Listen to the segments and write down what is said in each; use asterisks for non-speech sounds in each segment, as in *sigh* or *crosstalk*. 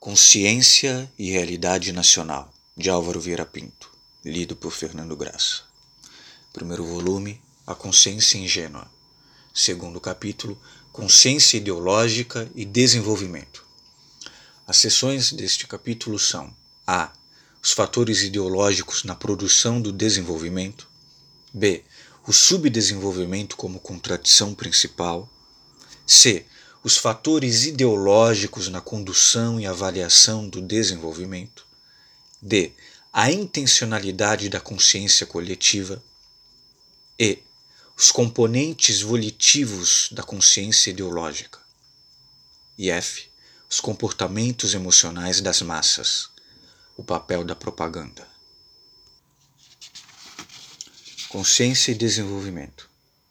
Consciência e Realidade Nacional, de Álvaro Vieira Pinto, lido por Fernando Graça. Primeiro volume, A Consciência Ingênua. Segundo capítulo, Consciência Ideológica e Desenvolvimento. As seções deste capítulo são: A. Os fatores ideológicos na produção do desenvolvimento. B. O subdesenvolvimento como contradição principal. C os fatores ideológicos na condução e avaliação do desenvolvimento. D. A intencionalidade da consciência coletiva. E. Os componentes volitivos da consciência ideológica. E F. Os comportamentos emocionais das massas. O papel da propaganda. Consciência e desenvolvimento.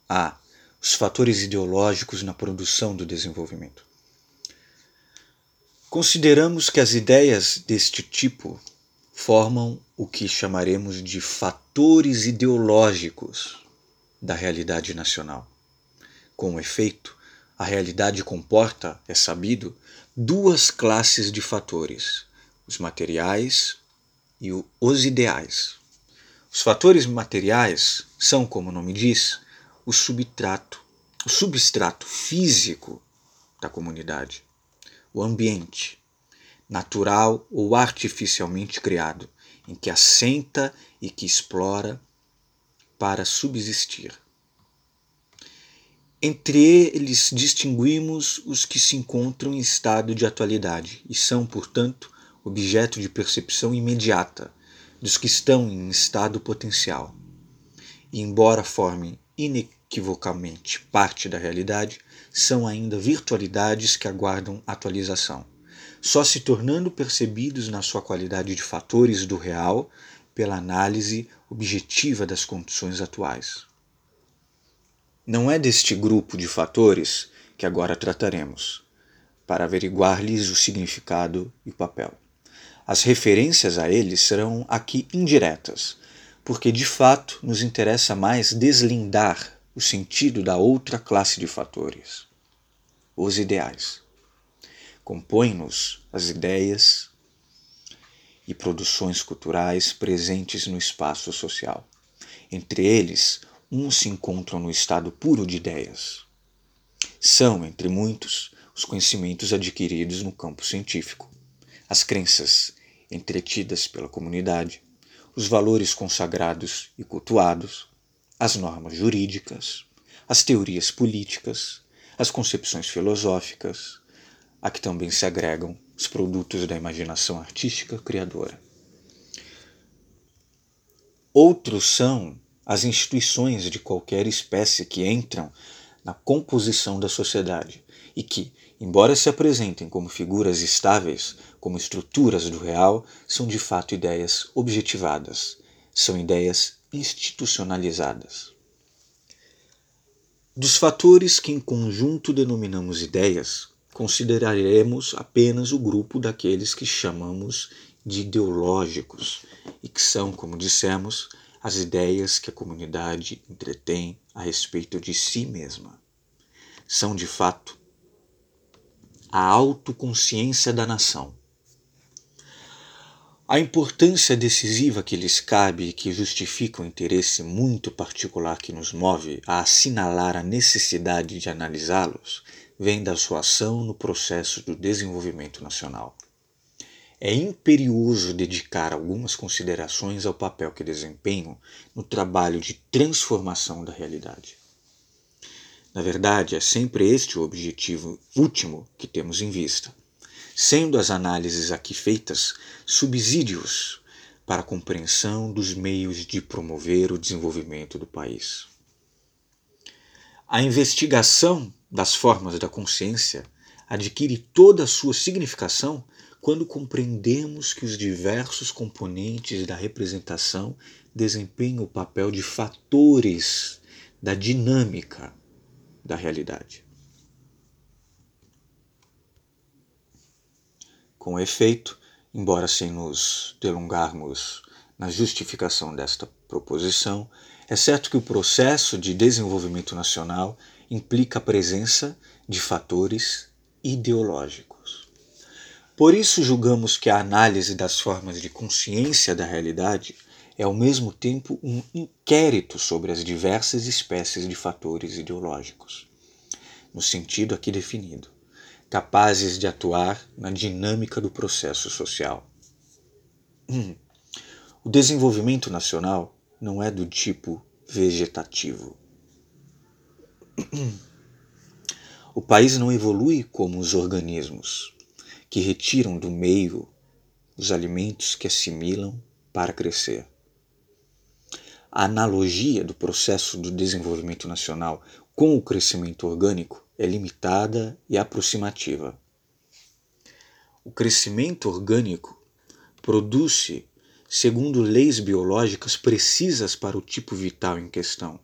A os fatores ideológicos na produção do desenvolvimento. Consideramos que as ideias deste tipo formam o que chamaremos de fatores ideológicos da realidade nacional. Com efeito, a realidade comporta, é sabido, duas classes de fatores: os materiais e os ideais. Os fatores materiais são, como o nome diz, o substrato, o substrato físico da comunidade, o ambiente, natural ou artificialmente criado, em que assenta e que explora para subsistir. Entre eles distinguimos os que se encontram em estado de atualidade e são, portanto, objeto de percepção imediata dos que estão em estado potencial. E, embora formem inequivocamente parte da realidade, são ainda virtualidades que aguardam atualização, só se tornando percebidos na sua qualidade de fatores do real pela análise objetiva das condições atuais. Não é deste grupo de fatores que agora trataremos, para averiguar-lhes o significado e o papel. As referências a eles serão aqui indiretas, porque de fato nos interessa mais deslindar o sentido da outra classe de fatores, os ideais. Compõem-nos as ideias e produções culturais presentes no espaço social. Entre eles, uns se encontram no estado puro de ideias. São, entre muitos, os conhecimentos adquiridos no campo científico, as crenças entretidas pela comunidade, os valores consagrados e cultuados, as normas jurídicas, as teorias políticas, as concepções filosóficas, a que também se agregam os produtos da imaginação artística criadora. Outros são as instituições de qualquer espécie que entram na composição da sociedade e que, embora se apresentem como figuras estáveis, como estruturas do real, são de fato ideias objetivadas, são ideias institucionalizadas. Dos fatores que em conjunto denominamos ideias, consideraremos apenas o grupo daqueles que chamamos de ideológicos e que são, como dissemos, as ideias que a comunidade entretém a respeito de si mesma. São, de fato, a autoconsciência da nação, a importância decisiva que lhes cabe e que justifica o interesse muito particular que nos move a assinalar a necessidade de analisá-los vem da sua ação no processo do desenvolvimento nacional. É imperioso dedicar algumas considerações ao papel que desempenham no trabalho de transformação da realidade. Na verdade, é sempre este o objetivo último que temos em vista sendo as análises aqui feitas subsídios para a compreensão dos meios de promover o desenvolvimento do país. A investigação das formas da consciência adquire toda a sua significação quando compreendemos que os diversos componentes da representação desempenham o papel de fatores da dinâmica da realidade. Com efeito, embora sem nos delongarmos na justificação desta proposição, é certo que o processo de desenvolvimento nacional implica a presença de fatores ideológicos. Por isso julgamos que a análise das formas de consciência da realidade é ao mesmo tempo um inquérito sobre as diversas espécies de fatores ideológicos, no sentido aqui definido, capazes de atuar na dinâmica do processo social. Hum. O desenvolvimento nacional não é do tipo vegetativo. O país não evolui como os organismos, que retiram do meio os alimentos que assimilam para crescer. A analogia do processo do desenvolvimento nacional com o crescimento orgânico é limitada e aproximativa. O crescimento orgânico produz-se segundo leis biológicas precisas para o tipo vital em questão.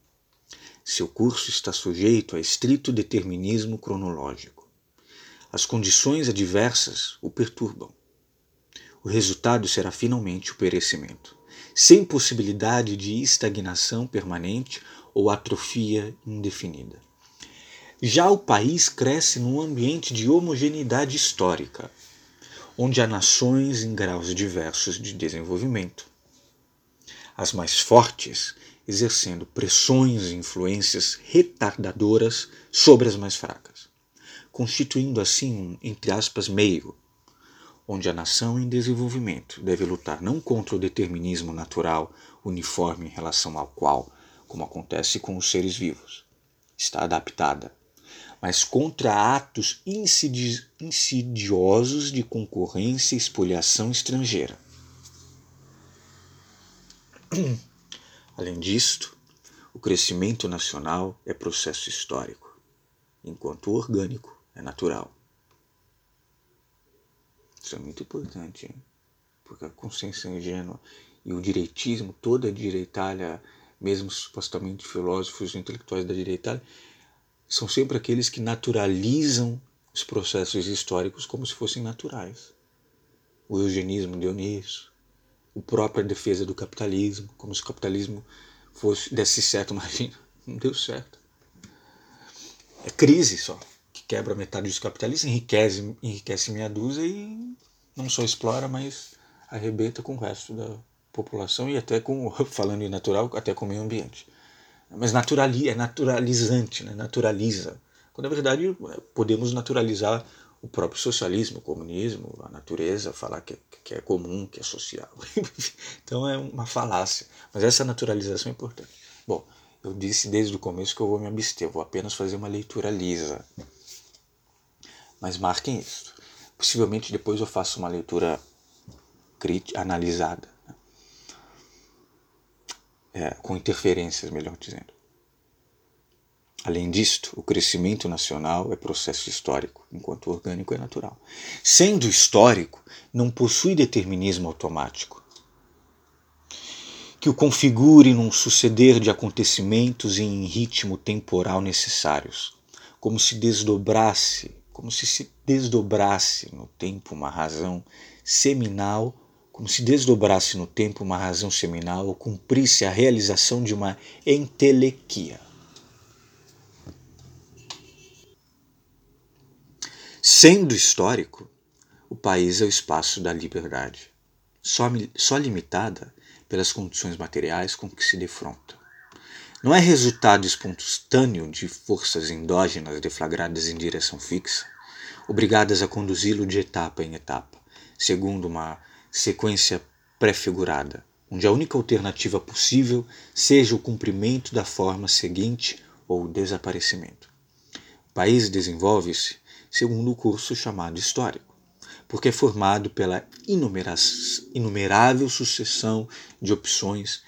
Seu curso está sujeito a estrito determinismo cronológico. As condições adversas o perturbam. O resultado será finalmente o perecimento, sem possibilidade de estagnação permanente ou atrofia indefinida. Já o país cresce num ambiente de homogeneidade histórica, onde há nações em graus diversos de desenvolvimento. As mais fortes exercendo pressões e influências retardadoras sobre as mais fracas, constituindo assim um, entre aspas, meio, onde a nação em desenvolvimento deve lutar não contra o determinismo natural uniforme em relação ao qual, como acontece com os seres vivos, está adaptada mas contra atos insidi insidiosos de concorrência e espoliação estrangeira. *clears throat* Além disto, o crescimento nacional é processo histórico, enquanto o orgânico é natural. Isso é muito importante, hein? porque a consciência ingênua e o direitismo, toda a direitalha, mesmo supostamente filósofos e intelectuais da direitalha, são sempre aqueles que naturalizam os processos históricos como se fossem naturais. O eugenismo deu nisso, a própria defesa do capitalismo, como se o capitalismo fosse desse certo, *laughs* imagina, não deu certo. É crise só, que quebra metade dos capitalistas, enriquece, enriquece meia dúzia e não só explora, mas arrebenta com o resto da população e até com, *laughs* falando em natural, até com o meio ambiente mas naturali é naturalizante, né? naturaliza. Quando na verdade podemos naturalizar o próprio socialismo, o comunismo, a natureza, falar que, que é comum, que é social. *laughs* então é uma falácia. Mas essa naturalização é importante. Bom, eu disse desde o começo que eu vou me abster, vou apenas fazer uma leitura lisa. Mas marquem isso. Possivelmente depois eu faço uma leitura analisada é, com interferências, melhor dizendo. Além disto, o crescimento nacional é processo histórico, enquanto o orgânico é natural. Sendo histórico, não possui determinismo automático, que o configure num suceder de acontecimentos em ritmo temporal necessários, como se desdobrasse, como se se desdobrasse no tempo uma razão seminal como se desdobrasse no tempo uma razão seminal ou cumprisse a realização de uma entelequia. Sendo histórico, o país é o espaço da liberdade, só, só limitada pelas condições materiais com que se defronta. Não é resultado espontâneo de forças endógenas deflagradas em direção fixa, obrigadas a conduzi-lo de etapa em etapa, segundo uma sequência prefigurada, onde a única alternativa possível seja o cumprimento da forma seguinte ou o desaparecimento. O país desenvolve-se segundo o curso chamado histórico, porque é formado pela inumerável sucessão de opções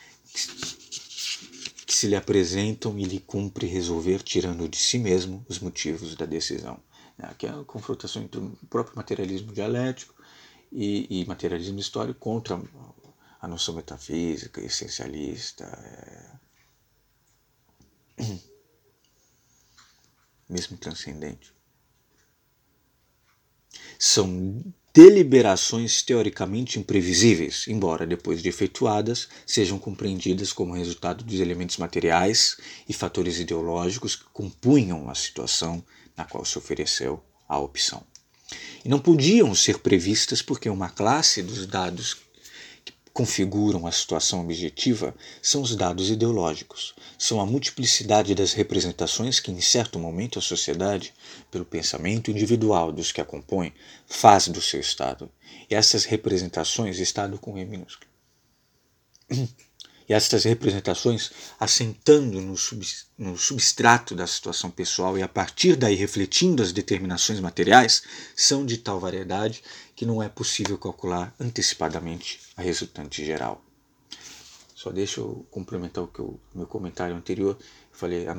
que se lhe apresentam e lhe cumpre resolver tirando de si mesmo os motivos da decisão. Aqui é a confrontação entre o próprio materialismo dialético e, e materialismo histórico contra a noção metafísica, essencialista, é... *clears throat* mesmo transcendente. São deliberações teoricamente imprevisíveis, embora depois de efetuadas sejam compreendidas como resultado dos elementos materiais e fatores ideológicos que compunham a situação na qual se ofereceu a opção. E não podiam ser previstas porque uma classe dos dados que configuram a situação objetiva são os dados ideológicos. São a multiplicidade das representações que, em certo momento, a sociedade, pelo pensamento individual dos que a compõem, faz do seu Estado. E essas representações, Estado com E minúsculo e estas representações, assentando no, substrato da situação pessoal e a partir daí refletindo as determinações materiais, são de tal variedade que não é possível calcular antecipadamente a resultante geral. Só deixa eu complementar o que o meu comentário anterior, eu falei a,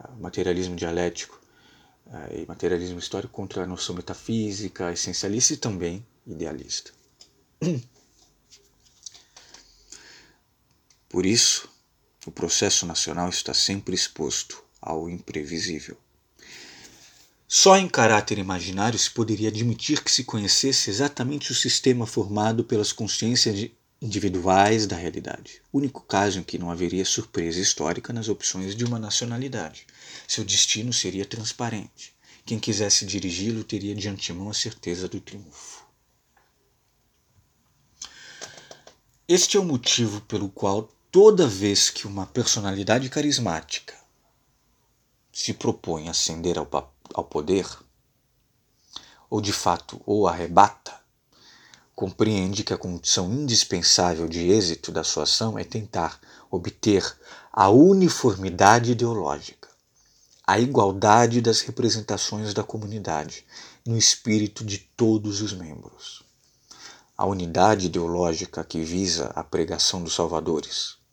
a materialismo dialético a, e materialismo histórico contra a noção metafísica, essencialista e também idealista. *clears throat* Por isso, o processo nacional está sempre exposto ao imprevisível. Só em caráter imaginário se poderia admitir que se conhecesse exatamente o sistema formado pelas consciências individuais da realidade. Único caso em que não haveria surpresa histórica nas opções de uma nacionalidade. Seu destino seria transparente. Quem quisesse dirigi-lo teria de antemão a certeza do triunfo. Este é o motivo pelo qual toda vez que uma personalidade carismática se propõe a ascender ao, ao poder, ou de fato o arrebata, compreende que a condição indispensável de êxito da sua ação é tentar obter a uniformidade ideológica, a igualdade das representações da comunidade no espírito de todos os membros. A unidade ideológica que visa a pregação dos salvadores,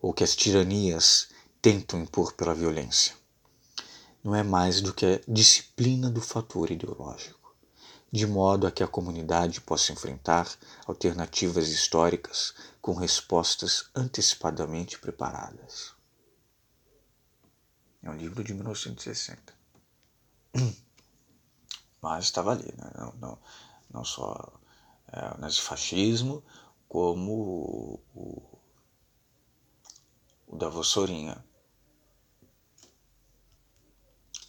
ou que as tiranias tentam impor pela violência. Não é mais do que a disciplina do fator ideológico, de modo a que a comunidade possa enfrentar alternativas históricas com respostas antecipadamente preparadas. É um livro de 1960. *clears throat* Mas estava ali, né? não, não, não só é, o nazifascismo, como o, o da Vossourinha.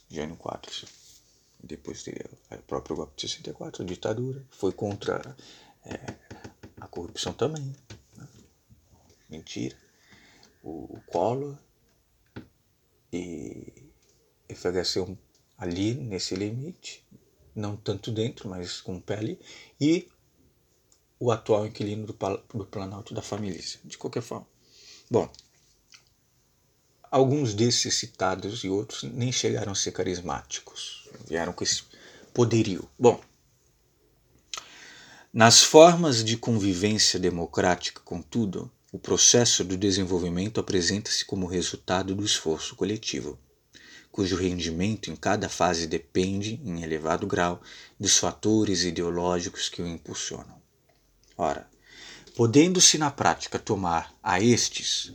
Gênio 4. Depois teria o próprio golpe de 64, a ditadura. Foi contra é, a corrupção também. Né? Mentira. O, o Collor e FHC ali nesse limite, não tanto dentro, mas com pele, e o atual inquilino do, do Planalto da família, de qualquer forma. Bom, Alguns desses citados e outros nem chegaram a ser carismáticos, vieram com esse poderio. Bom, nas formas de convivência democrática, contudo, o processo do desenvolvimento apresenta-se como resultado do esforço coletivo, cujo rendimento em cada fase depende, em elevado grau, dos fatores ideológicos que o impulsionam. Ora, podendo-se na prática tomar a estes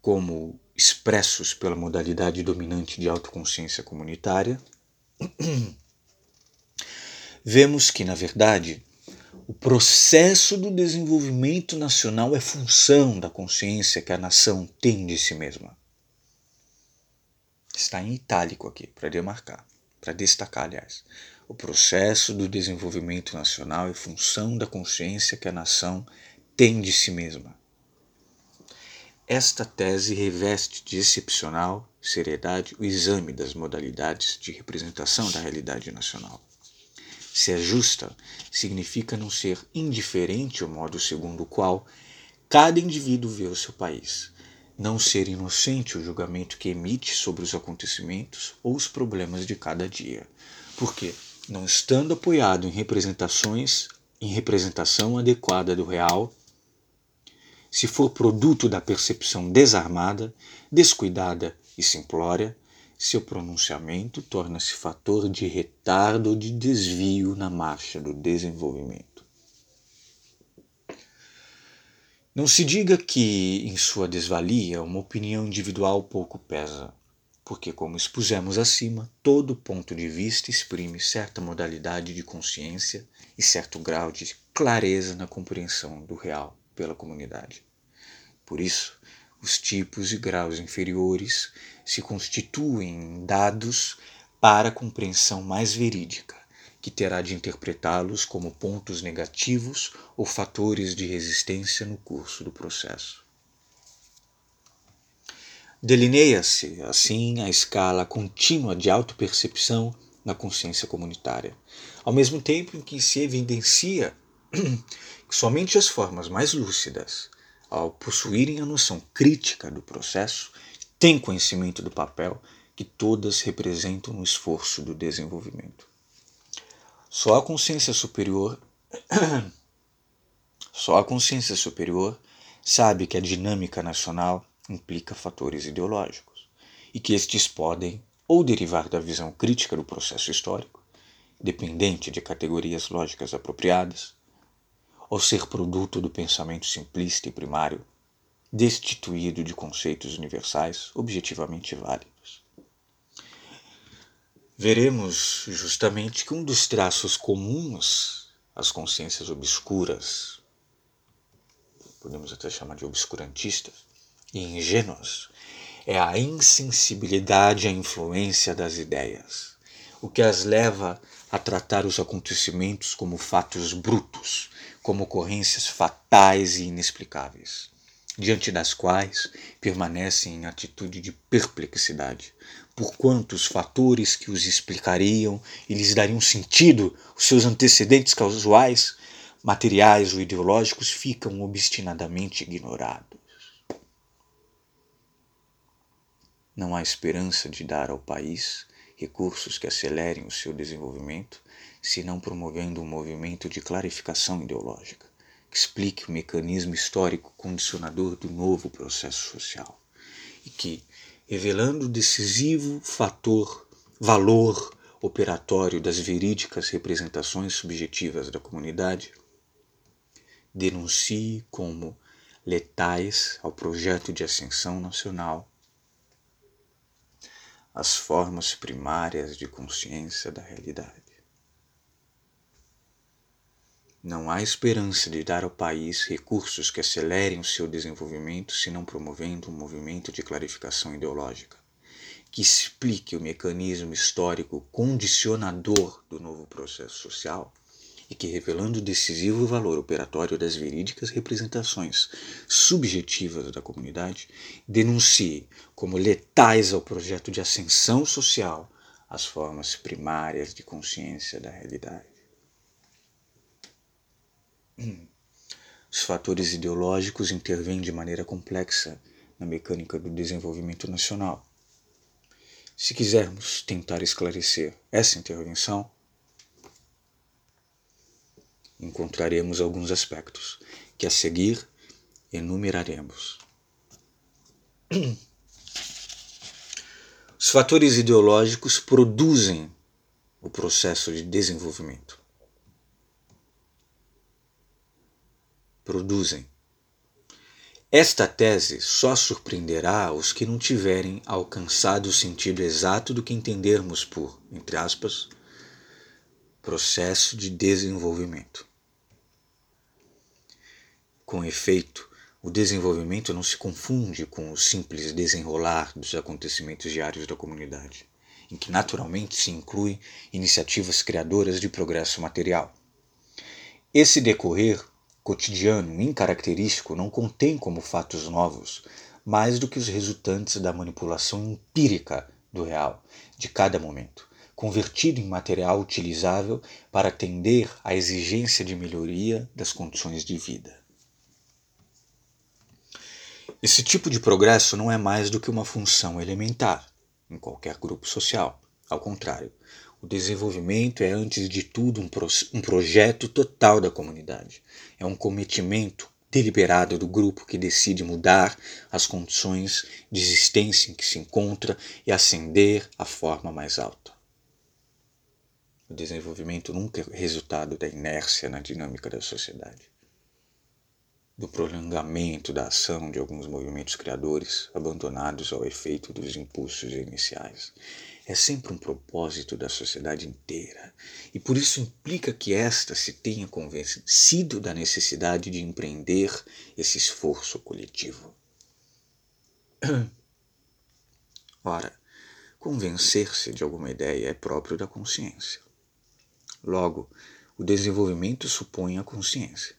como expressos pela modalidade dominante de autoconsciência comunitária, *clears throat* vemos que, na verdade, o processo do desenvolvimento nacional é função da consciência que a nação tem de si mesma. Está em itálico aqui, para demarcar, para destacar, aliás. O processo do desenvolvimento nacional é função da consciência que a nação tem de si mesma. Esta tese reveste de excepcional seriedade o exame das modalidades de representação da realidade nacional. Se é justa, significa não ser indiferente ao modo segundo o qual cada indivíduo vê o seu país, não ser inocente o julgamento que emite sobre os acontecimentos ou os problemas de cada dia, porque, não estando apoiado em representações, em representação adequada do real, se for produto da percepção desarmada, descuidada e simplória, seu pronunciamento torna-se fator de retardo ou de desvio na marcha do desenvolvimento. Não se diga que, em sua desvalia, uma opinião individual pouco pesa, porque, como expusemos acima, todo ponto de vista exprime certa modalidade de consciência e certo grau de clareza na compreensão do real pela comunidade. Por isso, os tipos e graus inferiores se constituem dados para a compreensão mais verídica, que terá de interpretá-los como pontos negativos ou fatores de resistência no curso do processo. Delineia-se, assim, a escala contínua de autopercepção na consciência comunitária, ao mesmo tempo em que se evidencia *clears throat* somente as formas mais lúcidas, ao possuírem a noção crítica do processo, têm conhecimento do papel que todas representam no esforço do desenvolvimento. Só a consciência superior *clears throat* só a consciência superior sabe que a dinâmica nacional implica fatores ideológicos e que estes podem ou derivar da visão crítica do processo histórico, dependente de categorias lógicas apropriadas, ou ser produto do pensamento simplista e primário, destituído de conceitos universais objetivamente válidos. Veremos justamente que um dos traços comuns às consciências obscuras, podemos até chamar de obscurantistas, e ingênuas, é a insensibilidade à influência das ideias, o que as leva a tratar os acontecimentos como fatos brutos, como ocorrências fatais e inexplicáveis, diante das quais permanecem em atitude de perplexidade, por quantos fatores que os explicariam e lhes dariam sentido, os seus antecedentes causais, materiais ou ideológicos, ficam obstinadamente ignorados. Não há esperança de dar ao país recursos que acelerem o seu desenvolvimento, se não promovendo um movimento de clarificação ideológica, que explique o mecanismo histórico condicionador do novo processo social e que, revelando o decisivo fator, valor operatório das verídicas representações subjetivas da comunidade, denuncie como letais ao projeto de ascensão nacional as formas primárias de consciência da realidade. Não há esperança de dar ao país recursos que acelerem o seu desenvolvimento se não promovendo um movimento de clarificação ideológica, que explique o mecanismo histórico condicionador do novo processo social e que, revelando o decisivo valor operatório das verídicas representações subjetivas da comunidade, denuncie como letais ao projeto de ascensão social as formas primárias de consciência da realidade. Os fatores ideológicos intervêm de maneira complexa na mecânica do desenvolvimento nacional. Se quisermos tentar esclarecer essa intervenção, encontraremos alguns aspectos que a seguir enumeraremos. Os fatores ideológicos produzem o processo de desenvolvimento. Produzem. Esta tese só surpreenderá os que não tiverem alcançado o sentido exato do que entendermos por, entre aspas, processo de desenvolvimento. Com efeito, o desenvolvimento não se confunde com o simples desenrolar dos acontecimentos diários da comunidade, em que naturalmente se incluem iniciativas criadoras de progresso material. Esse decorrer cotidiano incaracterístico não contém como fatos novos mais do que os resultantes da manipulação empírica do real de cada momento, convertido em material utilizável para atender à exigência de melhoria das condições de vida. Esse tipo de progresso não é mais do que uma função elementar em qualquer grupo social. Ao contrário, o desenvolvimento é, antes de tudo, um, pro, um projeto total da comunidade. É um cometimento deliberado do grupo que decide mudar as condições de existência em que se encontra e ascender à forma mais alta. O desenvolvimento nunca é resultado da inércia na dinâmica da sociedade, do prolongamento da ação de alguns movimentos criadores abandonados ao efeito dos impulsos iniciais é sempre um propósito da sociedade inteira, e por isso implica que esta se tenha convencido da necessidade de empreender esse esforço coletivo. *clears throat* Ora, convencer-se de alguma ideia é próprio da consciência. Logo, o desenvolvimento supõe a consciência,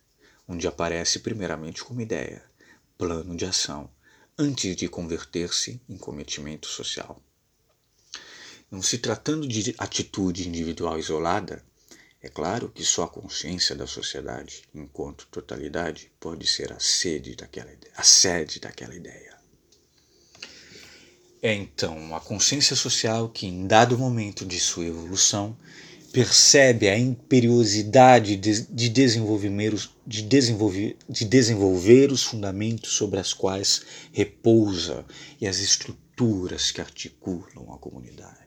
onde aparece primeiramente como ideia, plano de ação, antes de converter-se em cometimento social. Não se tratando de atitude individual isolada, é claro que só a consciência da sociedade, enquanto totalidade, pode ser a sede daquela ideia, a sede daquela ideia. É então a consciência social que, em dado momento de sua evolução, percebe a imperiosidade de desenvolver, de, desenvolver, de desenvolver os fundamentos sobre as quais repousa e as estruturas que articulam a comunidade,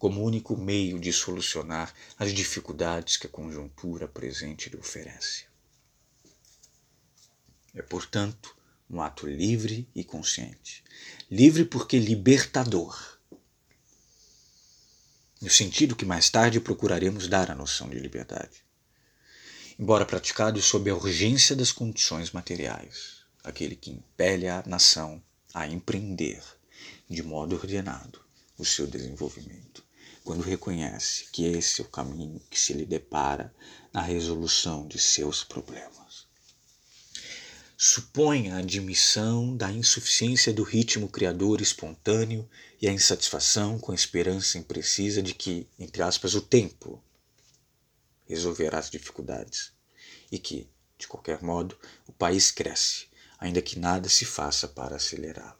como único meio de solucionar as dificuldades que a conjuntura presente lhe oferece. É, portanto, um ato livre e consciente. Livre porque libertador no sentido que mais tarde procuraremos dar à noção de liberdade. Embora praticado sob a urgência das condições materiais, aquele que impele a nação a empreender, de modo ordenado, o seu desenvolvimento, quando reconhece que esse é o caminho que se lhe depara na resolução de seus problemas supõe a admissão da insuficiência do ritmo criador espontâneo e a insatisfação com a esperança imprecisa de que, entre aspas, o tempo resolverá as dificuldades e que, de qualquer modo, o país cresce, ainda que nada se faça para acelerá-lo.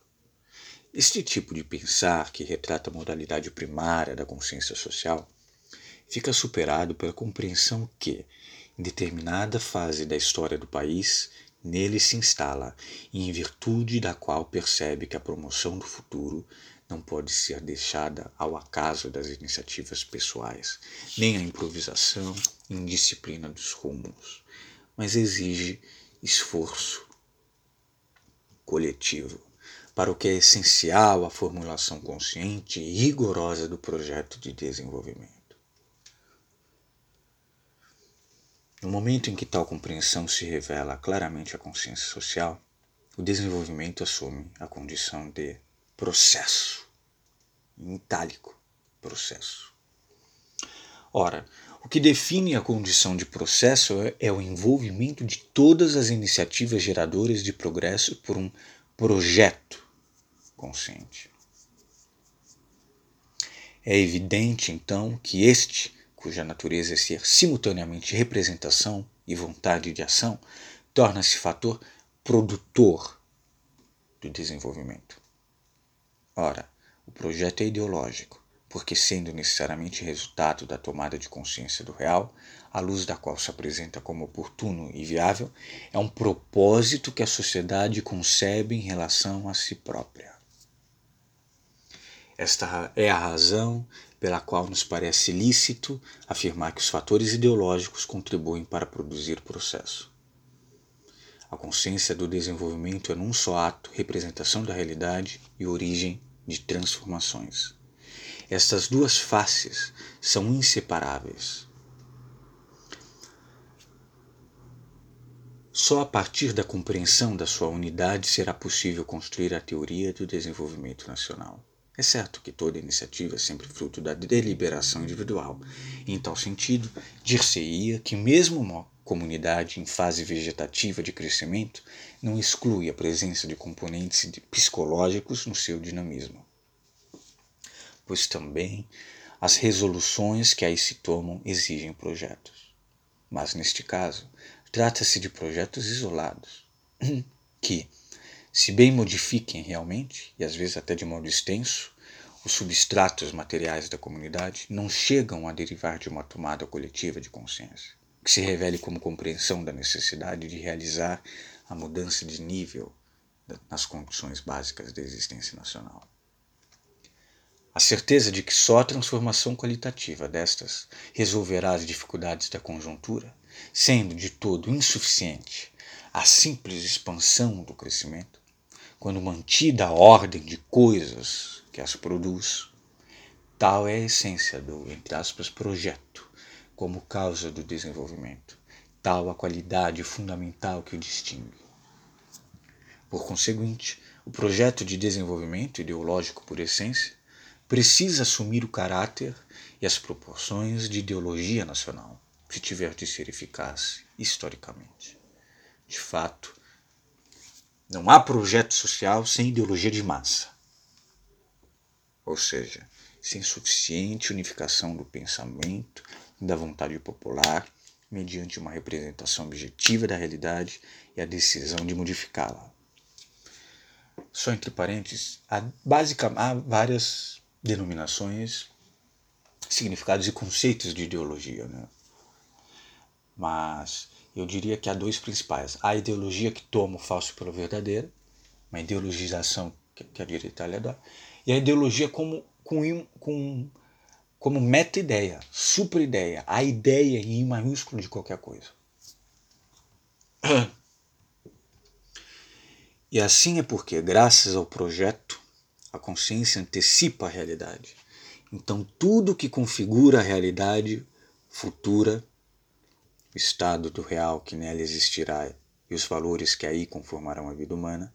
Este tipo de pensar, que retrata a modalidade primária da consciência social, fica superado pela compreensão que, em determinada fase da história do país, nele se instala e em virtude da qual percebe que a promoção do futuro não pode ser deixada ao acaso das iniciativas pessoais, nem à improvisação e indisciplina dos rumos, mas exige esforço coletivo, para o que é essencial a formulação consciente e rigorosa do projeto de desenvolvimento. No momento em que tal compreensão se revela claramente à consciência social, o desenvolvimento assume a condição de processo, em itálico, processo. Ora, o que define a condição de processo é, é o envolvimento de todas as iniciativas geradoras de progresso por um projeto consciente. É evidente, então, que este cuja natureza é ser simultaneamente representação e vontade de ação, torna-se fator produtor do desenvolvimento. Ora, o projeto é ideológico, porque, sendo necessariamente resultado da tomada de consciência do real, à luz da qual se apresenta como oportuno e viável, é um propósito que a sociedade concebe em relação a si própria. Esta é a razão pela qual nos parece lícito afirmar que os fatores ideológicos contribuem para produzir o processo. A consciência do desenvolvimento é num só ato representação da realidade e origem de transformações. Estas duas faces são inseparáveis. Só a partir da compreensão da sua unidade será possível construir a teoria do desenvolvimento nacional. É certo que toda iniciativa é sempre fruto da deliberação individual, em tal sentido, dir-se-ia que mesmo uma comunidade em fase vegetativa de crescimento não exclui a presença de componentes psicológicos no seu dinamismo. Pois também as resoluções que aí se tomam exigem projetos. Mas neste caso, trata-se de projetos isolados, *clears throat* que, se bem modifiquem realmente, e às vezes até de modo extenso, os substratos materiais da comunidade, não chegam a derivar de uma tomada coletiva de consciência, que se revele como compreensão da necessidade de realizar a mudança de nível nas condições básicas da existência nacional. A certeza de que só a transformação qualitativa destas resolverá as dificuldades da conjuntura, sendo de todo insuficiente a simples expansão do crescimento, quando mantida a ordem de coisas que as produz. Tal é a essência do, entre aspas, projeto, como causa do desenvolvimento, tal a qualidade fundamental que o distingue. Por conseguinte, o projeto de desenvolvimento ideológico por essência precisa assumir o caráter e as proporções de ideologia nacional, se tiver de ser eficaz historicamente. De fato, não há projeto social sem ideologia de massa. Ou seja, sem suficiente unificação do pensamento e da vontade popular, mediante uma representação objetiva da realidade e a decisão de modificá-la. Só entre parênteses, há, basicamente, há várias denominações, significados e conceitos de ideologia. Né? Mas eu diria que há dois principais. A ideologia que toma o falso pelo verdadeiro, uma ideologização que a direita dá, e a ideologia como, com, com, como meta-ideia, super-ideia, a ideia em maiúsculo de qualquer coisa. E assim é porque, graças ao projeto, a consciência antecipa a realidade. Então, tudo que configura a realidade futura, o estado do real que nela existirá e os valores que aí conformarão a vida humana,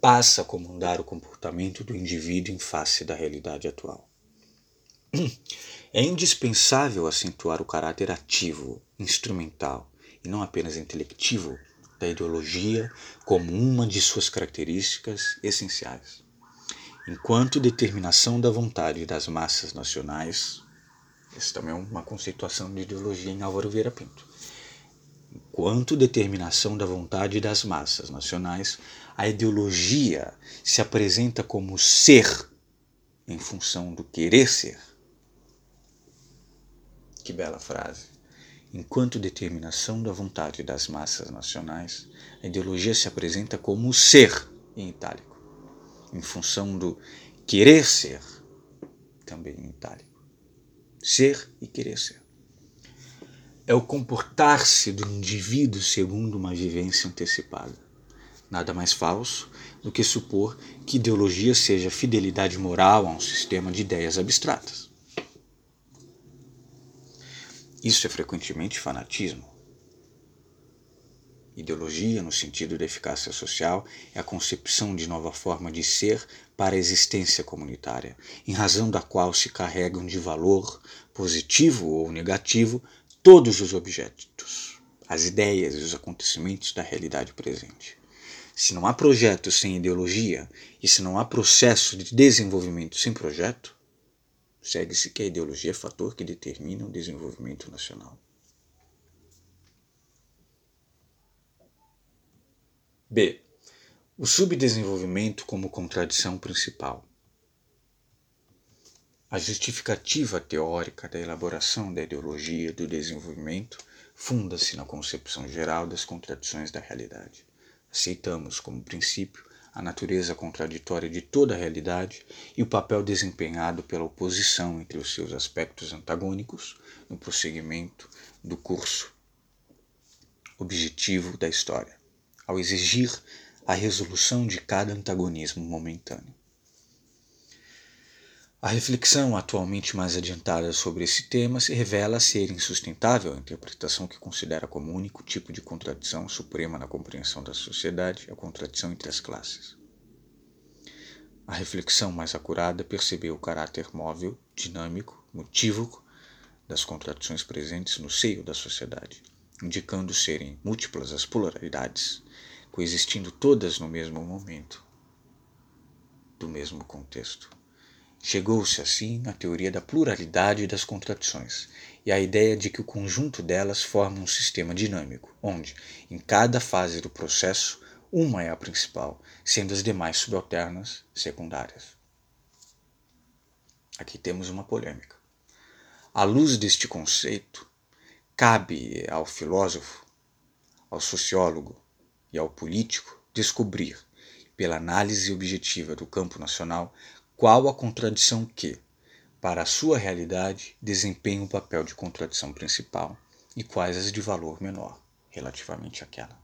passa a comandar o comportamento do indivíduo em face da realidade atual. *clears throat* É indispensável acentuar o caráter ativo, instrumental e não apenas intelectivo da ideologia como uma de suas características essenciais. Enquanto determinação da vontade das massas nacionais, essa também é uma conceituação de ideologia em Álvaro Vieira Pinto. Enquanto determinação da vontade das massas nacionais, a ideologia se apresenta como ser em função do querer ser. Que bela frase. Enquanto determinação da vontade das massas nacionais, a ideologia se apresenta como ser em itálico, em função do querer ser, também em itálico. Ser e querer ser. É o comportar-se do indivíduo segundo uma vivência antecipada. Nada mais falso do que supor que ideologia seja fidelidade moral a um sistema de ideias abstratas. Isso é frequentemente fanatismo. Ideologia, no sentido da eficácia social, é a concepção de nova forma de ser para a existência comunitária, em razão da qual se carregam de valor, positivo ou negativo, todos os objetos, as ideias e os acontecimentos da realidade presente. Se não há projeto sem ideologia e se não há processo de desenvolvimento sem projeto, segue-se que a ideologia é fator que determina o desenvolvimento nacional. B. O subdesenvolvimento como contradição principal. A justificativa teórica da elaboração da ideologia do desenvolvimento funda-se na concepção geral das contradições da realidade. Aceitamos como princípio a natureza contraditória de toda a realidade e o papel desempenhado pela oposição entre os seus aspectos antagônicos no prosseguimento do curso objetivo da história, ao exigir a resolução de cada antagonismo momentâneo. A reflexão atualmente mais adiantada sobre esse tema se revela ser insustentável a interpretação que considera como único tipo de contradição suprema na compreensão da sociedade a contradição entre as classes. A reflexão mais acurada percebeu o caráter móvel, dinâmico, motívoco das contradições presentes no seio da sociedade, indicando serem múltiplas as polaridades, coexistindo todas no mesmo momento, do mesmo contexto. Chegou-se assim à teoria da pluralidade das contradições e à ideia de que o conjunto delas forma um sistema dinâmico, onde, em cada fase do processo, uma é a principal, sendo as demais subalternas secundárias. Aqui temos uma polêmica. À luz deste conceito, cabe ao filósofo, ao sociólogo e ao político descobrir, pela análise objetiva do campo nacional, qual a contradição que, para a sua realidade, desempenha o papel de contradição principal e quais as de valor menor relativamente àquela.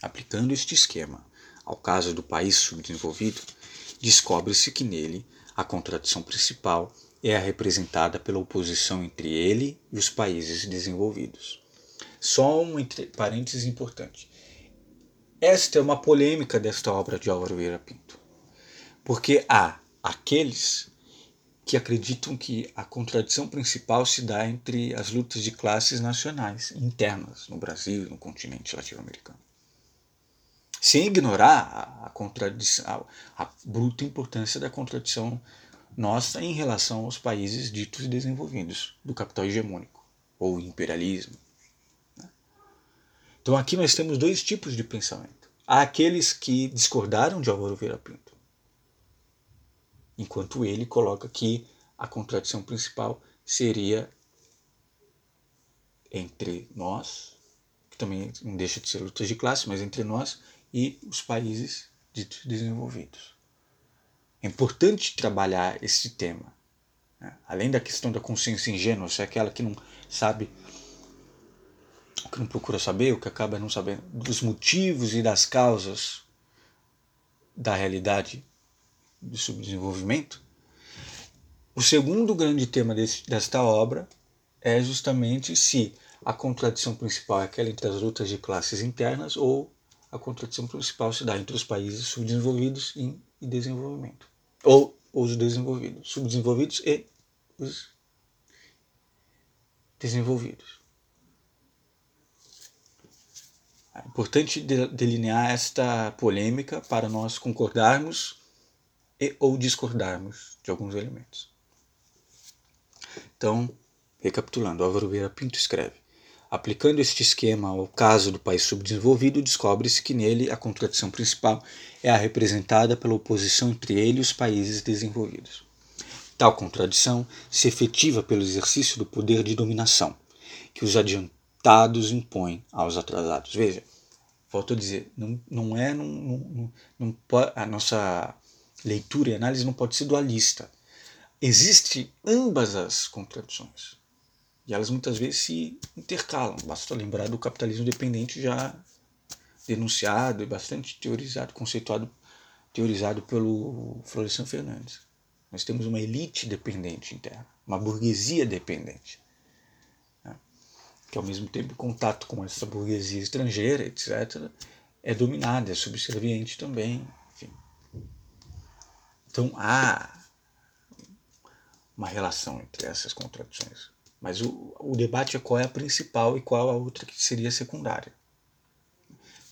Aplicando este esquema ao caso do país subdesenvolvido, descobre-se que nele a contradição principal é a representada pela oposição entre ele e os países desenvolvidos. Só um entre parênteses importante. Esta é uma polêmica desta obra de Álvaro Vieira Pinto. Porque há aqueles que acreditam que a contradição principal se dá entre as lutas de classes nacionais internas no Brasil e no continente latino-americano. Sem ignorar a, contradição, a, bruta importância da contradição nossa em relação aos países ditos desenvolvidos do capital hegemônico ou imperialismo. Né? Então aqui nós temos dois tipos de pensamento. Há aqueles que discordaram de Álvaro Vieira Pinto, enquanto ele coloca que a contradição principal seria entre nós, que também não deixa de ser lutas de classe, mas entre nós e os países ditos desenvolvidos. É importante trabalhar esse tema. Né? Além da questão da consciência ingênua, se é aquela que não sabe, que não procura saber, o que acaba não sabendo dos motivos e das causas da realidade do subdesenvolvimento. O segundo grande tema desse, desta obra é justamente se a contradição principal é aquela entre as lutas de classes internas ou a contradição principal se dá entre os países subdesenvolvidos e desenvolvimento ou os desenvolvidos, subdesenvolvidos e os desenvolvidos. É importante delinear esta polêmica para nós concordarmos e ou discordarmos de alguns elementos. Então, recapitulando, Álvaro Vieira Pinto escreve: Aplicando este esquema ao caso do país subdesenvolvido, descobre-se que nele a contradição principal é a representada pela oposição entre ele e os países desenvolvidos. Tal contradição se efetiva pelo exercício do poder de dominação que os adiantados impõem aos atrasados. Veja, volto a dizer, não, não é não, não, não, a nossa leitura e análise não pode ser dualista. Existem ambas as contradições. E elas muitas vezes se intercalam. Basta lembrar do capitalismo dependente já denunciado e bastante teorizado, conceituado, teorizado pelo Florestan Fernandes. Nós temos uma elite dependente interna, uma burguesia dependente, né? que ao mesmo tempo, em contato com essa burguesia estrangeira, etc., é dominada, é subserviente também. Então há uma relação entre essas contradições. Mas o, o debate é qual é a principal e qual a outra que seria secundária.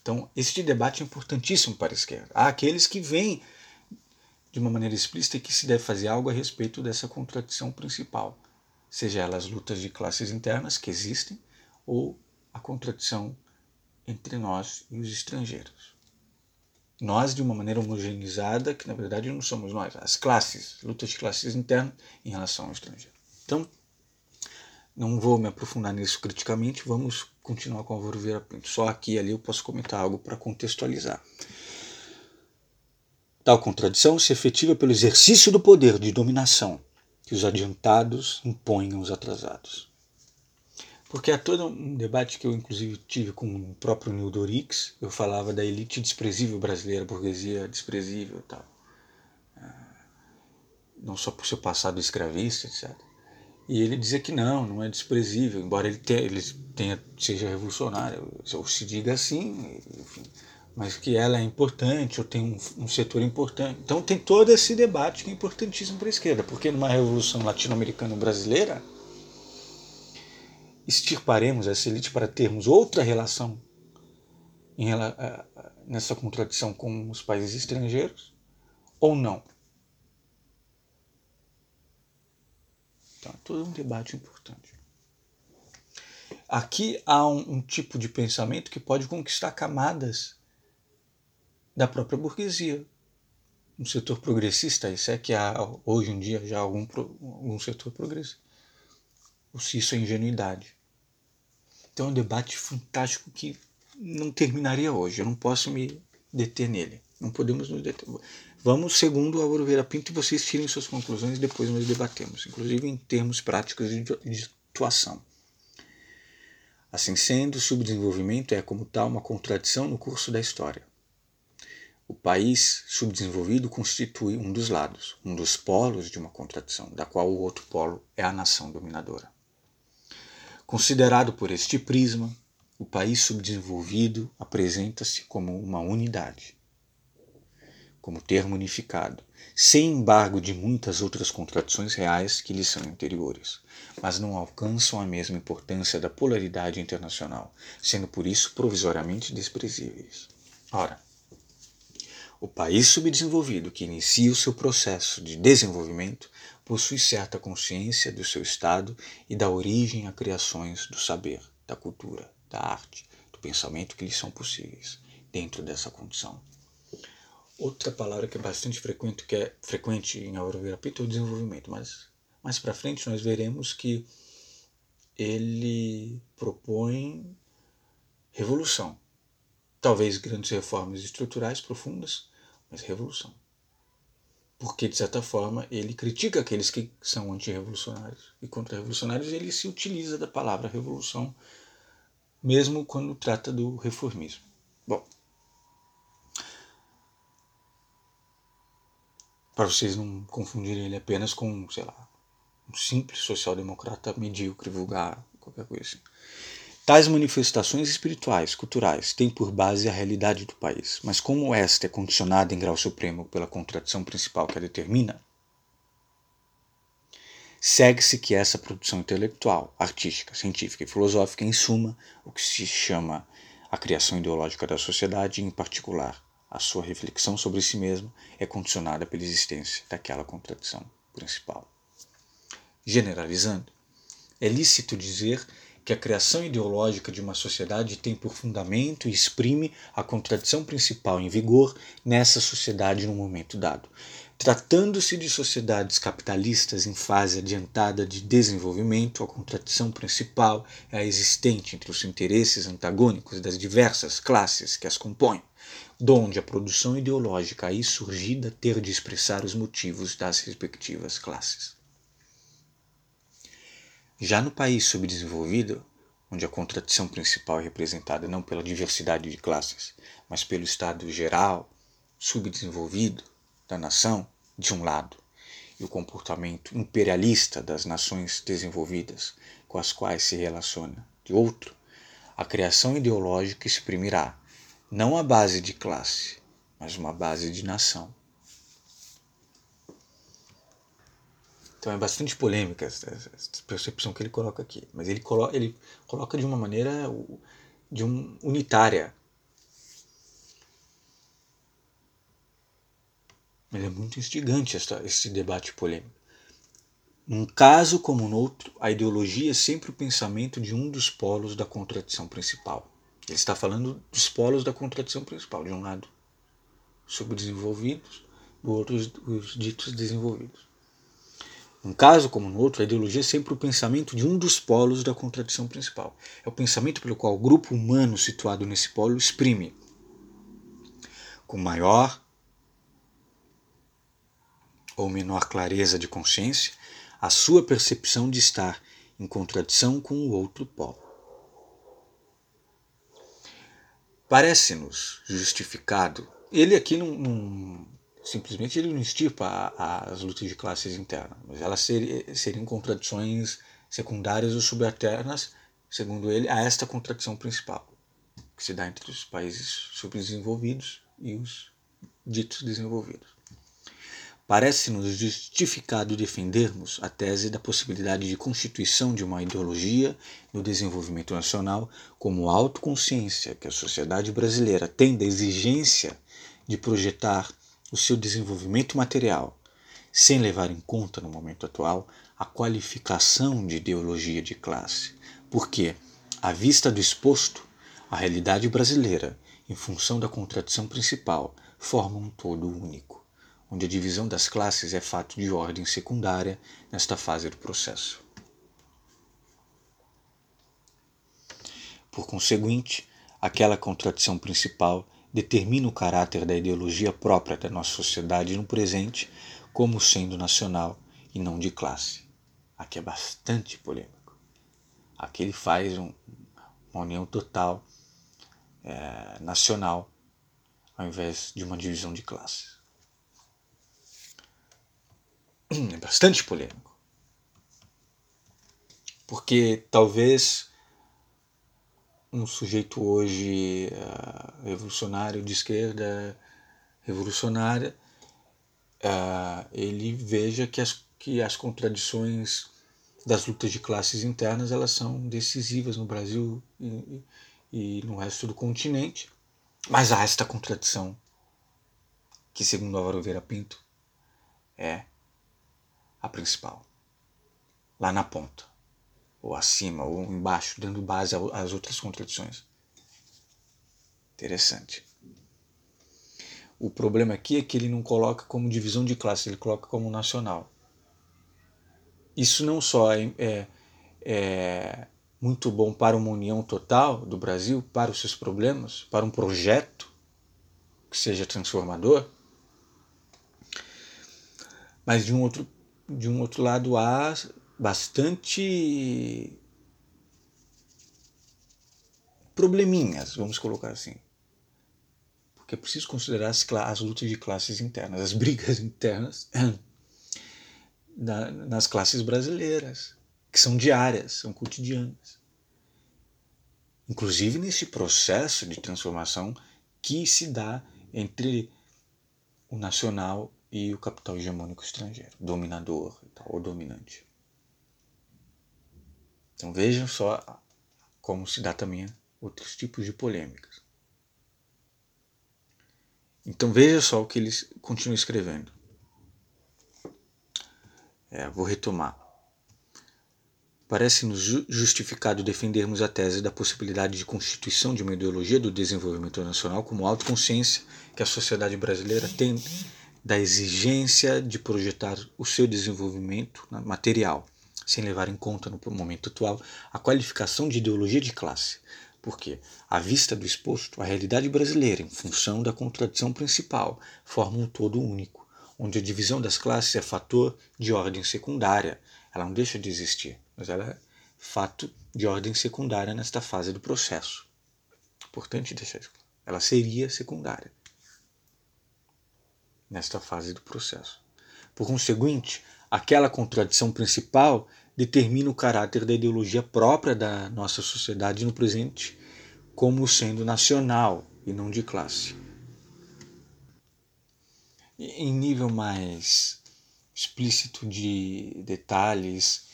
Então, este debate é importantíssimo para a esquerda. Há aqueles que veem de uma maneira explícita que se deve fazer algo a respeito dessa contradição principal, seja ela as lutas de classes internas que existem ou a contradição entre nós e os estrangeiros. Nós, de uma maneira homogeneizada, que na verdade não somos nós, as classes, lutas de classes internas em relação ao estrangeiro. Então, não vou me aprofundar nisso criticamente, vamos continuar com Álvaro Vieira Pinto. Só aqui ali eu posso comentar algo para contextualizar. Tal contradição se efetiva pelo exercício do poder de dominação que os adiantados impõem aos atrasados. Porque há todo um debate que eu, inclusive, tive com o próprio Neil Dorix, eu falava da elite desprezível brasileira, burguesia desprezível e tal. Ah, não só por seu passado escravista, etc. E ele dizia que não, não é desprezível, embora ele tenha, ele tenha seja revolucionário, ou se diga assim, enfim, mas que ela é importante, ou tem um, um setor importante. Então tem todo esse debate que é importantíssimo para a esquerda, porque numa revolução latino-americana brasileira, extirparemos essa elite para termos outra relação em, nessa contradição com os países estrangeiros, ou não? Então, é todo um debate importante. Aqui há um, um tipo de pensamento que pode conquistar camadas da própria burguesia. Um setor progressista, isso é que há hoje em dia já algum, algum setor progressista. Ou se isso é ingenuidade. Então é um debate fantástico que não terminaria hoje. Eu não posso me deter nele. Não podemos nos deter. Vamos segundo Álvaro Vieira Pinto e vocês tirem suas conclusões e depois nós debatemos, inclusive em termos práticos de atuação. Assim sendo, o subdesenvolvimento é, como tal, uma contradição no curso da história. O país subdesenvolvido constitui um dos lados, um dos polos de uma contradição, da qual o outro polo é a nação dominadora. Considerado por este prisma, o país subdesenvolvido apresenta-se como uma unidade como termo unificado, sem embargo de muitas outras contradições reais que lhes são anteriores, mas não alcançam a mesma importância da polaridade internacional, sendo por isso provisoriamente desprezíveis. Ora, o país subdesenvolvido que inicia o seu processo de desenvolvimento possui certa consciência do seu estado e da origem a criações do saber, da cultura, da arte, do pensamento que lhes são possíveis dentro dessa condição. Outra palavra que é bastante frequente, que é frequente em Aurovira-Pita é o desenvolvimento, mas mais para frente nós veremos que ele propõe revolução. Talvez grandes reformas estruturais profundas, mas revolução. Porque, de certa forma, ele critica aqueles que são antirrevolucionários. E contra-revolucionários ele se utiliza da palavra revolução, mesmo quando trata do reformismo. Bom, para vocês não confundirem ele apenas com, sei lá, um simples social-democrata medíocre, vulgar, qualquer coisa assim. Tais manifestações espirituais, culturais, têm por base a realidade do país, mas como esta é condicionada em grau supremo pela contradição principal que a determina, segue-se que essa produção intelectual, artística, científica e filosófica, em suma, o que se chama a criação ideológica da sociedade, em particular, a sua reflexão sobre si mesmo é condicionada pela existência daquela contradição principal. Generalizando, é lícito dizer que a criação ideológica de uma sociedade tem por fundamento e exprime a contradição principal em vigor nessa sociedade no momento dado. Tratando-se de sociedades capitalistas em fase adiantada de desenvolvimento, a contradição principal é a existente entre os interesses antagônicos das diversas classes que as compõem donde a produção ideológica aí surgida ter de expressar os motivos das respectivas classes. Já no país subdesenvolvido, onde a contradição principal é representada não pela diversidade de classes, mas pelo estado geral, subdesenvolvido da nação, de um lado, e o comportamento imperialista das nações desenvolvidas com as quais se relaciona, de outro, a criação ideológica exprimirá, não a base de classe, mas uma base de nação. Então é bastante polêmica essa, percepção que ele coloca aqui, mas ele coloca, ele coloca de uma maneira de um, unitária. Ele é muito instigante esta, esse debate polêmico. Num caso como no outro, a ideologia é sempre o pensamento de um dos polos da contradição principal. Ele está falando dos polos da contradição principal. De um lado, subdesenvolvidos, do outro, os ditos desenvolvidos. Num caso como no outro, a ideologia é sempre o pensamento de um dos polos da contradição principal. É o pensamento pelo qual o grupo humano situado nesse polo exprime, com maior ou menor clareza de consciência, a sua percepção de estar em contradição com o outro polo. Parece-nos justificado. Ele aqui não, não, simplesmente ele não estirpa as lutas de classes internas, mas elas ser, seriam contradições secundárias ou subalternas, segundo ele, a esta contradição principal, que se dá entre os países subdesenvolvidos e os ditos desenvolvidos. Parece-nos justificado defendermos a tese da possibilidade de constituição de uma ideologia no desenvolvimento nacional como autoconsciência que a sociedade brasileira tem da exigência de projetar o seu desenvolvimento material, sem levar em conta, no momento atual, a qualificação de ideologia de classe, porque, à vista do exposto, a realidade brasileira, em função da contradição principal, forma um todo único onde a divisão das classes é fato de ordem secundária nesta fase do processo. Por conseguinte, aquela contradição principal determina o caráter da ideologia própria da nossa sociedade no presente como sendo nacional e não de classe. Aqui é bastante polêmico. Aqui ele faz um, uma união total é, nacional ao invés de uma divisão de classes *clears throat* é bastante polêmico. Porque talvez um sujeito hoje uh, revolucionário de esquerda revolucionária, uh, ele veja que as, que as contradições das lutas de classes internas elas são decisivas no Brasil e, e no resto do continente. Mas há esta contradição que, segundo Álvaro Vera Pinto, é a principal. Lá na ponta, ou acima, ou embaixo, dando base às outras contradições. Interessante. O problema aqui é que ele não coloca como divisão de classe, ele coloca como nacional. Isso não só é, é, é muito bom para uma união total do Brasil, para os seus problemas, para um projeto que seja transformador, mas de um outro, de um outro lado há bastante probleminhas, vamos colocar assim que é preciso considerar as, as lutas de classes internas, as *laughs* brigas internas *clears throat* na, nas classes brasileiras, que são diárias, são cotidianas. Inclusive nesse processo de transformação que se dá entre o nacional e o capital hegemônico estrangeiro, dominador ou dominante. Então vejam só como se dá também outros tipos de polêmicas. Então veja só o que ele continua escrevendo. É, vou retomar. Parece-nos justificado defendermos a tese da possibilidade de constituição de uma ideologia do desenvolvimento nacional como autoconsciência que a sociedade brasileira tem da exigência de projetar o seu desenvolvimento material, sem levar em conta, no momento atual, a qualificação de ideologia de classe, porque, à vista do exposto, a realidade brasileira, em função da contradição principal, forma um todo único, onde a divisão das classes é fator de ordem secundária. Ela não deixa de existir, mas ela é fato de ordem secundária nesta fase do processo. Importante deixar isso. Ela seria secundária nesta fase do processo. Por conseguinte, aquela contradição principal determina o caráter da ideologia própria da nossa sociedade no presente como sendo nacional e não de classe. Em nível mais explícito de detalhes,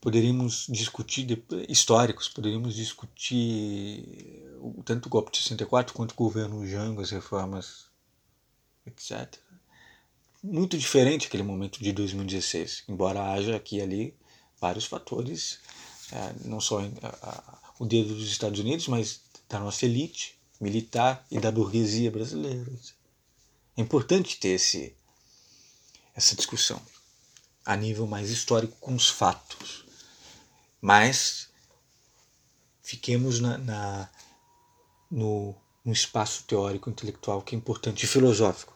poderíamos discutir históricos, poderíamos discutir tanto o golpe de 64 quanto o governo Jango, as reformas, etc. Muito diferente aquele momento de 2016, embora haja aqui e ali vários fatores, é, não só o dedo dos Estados Unidos, mas da nossa elite militar e da burguesia brasileira. É importante ter esse, essa discussão a nível mais histórico com os fatos. Mas fiquemos na, na no, no, espaço teórico intelectual que é importante e filosófico.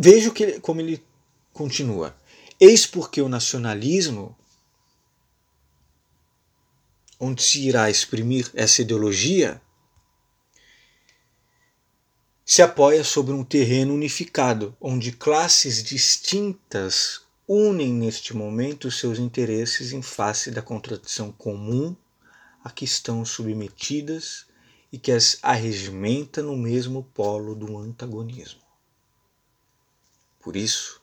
Veja que, como ele continua. Eis porque o nacionalismo onde se irá exprimir essa ideologia, se apoia sobre um terreno unificado, onde classes distintas unem neste momento seus interesses em face da contradição comum a que estão submetidas e que as arregimenta no mesmo polo do antagonismo. Por isso,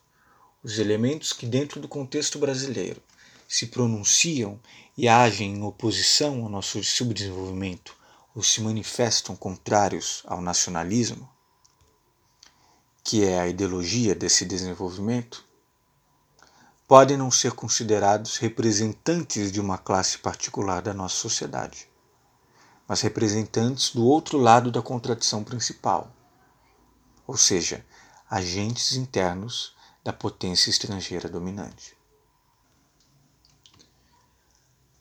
os elementos que, dentro do contexto brasileiro, se pronunciam e agem em oposição ao nosso subdesenvolvimento ou se manifestam contrários ao nacionalismo, que é a ideologia desse desenvolvimento, podem não ser considerados representantes de uma classe particular da nossa sociedade, mas representantes do outro lado da contradição principal, ou seja, agentes internos da potência estrangeira dominante.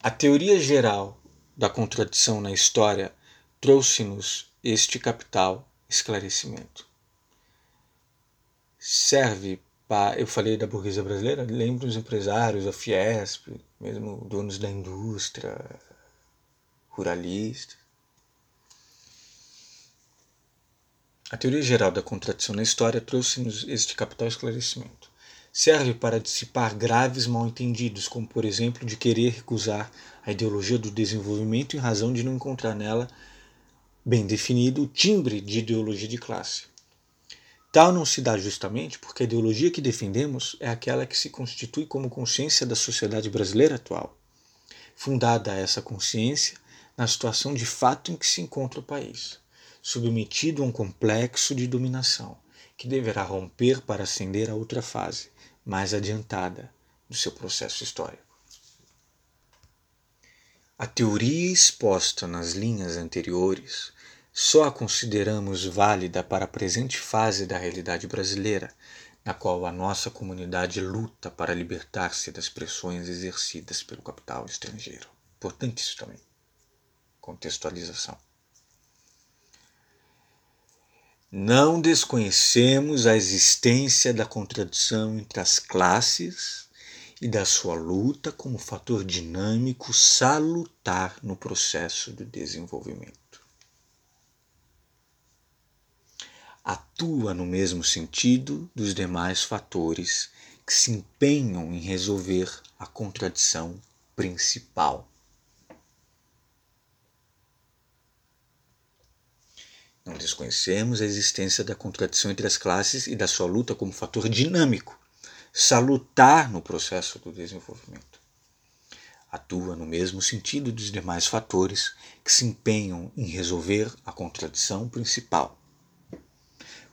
A teoria geral da contradição na história trouxe-nos este capital esclarecimento. Serve para. Eu falei da burguesia brasileira, lembro os empresários, a Fiesp, mesmo donos da indústria, ruralistas. A teoria geral da contradição na história trouxe-nos este capital esclarecimento serve para dissipar graves mal-entendidos, como por exemplo de querer recusar a ideologia do desenvolvimento em razão de não encontrar nela bem definido o timbre de ideologia de classe. Tal não se dá justamente porque a ideologia que defendemos é aquela que se constitui como consciência da sociedade brasileira atual, fundada essa consciência na situação de fato em que se encontra o país, submetido a um complexo de dominação, que deverá romper para ascender a outra fase, mais adiantada, do seu processo histórico. A teoria exposta nas linhas anteriores só a consideramos válida para a presente fase da realidade brasileira, na qual a nossa comunidade luta para libertar-se das pressões exercidas pelo capital estrangeiro. Importante isso também. Contextualização. Não desconhecemos a existência da contradição entre as classes e da sua luta como fator dinâmico salutar no processo do desenvolvimento. Atua no mesmo sentido dos demais fatores que se empenham em resolver a contradição principal. Não desconhecemos a existência da contradição entre as classes e da sua luta como fator dinâmico salutar no processo do desenvolvimento. Atua no mesmo sentido dos demais fatores que se empenham em resolver a contradição principal.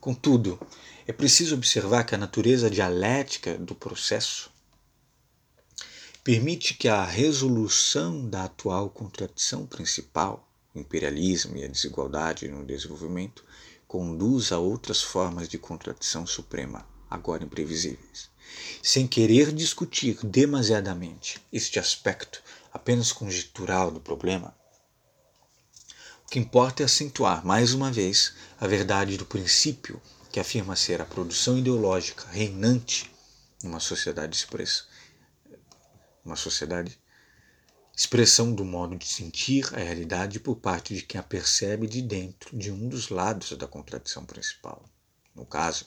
Contudo, é preciso observar que a natureza dialética do processo permite que a resolução da atual contradição principal, o imperialismo e a desigualdade no desenvolvimento, conduza a outras formas de contradição suprema, agora imprevisíveis. Sem querer discutir demasiadamente este aspecto apenas conjectural do problema, o que importa é acentuar mais uma vez a verdade do princípio que afirma ser a produção ideológica reinante numa sociedade expressa, uma sociedade expressão do modo de sentir a realidade por parte de quem a percebe de dentro de um dos lados da contradição principal. No caso,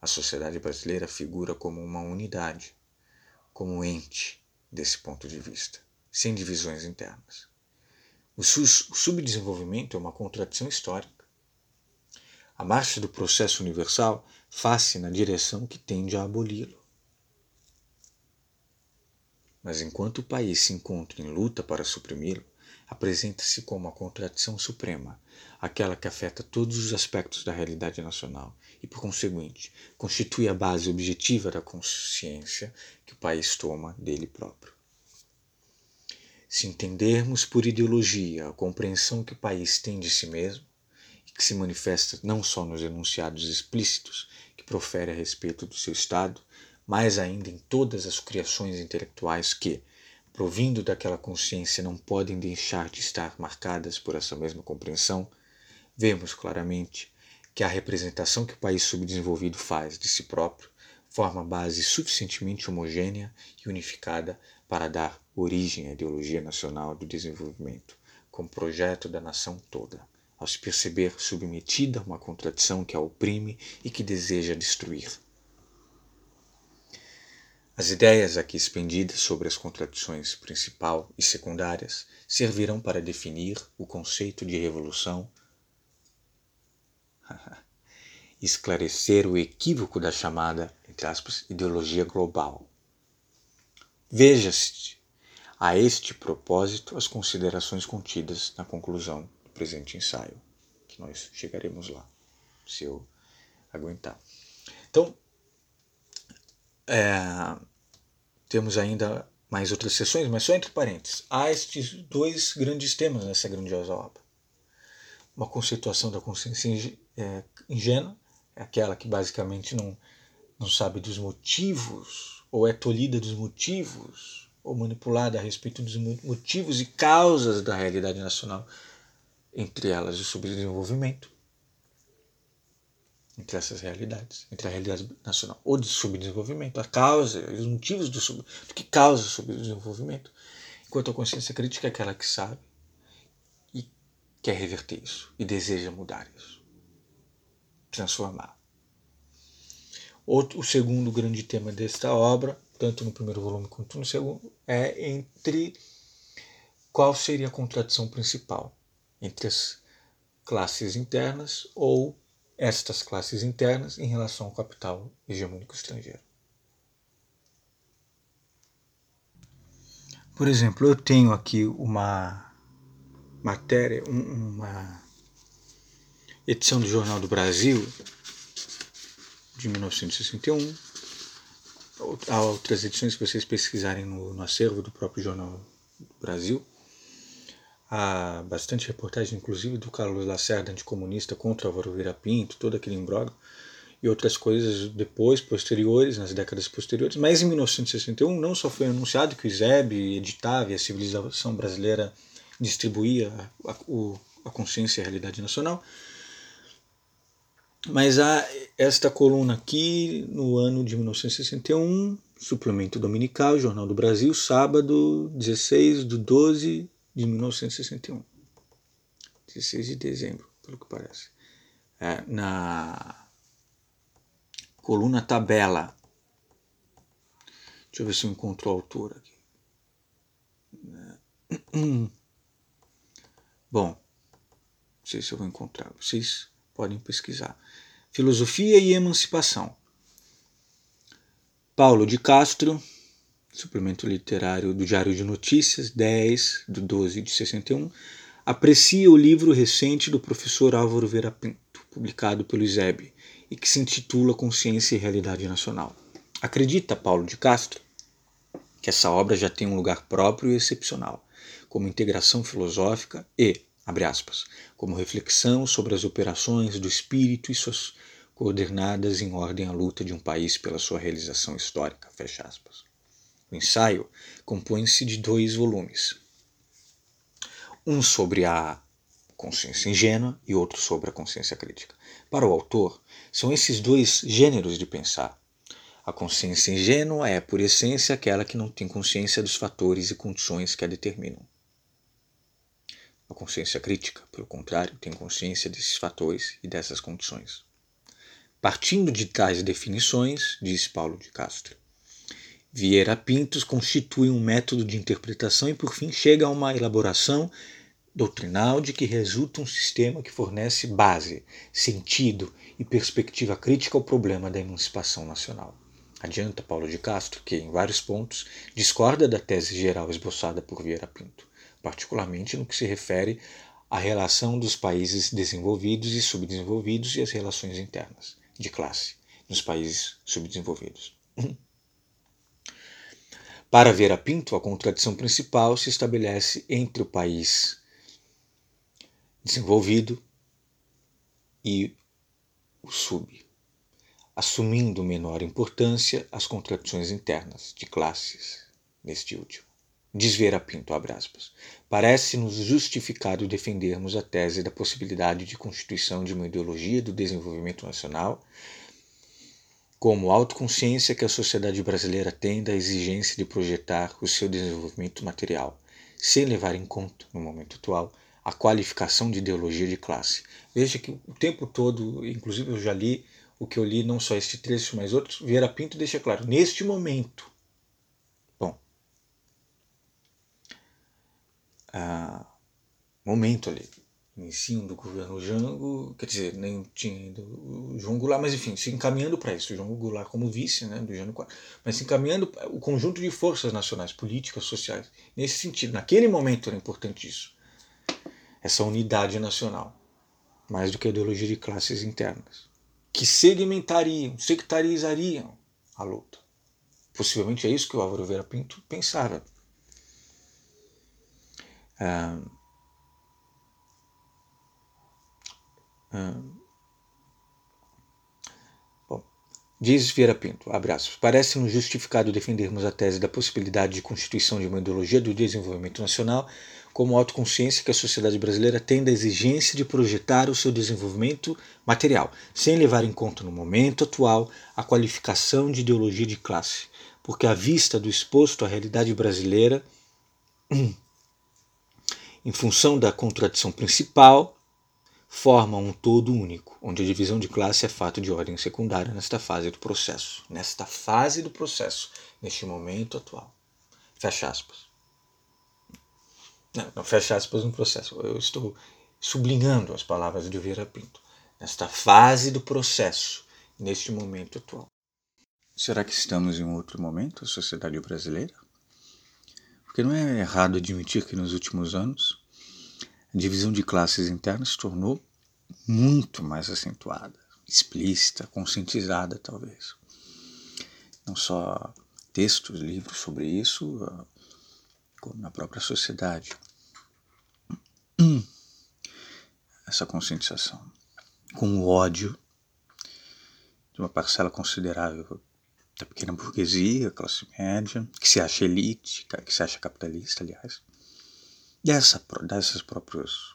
a sociedade brasileira figura como uma unidade, como ente desse ponto de vista, sem divisões internas. O, subdesenvolvimento é uma contradição histórica. A marcha do processo universal faz-se na direção que tende a aboli-lo. Mas enquanto o país se encontra em luta para suprimi-lo, apresenta-se como a contradição suprema, aquela que afeta todos os aspectos da realidade nacional e, por conseguinte, constitui a base objetiva da consciência que o país toma dele próprio. Se entendermos por ideologia a compreensão que o país tem de si mesmo, e que se manifesta não só nos enunciados explícitos que profere a respeito do seu Estado, mas ainda em todas as criações intelectuais que, provindo daquela consciência, não podem deixar de estar marcadas por essa mesma compreensão, vemos claramente que a representação que o país subdesenvolvido faz de si próprio forma base suficientemente homogênea e unificada para dar origem à ideologia nacional do desenvolvimento, como projeto da nação toda, ao se perceber submetida a uma contradição que a oprime e que deseja destruir. As ideias aqui expendidas sobre as contradições principal e secundárias servirão para definir o conceito de revolução *laughs* esclarecer o equívoco da chamada, entre aspas, ideologia global. Veja-se a este propósito as considerações contidas na conclusão do presente ensaio, que nós chegaremos lá, se eu aguentar. Então, é, temos ainda mais outras sessões, mas só entre parênteses. Há estes dois grandes temas nessa grandiosa obra. Uma conceituação da consciência é, ingênua, é aquela que basicamente não, não sabe dos motivos, ou é tolhida dos motivos, ou manipulada a respeito dos motivos e causas da realidade nacional, entre elas o subdesenvolvimento, entre essas realidades, entre a realidade nacional ou de subdesenvolvimento, a causa, os motivos do, sub, do que causa o subdesenvolvimento, enquanto a consciência crítica é aquela que sabe e quer reverter isso e deseja mudar isso transformar. Outro, o segundo grande tema desta obra, tanto no primeiro volume quanto no segundo, é entre qual seria a contradição principal entre as classes internas ou estas classes internas em relação ao capital hegemônico estrangeiro. Por exemplo, eu tenho aqui uma matéria, uma edição do Jornal do Brasil de 1961. Há outras edições, se vocês pesquisarem no, no acervo do próprio Jornal do Brasil, há bastante reportagem, inclusive do Carlos Lacerda, anticomunista, contra Álvaro Vieira Pinto, todo aquele imbróglio, e outras coisas depois, posteriores, nas décadas posteriores. Mas em 1961 não só foi anunciado que o ISEB editava e a civilização brasileira distribuía a, a, a consciência e a realidade nacional, mas há esta coluna aqui no ano de 1961, suplemento dominical, Jornal do Brasil, sábado 16 de 12 de 1961. 16 de dezembro, pelo que parece. É, na coluna tabela. Deixa eu ver se eu encontro o autor aqui. Bom, não sei se eu vou encontrar. Vocês podem pesquisar. Filosofia e Emancipação. Paulo de Castro, suplemento literário do Diário de Notícias, 10 de 12 de 61, aprecia o livro recente do professor Álvaro Vera Pinto, publicado pelo ISEB, e que se intitula Consciência e Realidade Nacional. Acredita Paulo de Castro que essa obra já tem um lugar próprio e excepcional, como integração filosófica e, abre aspas, como reflexão sobre as operações do espírito e suas coordenadas em ordem à luta de um país pela sua realização histórica, fecha aspas. O ensaio compõe-se de dois volumes. Um sobre a consciência ingênua e outro sobre a consciência crítica. Para o autor, são esses dois gêneros de pensar. A consciência ingênua é, por essência, aquela que não tem consciência dos fatores e condições que a determinam. A consciência crítica, pelo contrário, tem consciência desses fatores e dessas condições. Partindo de tais definições, diz Paulo de Castro, Vieira Pintos constitui um método de interpretação e, por fim, chega a uma elaboração doutrinal de que resulta um sistema que fornece base, sentido e perspectiva crítica ao problema da emancipação nacional. Adianta Paulo de Castro que, em vários pontos, discorda da tese geral esboçada por Vieira Pinto particularmente no que se refere à relação dos países desenvolvidos e subdesenvolvidos e as relações internas de classe nos países subdesenvolvidos. Para Vera Pinto, a contradição principal se estabelece entre o país desenvolvido e o sub, assumindo menor importância as contradições internas de classes neste último. Diz Vera Pinto, abre aspas. Parece-nos justificado defendermos a tese da possibilidade de constituição de uma ideologia do desenvolvimento nacional como autoconsciência que a sociedade brasileira tem da exigência de projetar o seu desenvolvimento material, sem levar em conta, no momento atual, a qualificação de ideologia de classe. Veja que o tempo todo, inclusive eu já li o que eu li, não só este trecho, mas outros, Vieira Pinto deixa claro, neste momento, momento ali. Ensino do governo Jango, quer dizer, nem tinha ainda o João Goulart, mas enfim, se encaminhando para isso, o João Goulart como vice né, do Jânio Quadros, mas se encaminhando o conjunto de forças nacionais, políticas, sociais, nesse sentido. Naquele momento era importante isso, essa unidade nacional, mais do que a ideologia de classes internas, que segmentariam, sectarizariam a luta. Possivelmente é isso que o Álvaro Vera Pinto pensava. Ah, ah, bom, diz Vieira Pinto, abraços. Parece-nos justificado defendermos a tese da possibilidade de constituição de uma ideologia do desenvolvimento nacional como autoconsciência que a sociedade brasileira tem da exigência de projetar o seu desenvolvimento material, sem levar em conta no momento atual a qualificação de ideologia de classe, porque à vista do exposto à realidade brasileira em função da contradição principal, formam um todo único, onde a divisão de classe é fato de ordem secundária nesta fase do processo. Nesta fase do processo, neste momento atual. Fecha aspas. Não, não fecha aspas no processo. Eu estou sublinhando as palavras de Vieira Pinto. nesta fase do processo, neste momento atual. Será que estamos em outro momento, a sociedade brasileira? Porque não é errado admitir que nos últimos anos a divisão de classes internas se tornou muito mais acentuada, explícita, conscientizada, talvez. Não só textos, livros sobre isso, como na própria sociedade. *clears throat* Essa conscientização com o ódio de uma parcela considerável da pequena burguesia, classe média, que se acha elite, que se acha capitalista, aliás, dessa, dessas próprias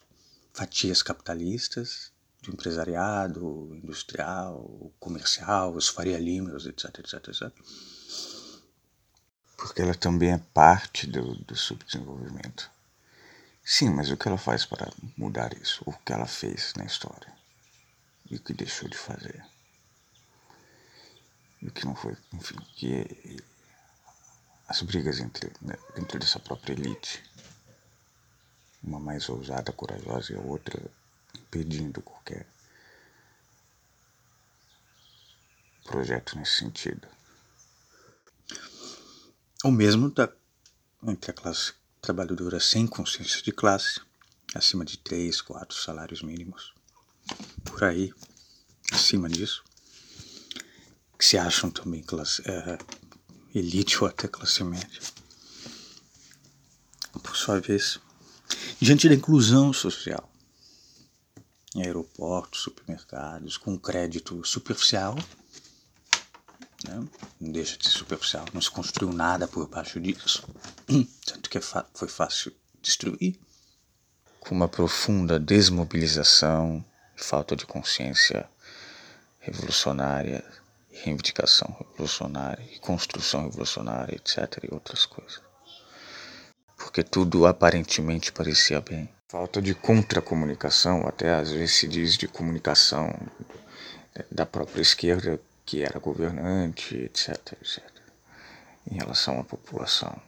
fatias capitalistas, do empresariado, industrial, comercial, os Faria Limas, etc, etc, etc. Porque ela também é parte do, do subdesenvolvimento. Sim, mas o que ela faz para mudar isso? O que ela fez na história? E o que deixou de fazer? E o que não foi, enfim, que as brigas entre, né, dentro dessa própria elite, uma mais ousada, corajosa e a outra impedindo qualquer projeto nesse sentido. O mesmo da, entre a classe trabalhadora sem consciência de classe, acima de três, quatro salários mínimos, por aí, acima disso, que se acham também classe, é, elite ou até classe média. Por sua vez, diante da inclusão social, em aeroportos, supermercados, com crédito superficial, né? não deixa de ser superficial, não se construiu nada por baixo disso, *clears throat* tanto que é foi fácil destruir. Com uma profunda desmobilização, falta de consciência revolucionária reivindicação revolucionária construção revolucionária, etc. e outras coisas. Porque tudo aparentemente parecia bem. Falta de contracomunicação, até às vezes se diz de comunicação da própria esquerda que era governante, etc, etc. Em relação à população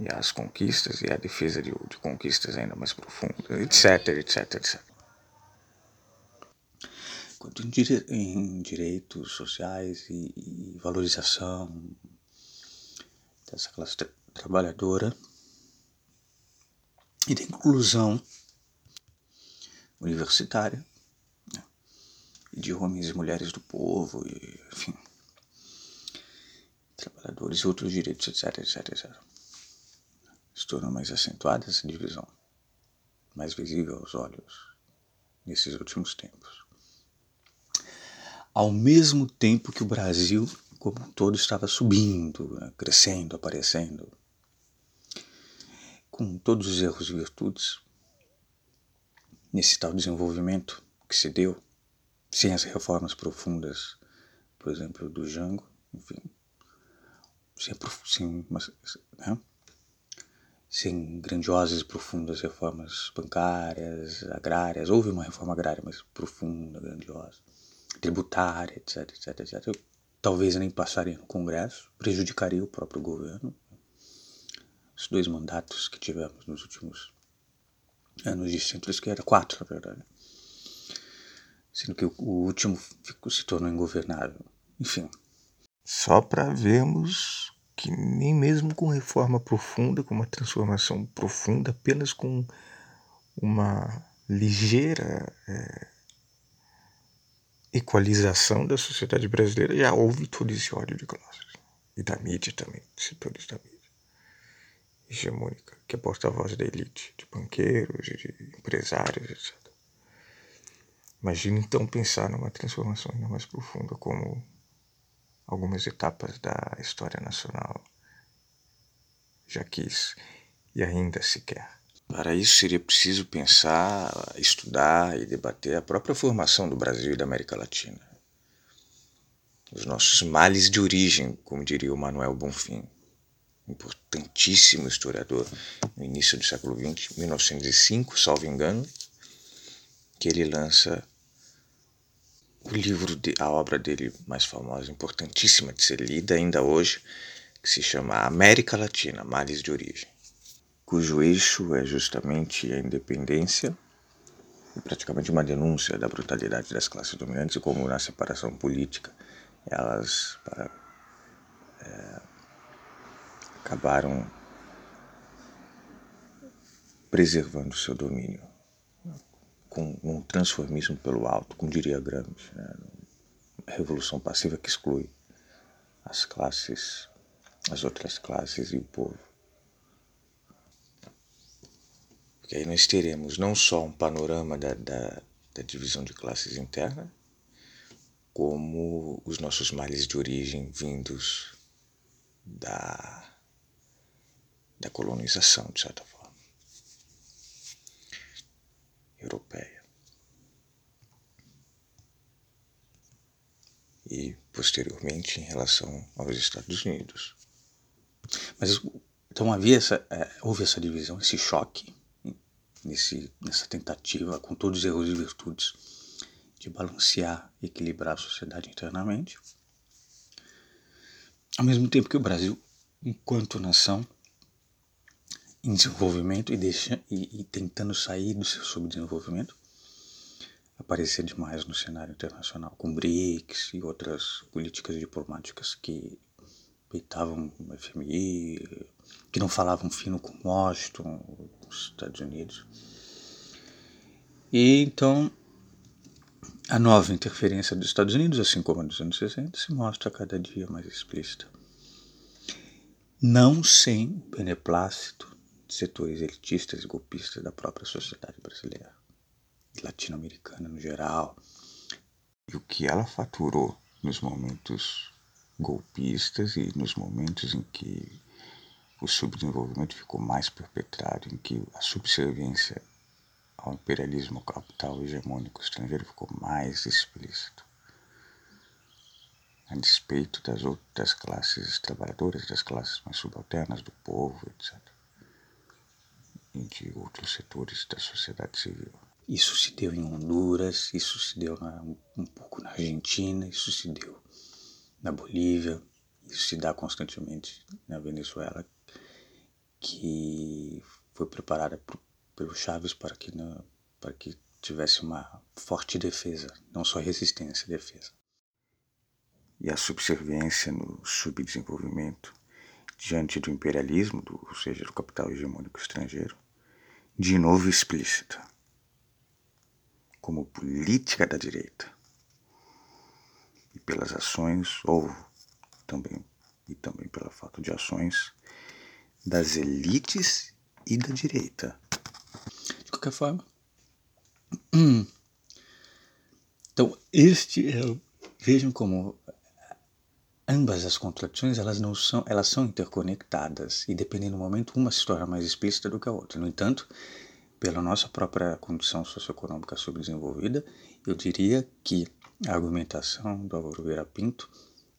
e às conquistas e à defesa de, de conquistas ainda mais profundas, etc, etc, etc quanto em, dire em direitos sociais e, e, valorização dessa classe tra trabalhadora e da inclusão universitária né, de homens e mulheres do povo, e, enfim, trabalhadores e outros direitos, etc, etc, etc. Se mais acentuada essa divisão, mais visível aos olhos nesses últimos tempos ao mesmo tempo que o Brasil como um todo estava subindo, né, crescendo, aparecendo, com todos os erros e virtudes, nesse tal desenvolvimento que se deu, sem as reformas profundas, por exemplo, do Jango, enfim, sem, sem, né, sem grandiosas e profundas reformas bancárias, agrárias, houve uma reforma agrária, mas profunda, grandiosa tributária, etc, etc, etc. Talvez nem passaria no Congresso, prejudicaria o próprio governo. Os dois mandatos que tivemos nos últimos anos de centro-esquerda, quatro na verdade, sendo que o, último ficou, se tornou ingovernável. Enfim. Só para vermos que nem mesmo com reforma profunda, com uma transformação profunda, apenas com uma ligeira é, equalização da sociedade brasileira, já houve todo esse ódio de classes. E da mídia também, setores da mídia. Hegemônica, que é porta-voz da elite, de banqueiros, de empresários, etc. Imagina então pensar numa transformação ainda mais profunda, como algumas etapas da história nacional já quis e ainda se quer. Para isso seria preciso pensar, estudar e debater a própria formação do Brasil e da América Latina. Os nossos males de origem, como diria o Manuel Bonfim, importantíssimo historiador no início do século XX, 1905, salvo engano, que ele lança o livro, de, a obra dele mais famosa, importantíssima de ser lida ainda hoje, que se chama América Latina, Males de Origem cujo eixo é justamente a independência e praticamente uma denúncia da brutalidade das classes dominantes e como na separação política elas para, é, acabaram preservando seu domínio com um transformismo pelo alto, como diria Gramsci, né? revolução passiva que exclui as classes, as outras classes e o povo. Porque aí nós teremos não só um panorama da, da, da divisão de classes interna, como os nossos males de origem vindos da, da colonização, de certa forma, europeia. E posteriormente em relação aos Estados Unidos. Mas então havia essa, é, houve essa divisão, esse choque nesse, nessa tentativa, com todos os erros e virtudes, de balancear, equilibrar a sociedade internamente. Ao mesmo tempo que o Brasil, enquanto nação, em desenvolvimento e, e, e tentando sair do seu subdesenvolvimento, aparecia demais no cenário internacional, com BRICS e outras políticas diplomáticas que peitavam o FMI, que não falavam fino com Washington, os Estados Unidos. E então a nova interferência dos Estados Unidos, assim como a dos anos 60, se mostra cada dia mais explícita. Não sem beneplácito setores elitistas e golpistas da própria sociedade brasileira e latino-americana no geral. E o que ela faturou nos momentos golpistas e nos momentos em que o subdesenvolvimento ficou mais perpetrado, em que a subserviência ao imperialismo capital hegemônico estrangeiro ficou mais explícito. A despeito das outras classes trabalhadoras, das classes mais subalternas, do povo, etc. De outros setores da sociedade civil. Isso se deu em Honduras, isso se deu na, um pouco na Argentina, isso se deu na Bolívia, isso se dá constantemente na Venezuela, que foi preparada pelo Chaves para que, não, para que tivesse uma forte defesa, não só resistência, defesa. E a subserviência no subdesenvolvimento diante do imperialismo, do, ou seja, do capital hegemônico estrangeiro, de novo explícita, como política da direita. E pelas ações, ou também, e também pela falta de ações, das elites e da direita. De qualquer forma. *clears throat* Então, este é, vejam como ambas as contradições elas não são elas são interconectadas e dependendo do momento uma se torna mais explícita do que a outra no entanto pela nossa própria condição socioeconômica subdesenvolvida eu diria que a argumentação do Álvaro Vieira Pinto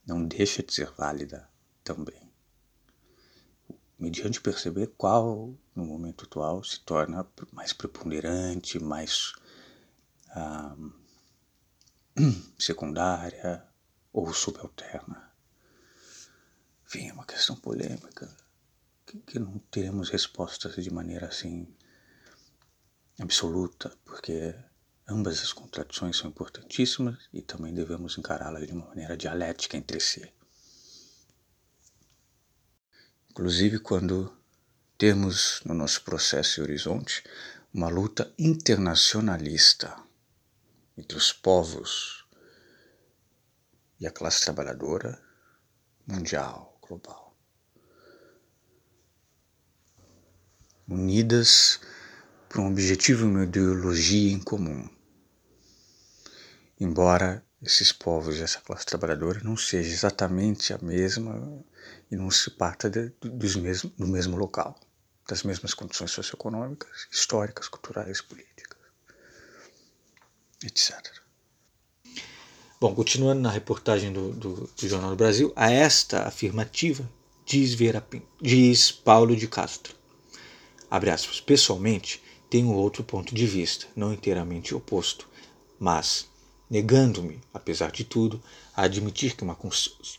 não deixa de ser válida também mediante perceber qual, no momento atual, se torna mais preponderante, mais ah, *clears throat* secundária ou subalterna. Enfim, é uma questão polêmica que, que não teremos respostas de maneira assim absoluta, porque ambas as contradições são importantíssimas e também devemos encará-las de uma maneira dialética entre si. Inclusive quando temos no nosso processo e horizonte uma luta internacionalista entre os povos e a classe trabalhadora mundial, global. Unidas por um objetivo e uma ideologia em comum. Embora esses povos e essa classe trabalhadora não seja exatamente a mesma e não se parta de, dos mesmo, do mesmo local, das mesmas condições socioeconômicas, históricas, culturais, políticas, etc. Bom, continuando na reportagem do, do, do Jornal do Brasil, a esta afirmativa diz, Vera, diz Paulo de Castro, abre aspas, pessoalmente tenho outro ponto de vista, não inteiramente oposto, mas negando-me, apesar de tudo, a admitir que uma,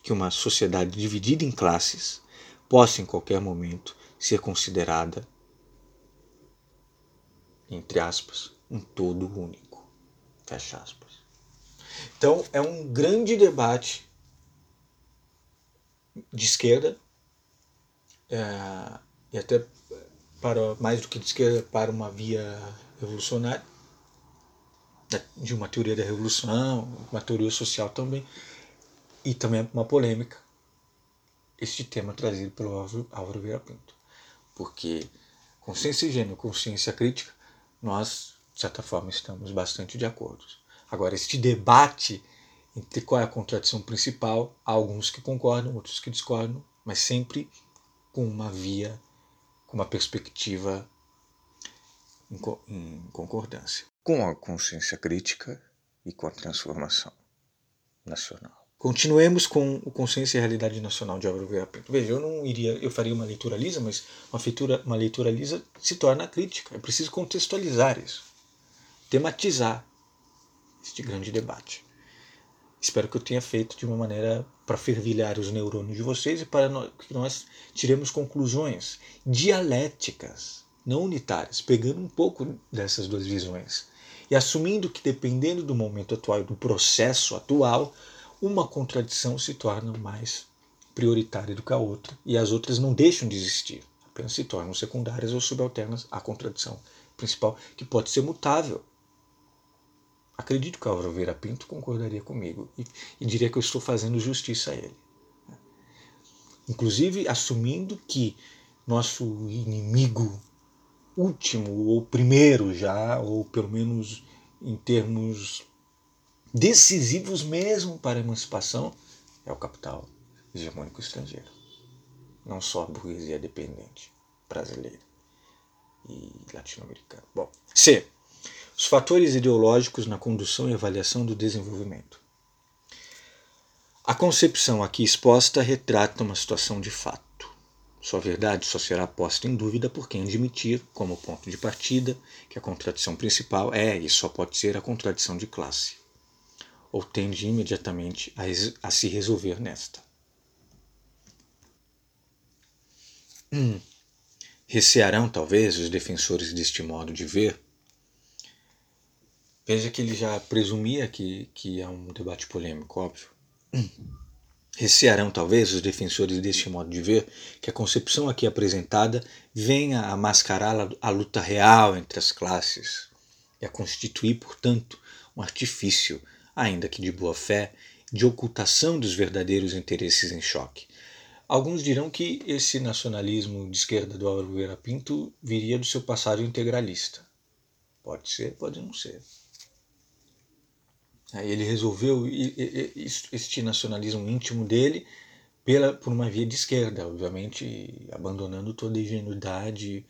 que uma sociedade dividida em classes possa em qualquer momento ser considerada, entre aspas, um todo único. Fecha aspas. Então é um grande debate de esquerda é, e até para mais do que de esquerda para uma via revolucionária de uma teoria da revolução, uma teoria social também e também uma polêmica este tema trazido pelo Álvaro Vieira Pinto porque consciência e gênero, consciência crítica, nós de certa forma estamos bastante de acordo. Agora este debate entre qual é a contradição principal, há alguns que concordam, outros que discordam, mas sempre com uma via, com uma perspectiva em, concordância. Com a consciência crítica e com a transformação nacional. Continuemos com o Consciência e Realidade Nacional de Álvaro Pinto. Veja, eu não iria, eu faria uma leitura lisa, mas uma leitura, uma leitura lisa se torna crítica. É preciso contextualizar isso, tematizar este grande debate. Espero que eu tenha feito de uma maneira para fervilhar os neurônios de vocês e para que nós tiremos conclusões dialéticas, não unitárias, pegando um pouco dessas duas visões e assumindo que, dependendo do momento atual e do processo atual, uma contradição se torna mais prioritária do que a outra e as outras não deixam de existir, apenas se tornam secundárias ou subalternas à contradição principal, que pode ser mutável Acredito que o Álvaro Vieira Pinto concordaria comigo e, e diria que eu estou fazendo justiça a ele. Inclusive assumindo que nosso inimigo último ou primeiro já, ou pelo menos em termos decisivos mesmo para a emancipação, é o capital hegemônico estrangeiro. Não só a burguesia dependente brasileira e latino-americana. Bom, C. Os fatores ideológicos na condução e avaliação do desenvolvimento. A concepção aqui exposta retrata uma situação de fato. Sua verdade só será posta em dúvida por quem admitir, como ponto de partida, que a contradição principal é e só pode ser a contradição de classe, ou tende imediatamente a, a se resolver nesta. Hum. Recearão, talvez, os defensores deste modo de ver Veja que ele já presumia que, que é um debate polêmico, óbvio. Recearão, talvez, os defensores deste modo de ver que a concepção aqui apresentada venha a mascarar a luta real entre as classes e a constituir, portanto, um artifício, ainda que de boa fé, de ocultação dos verdadeiros interesses em choque. Alguns dirão que esse nacionalismo de esquerda do Álvaro Vieira Pinto viria do seu passado integralista. Pode ser, pode não ser. Ele resolveu este nacionalismo íntimo dele pela, por uma via de esquerda, obviamente abandonando toda a ingenuidade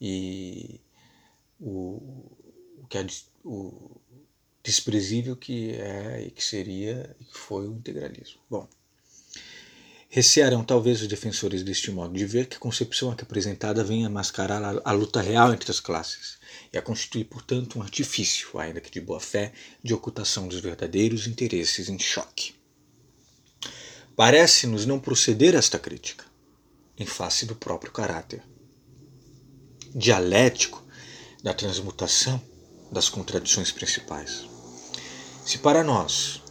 e o, o, que é, o desprezível que é e que seria e que foi o integralismo. Bom, recearão talvez os defensores deste modo de ver que a concepção aqui apresentada venha mascarar a, a luta real entre as classes e a constituir, portanto, um artifício, ainda que de boa fé, de ocultação dos verdadeiros interesses em choque. Parece-nos não proceder a esta crítica, em face do próprio caráter dialético da transmutação das contradições principais. Se para nós,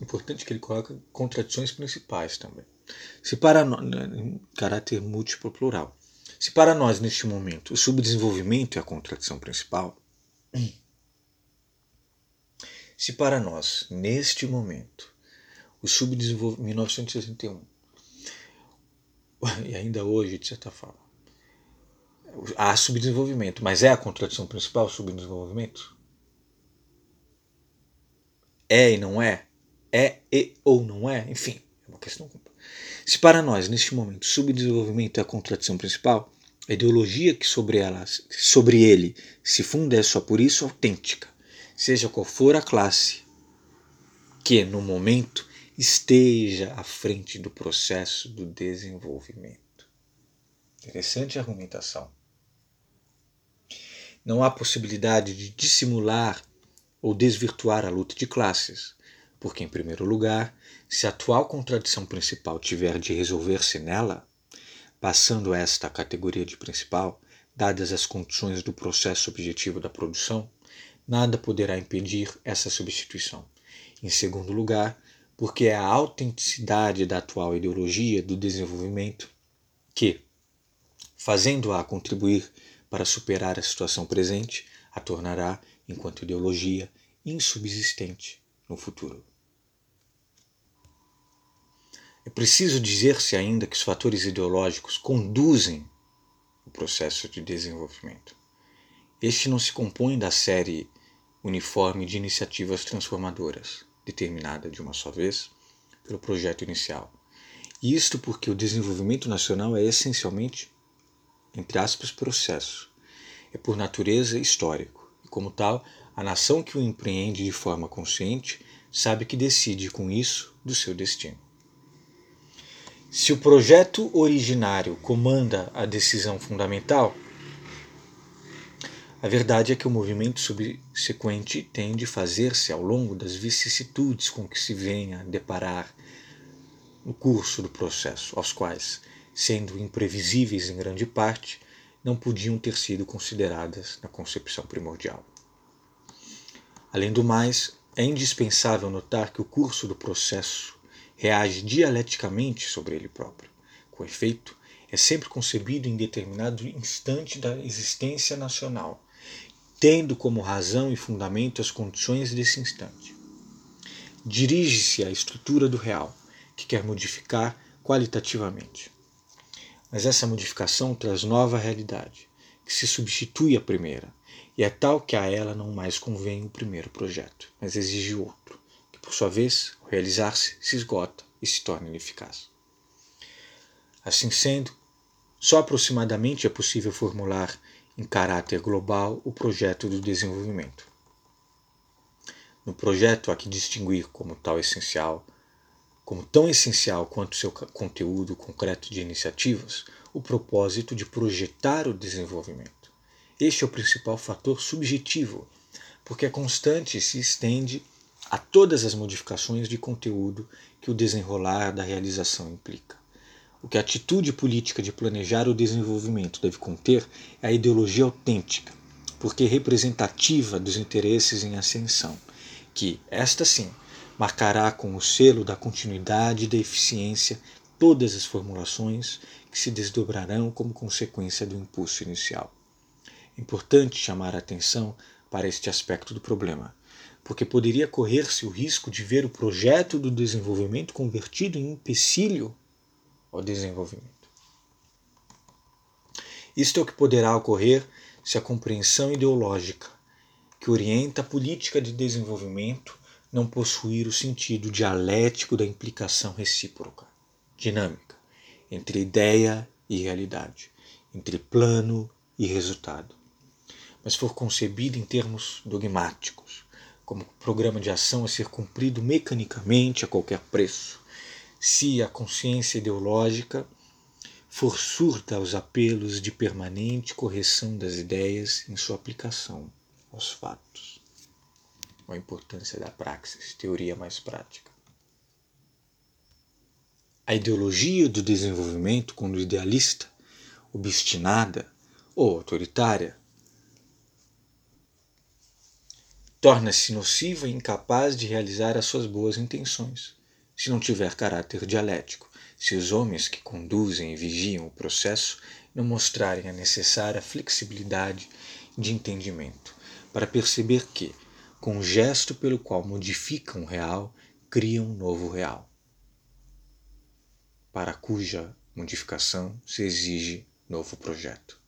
importante que ele coloque contradições principais também, se para em caráter múltiplo plural, se para nós, neste momento, o subdesenvolvimento é a contradição principal, *clears throat* se para nós, neste momento, o subdesenvolvimento. 1961, *laughs* e ainda hoje, de certa forma, há subdesenvolvimento, mas é a contradição principal o subdesenvolvimento? É e não é? É e ou não é? Enfim, é uma questão se para nós, neste momento, subdesenvolvimento é a contradição principal, a ideologia que sobre, ela, sobre ele se funda é só por isso autêntica, seja qual for a classe que, no momento, esteja à frente do processo do desenvolvimento. Interessante argumentação. Não há possibilidade de dissimular ou desvirtuar a luta de classes, porque, em primeiro lugar, se a atual contradição principal tiver de resolver-se nela, passando esta à categoria de principal, dadas as condições do processo objetivo da produção, nada poderá impedir essa substituição. Em segundo lugar, porque é a autenticidade da atual ideologia do desenvolvimento que, fazendo-a contribuir para superar a situação presente, a tornará, enquanto ideologia, insubsistente no futuro. É preciso dizer-se ainda que os fatores ideológicos conduzem o processo de desenvolvimento. Este não se compõe da série uniforme de iniciativas transformadoras, determinada de uma só vez pelo projeto inicial. Isto porque o desenvolvimento nacional é essencialmente, entre aspas, processo. É por natureza histórico, e como tal, a nação que o empreende de forma consciente sabe que decide com isso do seu destino. Se o projeto originário comanda a decisão fundamental, a verdade é que o movimento subsequente tende a fazer-se ao longo das vicissitudes com que se venha a deparar no curso do processo, aos quais, sendo imprevisíveis em grande parte, não podiam ter sido consideradas na concepção primordial. Além do mais, é indispensável notar que o curso do processo reage dialeticamente sobre ele próprio. Com efeito, é sempre concebido em determinado instante da existência nacional, tendo como razão e fundamento as condições desse instante. Dirige-se à estrutura do real, que quer modificar qualitativamente. Mas essa modificação traz nova realidade, que se substitui à primeira, e é tal que a ela não mais convém o primeiro projeto, mas exige outro, que por sua vez, realizar-se, se esgota e se torna ineficaz. Assim sendo, só aproximadamente é possível formular em caráter global o projeto do desenvolvimento. No projeto há que distinguir como tal essencial, como tão essencial quanto seu conteúdo concreto de iniciativas, o propósito de projetar o desenvolvimento. Este é o principal fator subjetivo, porque a constante se estende a todas as modificações de conteúdo que o desenrolar da realização implica. O que a atitude política de planejar o desenvolvimento deve conter é a ideologia autêntica, porque representativa dos interesses em ascensão, que, esta sim, marcará com o selo da continuidade e da eficiência todas as formulações que se desdobrarão como consequência do impulso inicial. Importante chamar a atenção para este aspecto do problema, porque poderia correr-se o risco de ver o projeto do desenvolvimento convertido em empecilho ao desenvolvimento. Isto é o que poderá ocorrer se a compreensão ideológica que orienta a política de desenvolvimento não possuir o sentido dialético da implicação recíproca, dinâmica, entre ideia e realidade, entre plano e resultado, mas for concebida em termos dogmáticos, como programa de ação a ser cumprido mecanicamente a qualquer preço, se a consciência ideológica for surda aos apelos de permanente correção das ideias em sua aplicação aos fatos. A importância da praxis, teoria mais prática. A ideologia do desenvolvimento, quando idealista, obstinada ou autoritária, torna-se nociva e incapaz de realizar as suas boas intenções se não tiver caráter dialético, se os homens que conduzem e vigiam o processo não mostrarem a necessária flexibilidade de entendimento, para perceber que, com o gesto pelo qual modificam o real, criam um novo real, para cuja modificação se exige novo projeto.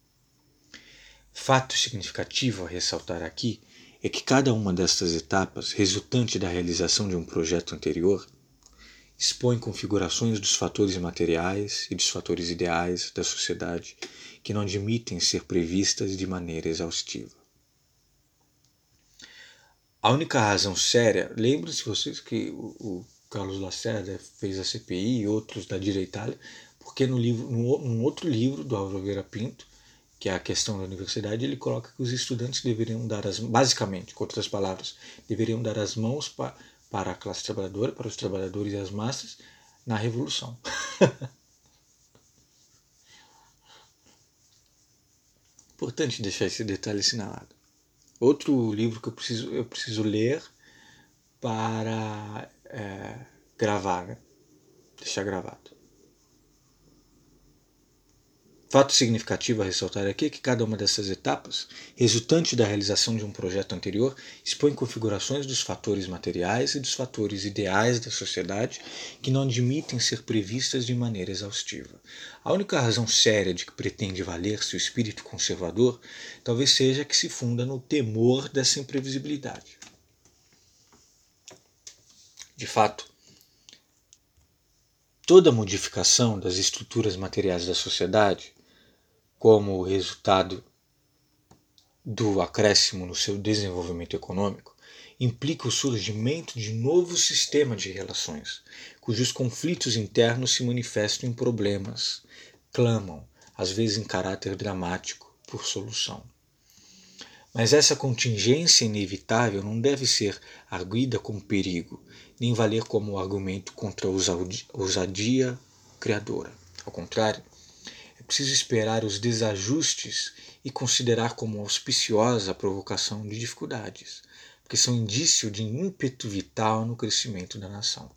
Fato significativo a ressaltar aqui é que cada uma destas etapas, resultante da realização de um projeto anterior, expõe configurações dos fatores materiais e dos fatores ideais da sociedade que não admitem ser previstas de maneira exaustiva. A única razão séria, lembrem-se vocês que o, Carlos Lacerda fez a CPI e outros da direita, porque no livro, num outro livro do Álvaro Vera Pinto, que é a questão da universidade, ele coloca que os estudantes deveriam dar as, basicamente, com outras palavras, deveriam dar as mãos para para a classe trabalhadora, para os trabalhadores e as massas na Revolução. *laughs* Importante deixar esse detalhe assinalado. outro livro que eu preciso, eu preciso ler para é, gravar, né? deixar gravado. Fato significativo a ressaltar aqui é que cada uma dessas etapas, resultante da realização de um projeto anterior, expõe configurações dos fatores materiais e dos fatores ideais da sociedade que não admitem ser previstas de maneira exaustiva. A única razão séria de que pretende valer-se o espírito conservador talvez seja que se funda no temor dessa imprevisibilidade. De fato, toda modificação das estruturas materiais da sociedade como resultado do acréscimo no seu desenvolvimento econômico, implica o surgimento de novo sistema de relações, cujos conflitos internos se manifestam em problemas, clamam, às vezes em caráter dramático, por solução. Mas essa contingência inevitável não deve ser arguida como perigo, nem valer como argumento contra a ousadia criadora. Ao contrário, preciso esperar os desajustes e considerar como auspiciosa a provocação de dificuldades, porque são indício de ímpeto vital no crescimento da nação.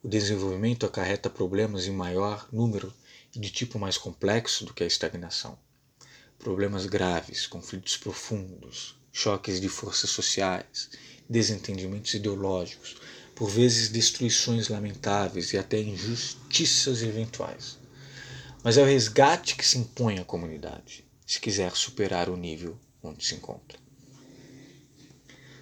O desenvolvimento acarreta problemas em maior número e de tipo mais complexo do que a estagnação. Problemas graves, conflitos profundos, choques de forças sociais, desentendimentos ideológicos, por vezes destruições lamentáveis e até injustiças eventuais mas é o resgate que se impõe à comunidade, se quiser superar o nível onde se encontra.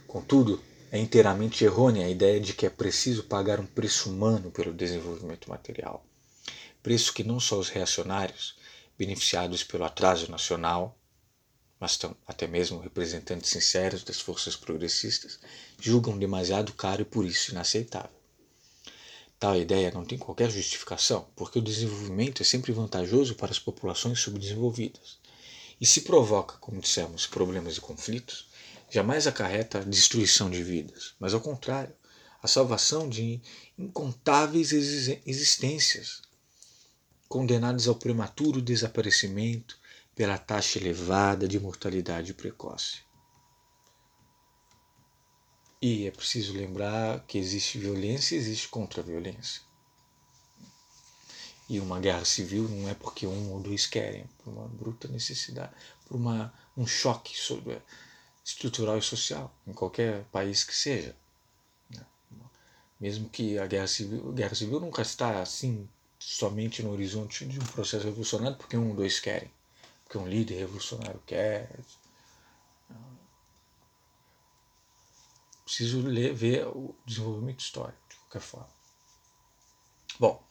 Contudo, é inteiramente errônea a ideia de que é preciso pagar um preço humano pelo desenvolvimento material. Preço que não só os reacionários, beneficiados pelo atraso nacional, mas até mesmo representantes sinceros das forças progressistas, julgam demasiado caro e por isso inaceitável. Tal ideia não tem qualquer justificação, porque o desenvolvimento é sempre vantajoso para as populações subdesenvolvidas. E se provoca, como dissemos, problemas e conflitos, jamais acarreta a destruição de vidas, mas ao contrário, a salvação de incontáveis existências, condenadas ao prematuro desaparecimento pela taxa elevada de mortalidade precoce. E é preciso lembrar que existe violência e existe contra-violência. E uma guerra civil não é porque um ou dois querem, por uma bruta necessidade, por uma, um choque estrutural e social, em qualquer país que seja. Né? Mesmo que a guerra civil, a guerra civil nunca está assim somente no horizonte de um processo revolucionário porque um ou dois querem, porque um líder revolucionário quer, preciso ler, ver o desenvolvimento histórico, de qualquer forma. Bom,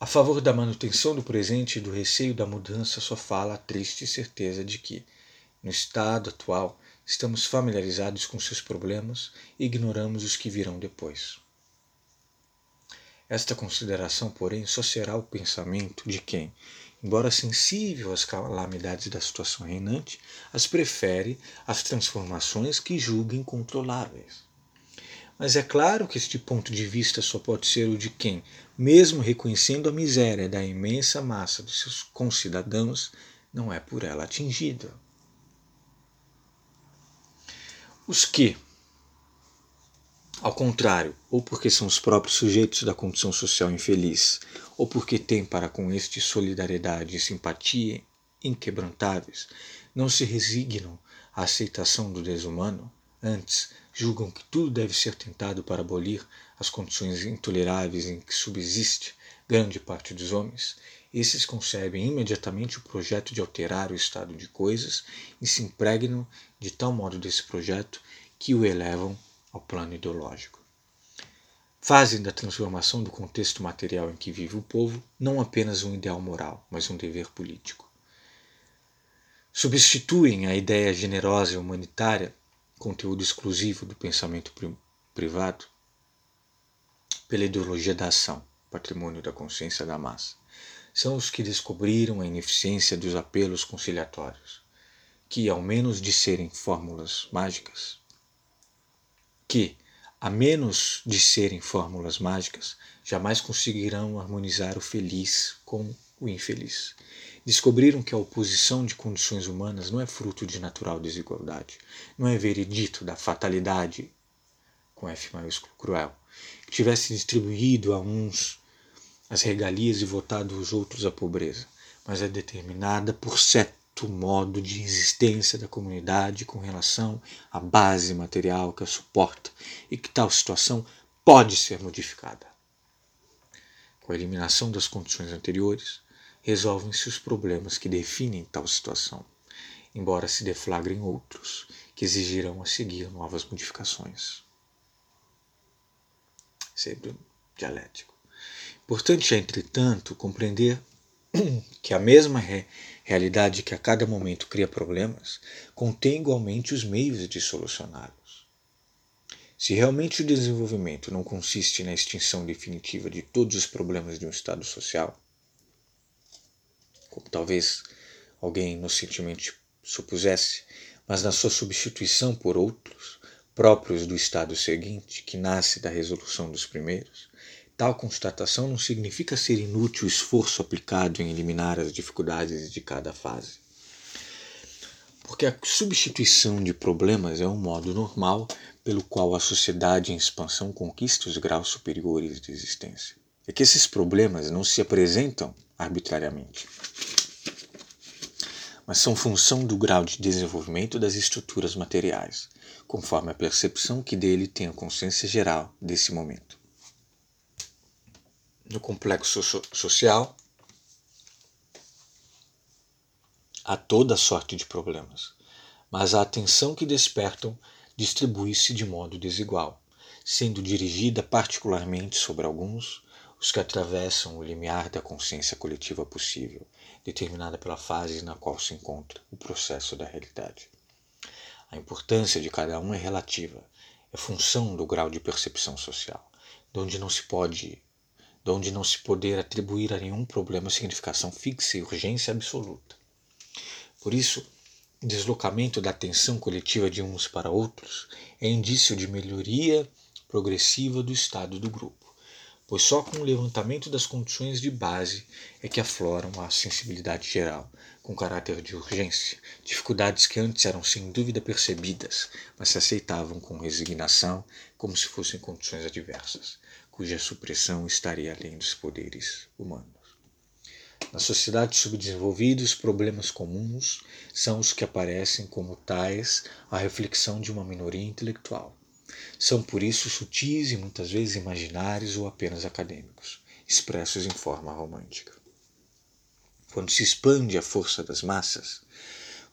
a favor da manutenção do presente e do receio da mudança só fala a triste certeza de que, no estado atual, estamos familiarizados com seus problemas e ignoramos os que virão depois. Esta consideração, porém, só será o pensamento de quem, embora sensível às calamidades da situação reinante, as prefere às transformações que julguem controláveis. Mas é claro que este ponto de vista só pode ser o de quem, mesmo reconhecendo a miséria da imensa massa de seus concidadãos, não é por ela atingido. Os que, ao contrário, ou porque são os próprios sujeitos da condição social infeliz, ou porque têm para com este solidariedade e simpatia inquebrantáveis, não se resignam à aceitação do desumano, antes julgam que tudo deve ser tentado para abolir as condições intoleráveis em que subsiste grande parte dos homens, esses concebem imediatamente o projeto de alterar o estado de coisas e se impregnam de tal modo desse projeto que o elevam ao plano ideológico. Fazem da transformação do contexto material em que vive o povo não apenas um ideal moral, mas um dever político. Substituem a ideia generosa e humanitária, conteúdo exclusivo do pensamento privado, pela ideologia da ação, patrimônio da consciência da massa. São os que descobriram a ineficiência dos apelos conciliatórios, que, ao menos de serem fórmulas mágicas, que, a menos de serem fórmulas mágicas, jamais conseguirão harmonizar o feliz com o infeliz. descobriram que a oposição de condições humanas não é fruto de natural desigualdade, não é veredito da fatalidade, com F maiúsculo cruel, que tivesse distribuído a uns as regalias e votado os outros à pobreza, mas é determinada por certo modo de existência da comunidade com relação à base material que a suporta e que tal situação pode ser modificada. Com a eliminação das condições anteriores, resolvem-se os problemas que definem tal situação, embora se deflagrem outros que exigirão a seguir novas modificações. Sempre dialético. Importante é, entretanto, compreender *clears throat* que a mesma realidade que a cada momento cria problemas contém igualmente os meios de solucioná-los. Se realmente o desenvolvimento não consiste na extinção definitiva de todos os problemas de um Estado social, como talvez alguém inocentemente supusesse, mas na sua substituição por outros, próprios do estado seguinte, que nasce da resolução dos primeiros, Tal constatação não significa ser inútil o esforço aplicado em eliminar as dificuldades de cada fase. Porque a substituição de problemas é um modo normal pelo qual a sociedade em expansão conquista os graus superiores de existência. É que esses problemas não se apresentam arbitrariamente, mas são função do grau de desenvolvimento das estruturas materiais, conforme a percepção que dele tem a consciência geral desse momento no complexo so social há toda sorte de problemas, mas a atenção que despertam distribui-se de modo desigual, sendo dirigida particularmente sobre alguns, os que atravessam o limiar da consciência coletiva possível, determinada pela fase na qual se encontra o processo da realidade. A importância de cada um é relativa, é função do grau de percepção social, de onde não se pode de onde não se poder atribuir a nenhum problema significação fixa e urgência absoluta. Por isso, o deslocamento da atenção coletiva de uns para outros é indício de melhoria progressiva do estado do grupo, pois só com o levantamento das condições de base é que afloram a sensibilidade geral, com caráter de urgência, dificuldades que antes eram sem dúvida percebidas, mas se aceitavam com resignação como se fossem condições adversas cuja supressão estaria além dos poderes humanos. Na sociedade subdesenvolvida, os problemas comuns são os que aparecem como tais à reflexão de uma minoria intelectual. São por isso sutis e muitas vezes imaginários ou apenas acadêmicos, expressos em forma romântica. Quando se expande a força das massas,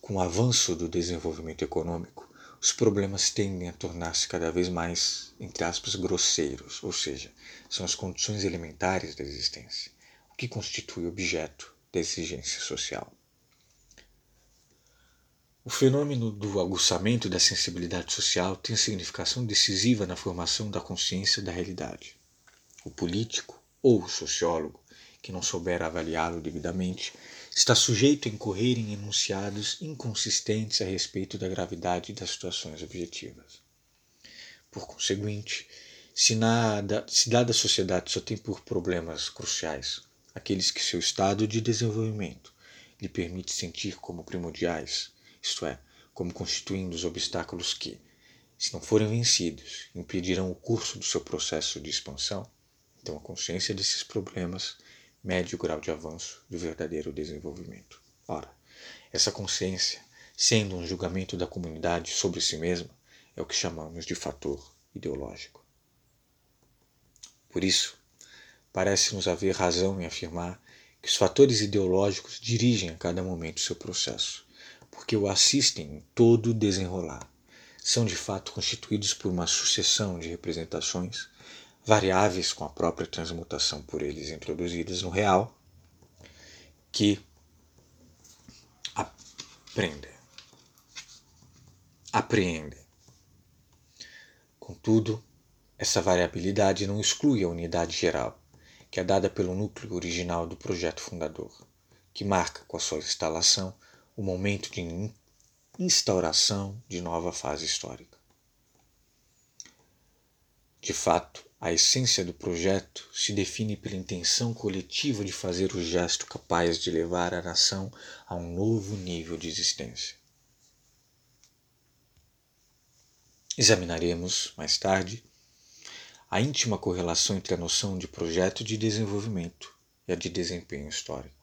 com o avanço do desenvolvimento econômico, os problemas tendem a tornar-se cada vez mais, entre aspas, grosseiros, ou seja, são as condições elementares da existência, o que constitui objeto da exigência social. O fenômeno do aguçamento da sensibilidade social tem significação decisiva na formação da consciência da realidade. O político ou o sociólogo, que não souber avaliá-lo devidamente, está sujeito a incorrer em enunciados inconsistentes a respeito da gravidade das situações objetivas. Por conseguinte, se, nada, se dada a sociedade só tem por problemas cruciais aqueles que seu estado de desenvolvimento lhe permite sentir como primordiais, isto é, como constituindo os obstáculos que, se não forem vencidos, impedirão o curso do seu processo de expansão, então a consciência desses problemas médio grau de avanço do verdadeiro desenvolvimento. Ora, essa consciência, sendo um julgamento da comunidade sobre si mesma, é o que chamamos de fator ideológico. Por isso, parece-nos haver razão em afirmar que os fatores ideológicos dirigem a cada momento seu processo, porque o assistem em todo desenrolar. São de fato constituídos por uma sucessão de representações variáveis com a própria transmutação por eles introduzidas no real, que aprendem, apreendem. Contudo, essa variabilidade não exclui a unidade geral, que é dada pelo núcleo original do projeto fundador, que marca com a sua instalação o momento de instauração de nova fase histórica. De fato, A essência do projeto se define pela intenção coletiva de fazer o gesto capaz de levar a nação a um novo nível de existência. Examinaremos, mais tarde, a íntima correlação entre a noção de projeto de desenvolvimento e a de desempenho histórico.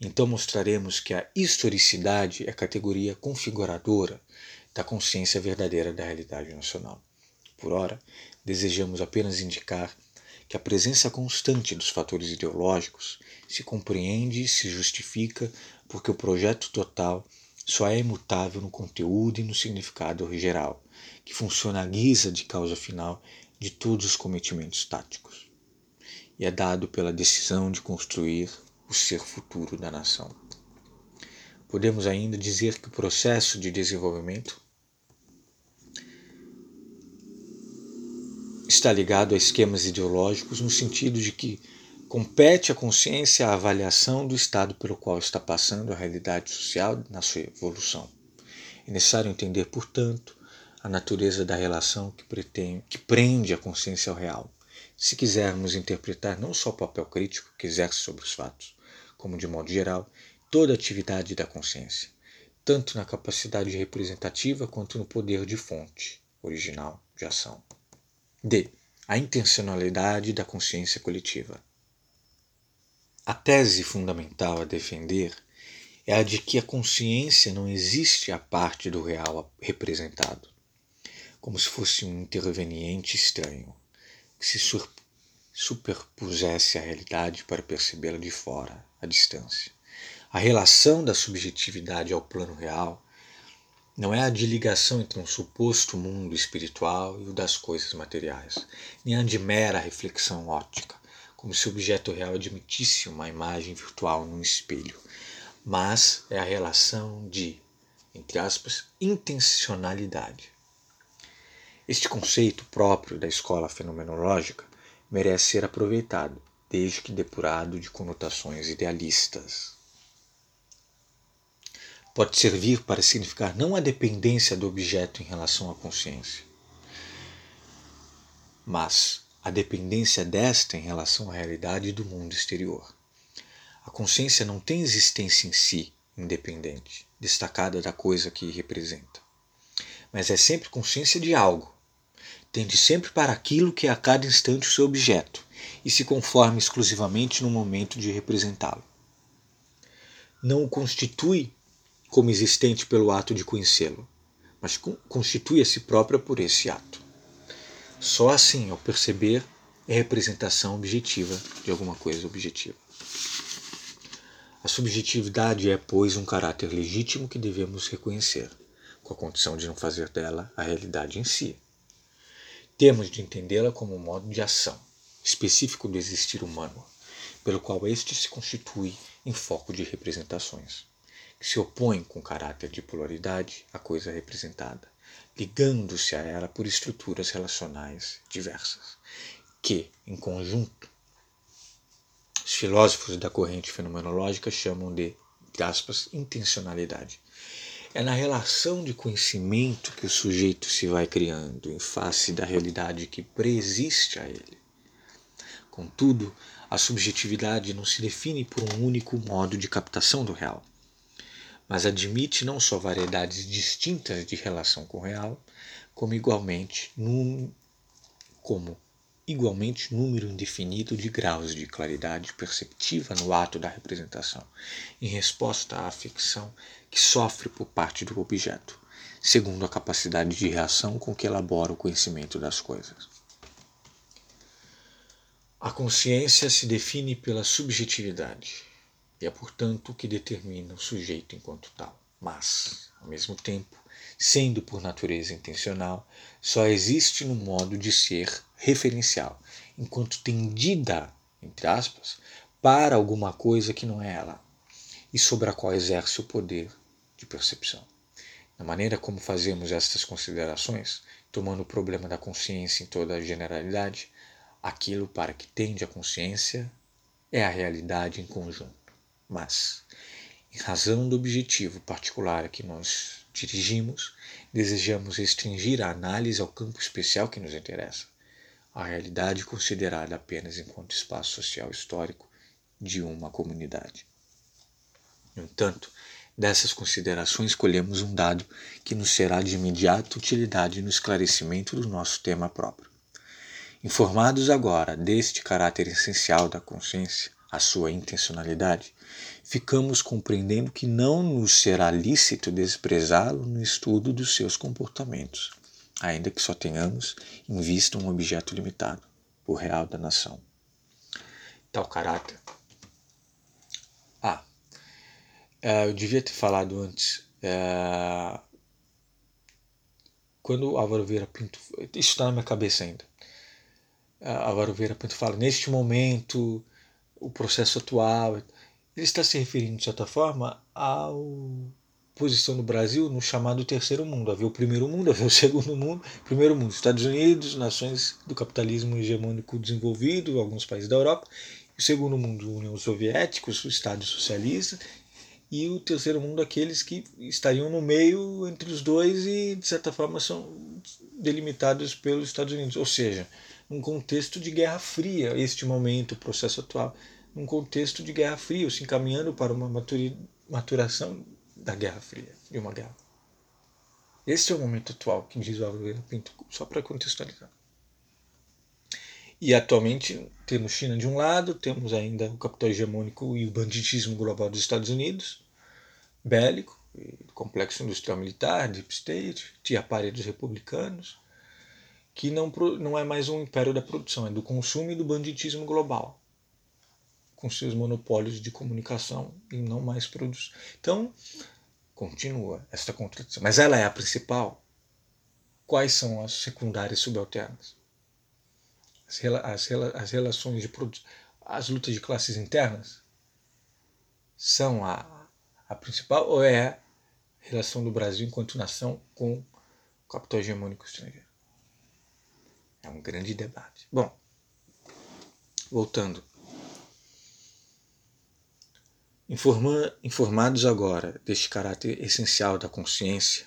Então mostraremos que a historicidade é a categoria configuradora da consciência verdadeira da realidade nacional. Por ora, desejamos apenas indicar que a presença constante dos fatores ideológicos se compreende e se justifica porque o projeto total só é imutável no conteúdo e no significado geral, que funciona à guisa de causa final de todos os cometimentos táticos, e é dado pela decisão de construir o ser futuro da nação. Podemos ainda dizer que o processo de desenvolvimento está ligado a esquemas ideológicos no sentido de que compete à consciência a avaliação do estado pelo qual está passando a realidade social na sua evolução. É necessário entender, portanto, a natureza da relação que, pretende, que prende a consciência ao real, se quisermos interpretar não só o papel crítico que exerce sobre os fatos, como, de modo geral, toda a atividade da consciência, tanto na capacidade representativa quanto no poder de fonte original de ação. D. A intencionalidade da consciência coletiva. A tese fundamental a defender é a de que a consciência não existe à parte do real representado, como se fosse um interveniente estranho que se superpusesse à realidade para percebê-la de fora, à distância. A relação da subjetividade ao plano real não é a de ligação entre um suposto mundo espiritual e o das coisas materiais, nem a de mera reflexão óptica, como se o objeto real admitisse uma imagem virtual num espelho, mas é a relação de, entre aspas, intencionalidade. Este conceito próprio da escola fenomenológica merece ser aproveitado, desde que depurado de conotações idealistas pode servir para significar não a dependência do objeto em relação à consciência, mas a dependência desta em relação à realidade do mundo exterior. A consciência não tem existência em si, independente, destacada da coisa que representa, mas é sempre consciência de algo. Tende sempre para aquilo que é a cada instante o seu objeto e se conforma exclusivamente no momento de representá-lo. Não o constitui como existente pelo ato de conhecê-lo, mas constitui a si própria por esse ato. Só assim, ao perceber, é representação objetiva de alguma coisa objetiva. A subjetividade é, pois, um caráter legítimo que devemos reconhecer, com a condição de não fazer dela a realidade em si. Temos de entendê-la como um modo de ação específico do existir humano, pelo qual este se constitui em foco de representações que se opõe com caráter de polaridade à coisa representada, ligando-se a ela por estruturas relacionais diversas, que, em conjunto, os filósofos da corrente fenomenológica chamam de, aspas, intencionalidade. É na relação de conhecimento que o sujeito se vai criando em face da realidade que preexiste a ele. Contudo, a subjetividade não se define por um único modo de captação do real mas admite não só variedades distintas de relação com o real, como igualmente, num, como igualmente número indefinido de graus de claridade perceptiva no ato da representação, em resposta à ficção que sofre por parte do objeto, segundo a capacidade de reação com que elabora o conhecimento das coisas. A consciência se define pela subjetividade, e é, portanto, o que determina o sujeito enquanto tal. Mas, ao mesmo tempo, sendo por natureza intencional, só existe no modo de ser referencial, enquanto tendida, entre aspas, para alguma coisa que não é ela, e sobre a qual exerce o poder de percepção. Na maneira como fazemos estas considerações, tomando o problema da consciência em toda a generalidade, aquilo para que tende a consciência é a realidade em conjunto. Mas, em razão do objetivo particular a que nós dirigimos, desejamos restringir a análise ao campo especial que nos interessa, a realidade considerada apenas enquanto espaço social histórico de uma comunidade. No entanto, dessas considerações colhemos um dado que nos será de imediata utilidade no esclarecimento do nosso tema próprio. Informados agora deste caráter essencial da consciência, a sua intencionalidade, ficamos compreendendo que não nos será lícito desprezá-lo no estudo dos seus comportamentos, ainda que só tenhamos em vista um objeto limitado, o real da nação. Tal caráter. Ah, é, eu devia ter falado antes. É, quando Álvaro Vieira Pinto. Isso está na minha cabeça ainda. É, Álvaro Vieira Pinto fala: neste momento, o processo atual ele está se referindo, de certa forma, à posição do Brasil no chamado terceiro mundo. Havia o primeiro mundo, *laughs* havia o segundo mundo. Primeiro mundo, Estados Unidos, nações do capitalismo hegemônico desenvolvido, alguns países da Europa. O segundo mundo, União Soviética, os Estados socialistas. E o terceiro mundo, aqueles que estariam no meio entre os dois e, de certa forma, são delimitados pelos Estados Unidos. Ou seja, um contexto de Guerra Fria, este momento, o processo atual num contexto de Guerra Fria, se encaminhando para uma maturação da Guerra Fria, de uma guerra. Esse é o momento atual que diz o Álvaro Pinto, só para contextualizar. E atualmente temos China de um lado, temos ainda o capital hegemônico e o banditismo global dos Estados Unidos, bélico, complexo industrial militar, deep state, tia dos republicanos, que não, não é mais um império da produção, é do consumo e do banditismo global com seus monopólios de comunicação e não mais produz. Então, continua esta contradição. Mas ela é a principal? Quais são as secundárias subalternas? As, as, as relações de produção, as lutas de classes internas são a, a principal ou é a relação do Brasil enquanto nação com o capital hegemônico estrangeiro? É um grande debate. Bom, voltando Informa, informados agora deste caráter essencial da consciência,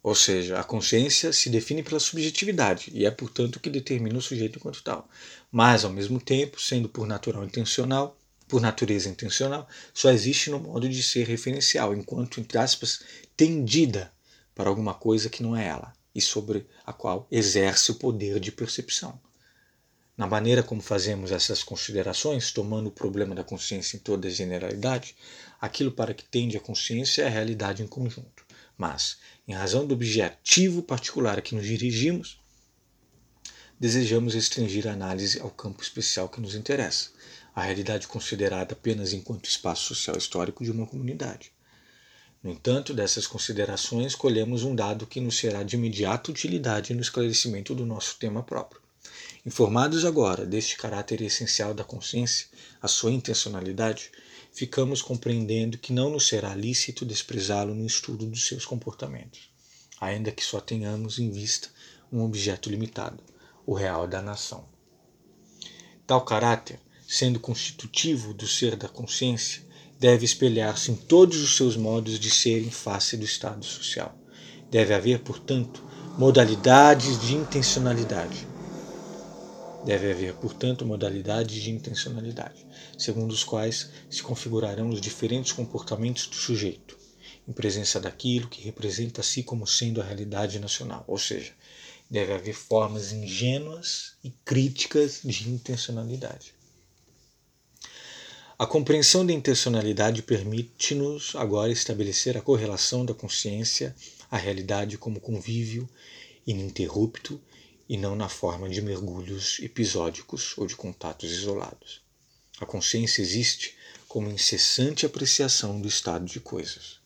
ou seja, a consciência se define pela subjetividade e é, portanto, o que determina o sujeito enquanto tal. Mas, ao mesmo tempo, sendo por natural intencional, por natureza intencional, só existe no modo de ser referencial, enquanto, entre aspas, tendida para alguma coisa que não é ela e sobre a qual exerce o poder de percepção na maneira como fazemos essas considerações, tomando o problema da consciência em toda a generalidade, aquilo para que tende a consciência é a realidade em conjunto. Mas, em razão do objetivo particular a que nos dirigimos, desejamos restringir a análise ao campo especial que nos interessa, a realidade considerada apenas enquanto espaço social histórico de uma comunidade. No entanto, dessas considerações, colhemos um dado que nos será de imediata utilidade no esclarecimento do nosso tema próprio. Informados agora deste caráter essencial da consciência, a sua intencionalidade, ficamos compreendendo que não nos será lícito desprezá-lo no estudo dos seus comportamentos, ainda que só tenhamos em vista um objeto limitado, o real da nação. Tal caráter, sendo constitutivo do ser da consciência, deve espelhar-se em todos os seus modos de ser em face do estado social. Deve haver, portanto, modalidades de intencionalidade Deve haver, portanto, modalidades de intencionalidade, segundo os quais se configurarão os diferentes comportamentos do sujeito, em presença daquilo que representa a si como sendo a realidade nacional. Ou seja, deve haver formas ingênuas e críticas de intencionalidade. A compreensão da intencionalidade permite-nos agora estabelecer a correlação da consciência à realidade como convívio ininterrupto e não na forma de mergulhos episódicos ou de contatos isolados. A consciência existe como incessante apreciação do estado de coisas.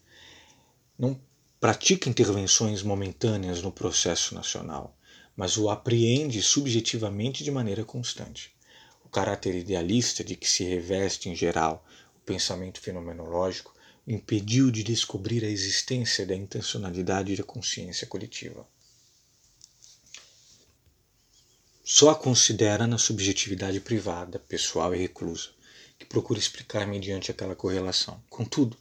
Não pratica intervenções momentâneas no processo nacional, mas o apreende subjetivamente de maneira constante. O caráter idealista de que se reveste em geral o pensamento fenomenológico impediu de descobrir a existência da intencionalidade da consciência coletiva. Só a considera na subjetividade privada, pessoal e reclusa, que procura explicar mediante aquela correlação. Contudo,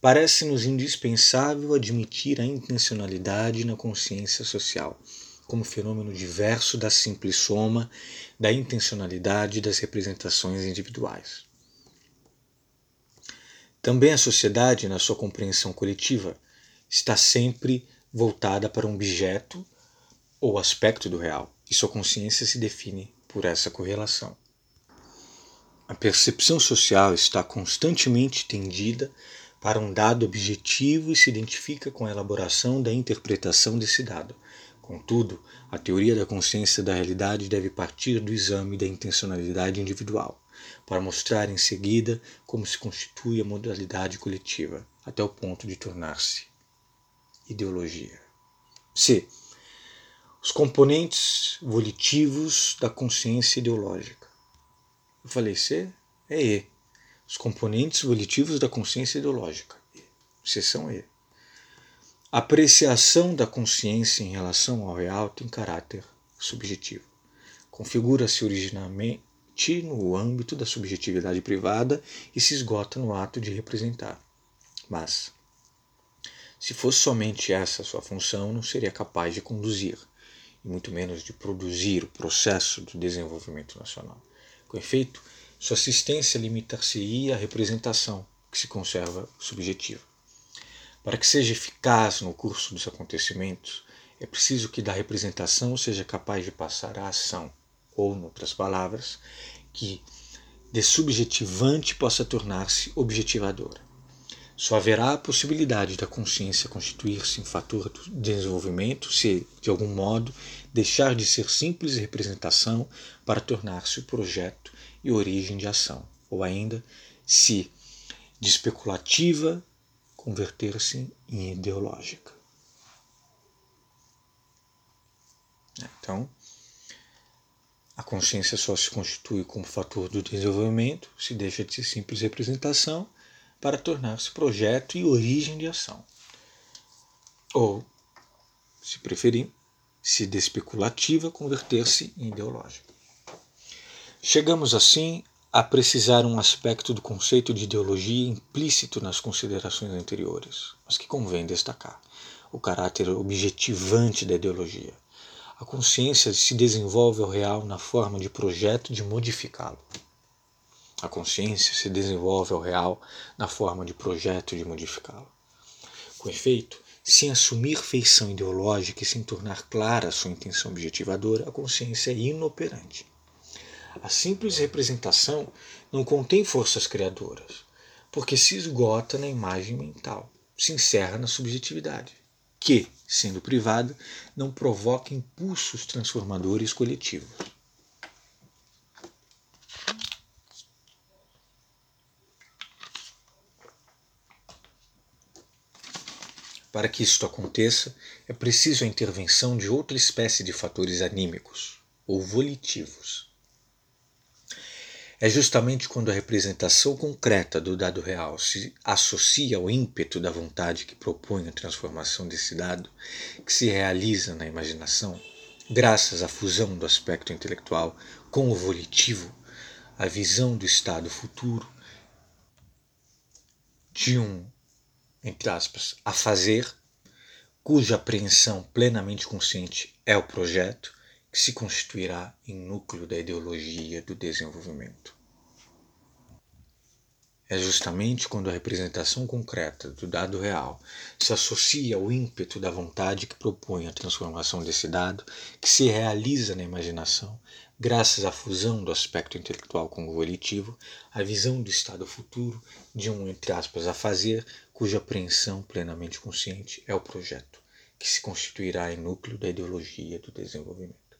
parece-nos indispensável admitir a intencionalidade na consciência social, como fenômeno diverso da simples soma da intencionalidade das representações individuais. Também a sociedade, na sua compreensão coletiva, está sempre voltada para um objeto ou aspecto do real, e sua consciência se define por essa correlação. A percepção social está constantemente tendida para um dado objetivo e se identifica com a elaboração da interpretação desse dado. Contudo, a teoria da consciência da realidade deve partir do exame da intencionalidade individual para mostrar em seguida como se constitui a modalidade coletiva, até o ponto de tornar-se ideologia. C. Os componentes volitivos da consciência ideológica. Eu falei C? É E. Os componentes volitivos da consciência ideológica. Seção E. A apreciação da consciência em relação ao real tem caráter subjetivo. Configura-se originalmente no âmbito da subjetividade privada e se esgota no ato de representar. Mas, se fosse somente essa sua função, não seria capaz de conduzir, e muito menos de produzir o processo do desenvolvimento nacional. Com efeito, sua assistência limitar-se-ia à representação, que se conserva subjetiva. Para que seja eficaz no curso dos acontecimentos, é preciso que da representação seja capaz de passar à ação ou, em outras palavras, que de subjetivante possa tornar-se objetivadora. Só haverá a possibilidade da consciência constituir-se em fator do desenvolvimento se, de algum modo, deixar de ser simples representação para tornar-se o projeto e origem de ação, ou ainda, se de especulativa converter-se em ideológica. Então, a consciência só se constitui como fator do desenvolvimento, se deixa de ser simples representação para tornar-se projeto e origem de ação. Ou, se preferir, se de especulativa converter-se em ideológica. Chegamos assim a precisar um aspecto do conceito de ideologia implícito nas considerações anteriores, mas que convém destacar: o caráter objetivante da ideologia a consciência se desenvolve ao real na forma de projeto de modificá-lo. A consciência se desenvolve ao real na forma de projeto de modificá-lo. Com efeito, sem assumir feição ideológica e sem tornar clara a sua intenção objetivadora, a consciência é inoperante. A simples representação não contém forças criadoras, porque se esgota na imagem mental, se encerra na subjetividade que, sendo privada, não provoca impulsos transformadores coletivos. Para que isto aconteça, é preciso a intervenção de outra espécie de fatores anímicos, ou volitivos. É justamente quando a representação concreta do dado real se associa ao ímpeto da vontade que propõe a transformação desse dado, que se realiza na imaginação, graças à fusão do aspecto intelectual com o volitivo, a visão do estado futuro de um, entre aspas, a fazer, cuja apreensão plenamente consciente é o projeto, que se constituirá em núcleo da ideologia do desenvolvimento. É justamente quando a representação concreta do dado real se associa ao ímpeto da vontade que propõe a transformação desse dado, que se realiza na imaginação, graças à fusão do aspecto intelectual com o volitivo, a visão do estado futuro de um, entre aspas, a fazer, cuja apreensão plenamente consciente é o projeto, que se constituirá em núcleo da ideologia do desenvolvimento.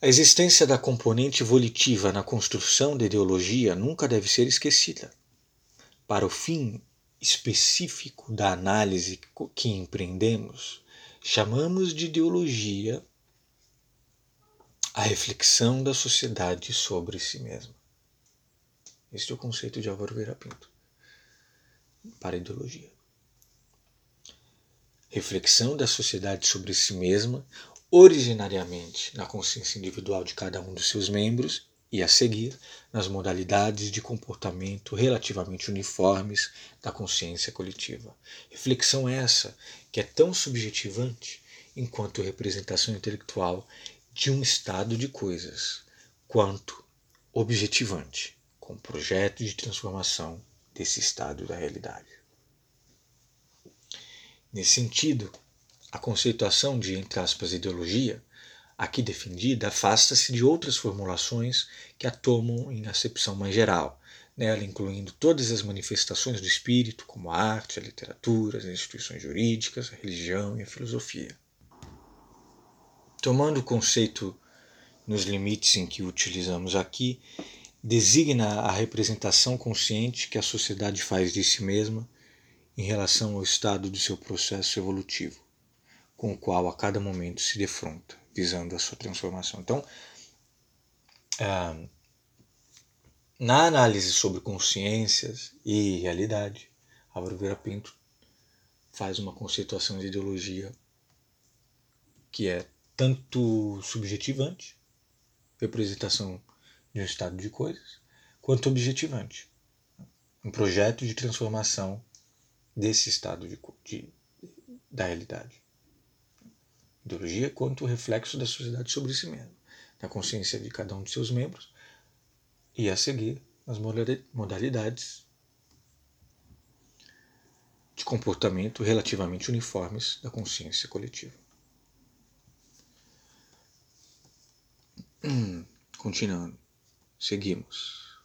A existência da componente volitiva na construção da ideologia nunca deve ser esquecida. Para o fim específico da análise que empreendemos, chamamos de ideologia a reflexão da sociedade sobre si mesma. Este é o conceito de Álvaro Vieira Pinto para a ideologia. Reflexão da sociedade sobre si mesma, originariamente na consciência individual de cada um dos seus membros e a seguir nas modalidades de comportamento relativamente uniformes da consciência coletiva. Reflexão essa que é tão subjetivante enquanto representação intelectual de um estado de coisas, quanto objetivante, com projeto de transformação desse estado da realidade. Nesse sentido, a conceituação de, entre aspas, ideologia, aqui defendida, afasta-se de outras formulações que a tomam em acepção mais geral, nela incluindo todas as manifestações do espírito, como a arte, a literatura, as instituições jurídicas, a religião e a filosofia. Tomando o conceito nos limites em que o utilizamos aqui, designa a representação consciente que a sociedade faz de si mesma em relação ao estado do seu processo evolutivo, com o qual a cada momento se defronta, visando a sua transformação. Então, ah, na análise sobre consciências e realidade, Álvaro Vera Pinto faz uma conceituação de ideologia que é tanto subjetivante, representação de um estado de coisas, quanto objetivante, um projeto de transformação desse estado de, de da realidade. Ideologia quanto reflexo da sociedade sobre si mesma, da consciência de cada um de seus membros e a seguir as modalidades de comportamento relativamente uniformes da consciência coletiva. Hum, continuando, seguimos.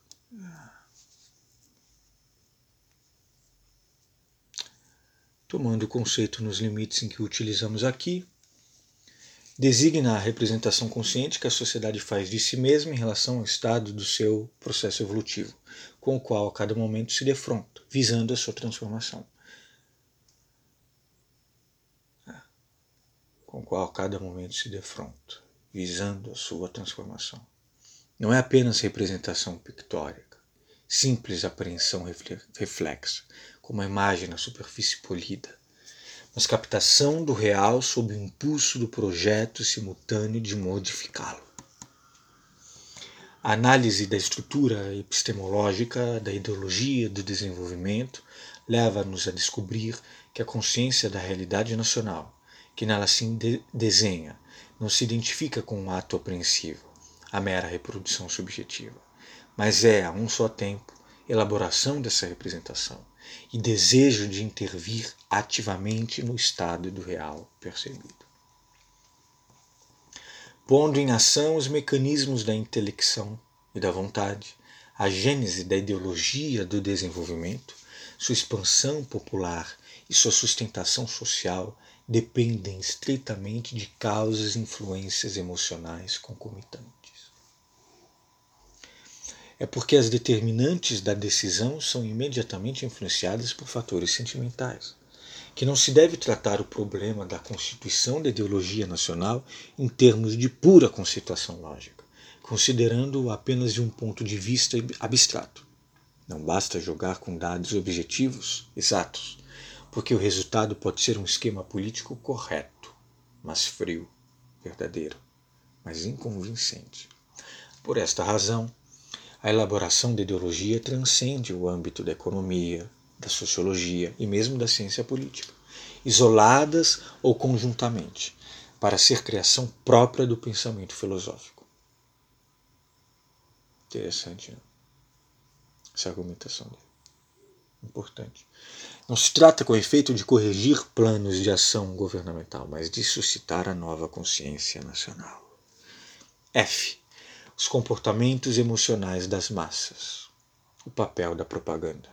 Tomando o conceito nos limites em que o utilizamos aqui, designa a representação consciente que a sociedade faz de si mesma em relação ao estado do seu processo evolutivo, com o qual a cada momento se defronta, visando a sua transformação. Com o qual a cada momento se defronta, visando a sua transformação. Não é apenas representação pictórica, simples apreensão reflexa, como a imagem na superfície polida, mas captação do real sob o impulso do projeto simultâneo de modificá-lo. A análise da estrutura epistemológica da ideologia do desenvolvimento leva-nos a descobrir que a consciência da realidade nacional, que nela se de desenha, não se identifica com um ato apreensivo, a mera reprodução subjetiva, mas é, a um só tempo, elaboração dessa representação, e desejo de intervir ativamente no estado do real percebido. Pondo em ação os mecanismos da intelecção e da vontade, a gênese da ideologia do desenvolvimento, sua expansão popular e sua sustentação social dependem estritamente de causas e influências emocionais concomitantes é porque as determinantes da decisão são imediatamente influenciadas por fatores sentimentais, que não se deve tratar o problema da constituição da ideologia nacional em termos de pura conceituação lógica, considerando-o apenas de um ponto de vista abstrato. Não basta jogar com dados objetivos exatos, porque o resultado pode ser um esquema político correto, mas frio, verdadeiro, mas inconvincente. Por esta razão, a elaboração da ideologia transcende o âmbito da economia, da sociologia e mesmo da ciência política, isoladas ou conjuntamente, para ser criação própria do pensamento filosófico. Interessante, né? Essa argumentação dele. Importante. Não se trata, com efeito, de corrigir planos de ação governamental, mas de suscitar a nova consciência nacional. F os comportamentos emocionais das massas, o papel da propaganda.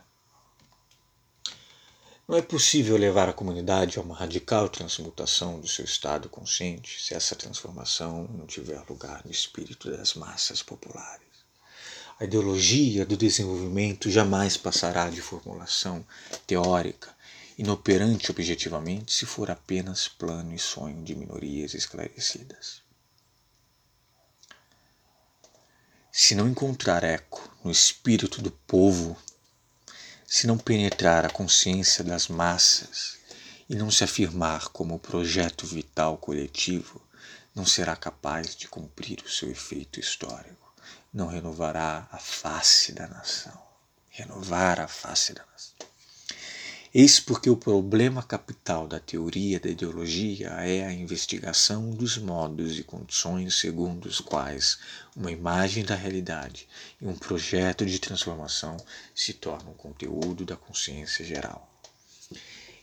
Não é possível levar a comunidade a uma radical transmutação do seu estado consciente se essa transformação não tiver lugar no espírito das massas populares. A ideologia do desenvolvimento jamais passará de formulação teórica, inoperante objetivamente, se for apenas plano e sonho de minorias esclarecidas. Se não encontrar eco no espírito do povo, se não penetrar a consciência das massas e não se afirmar como projeto vital coletivo, não será capaz de cumprir o seu efeito histórico, não renovará a face da nação. Renovar a face da nação. Eis porque o problema capital da teoria da ideologia é a investigação dos modos e condições segundo os quais uma imagem da realidade e um projeto de transformação se tornam conteúdo da consciência geral.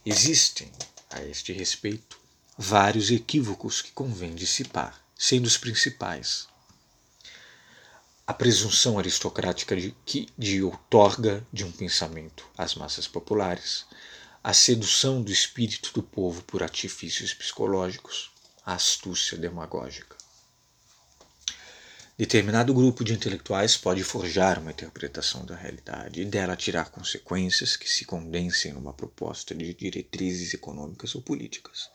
Existem, a este respeito, vários equívocos que convém dissipar, sendo os principais a presunção aristocrática de que de outorga de um pensamento às massas populares, a sedução do espírito do povo por artifícios psicológicos, a astúcia demagógica. Determinado grupo de intelectuais pode forjar uma interpretação da realidade e dela tirar consequências que se condensem numa proposta de diretrizes econômicas ou políticas,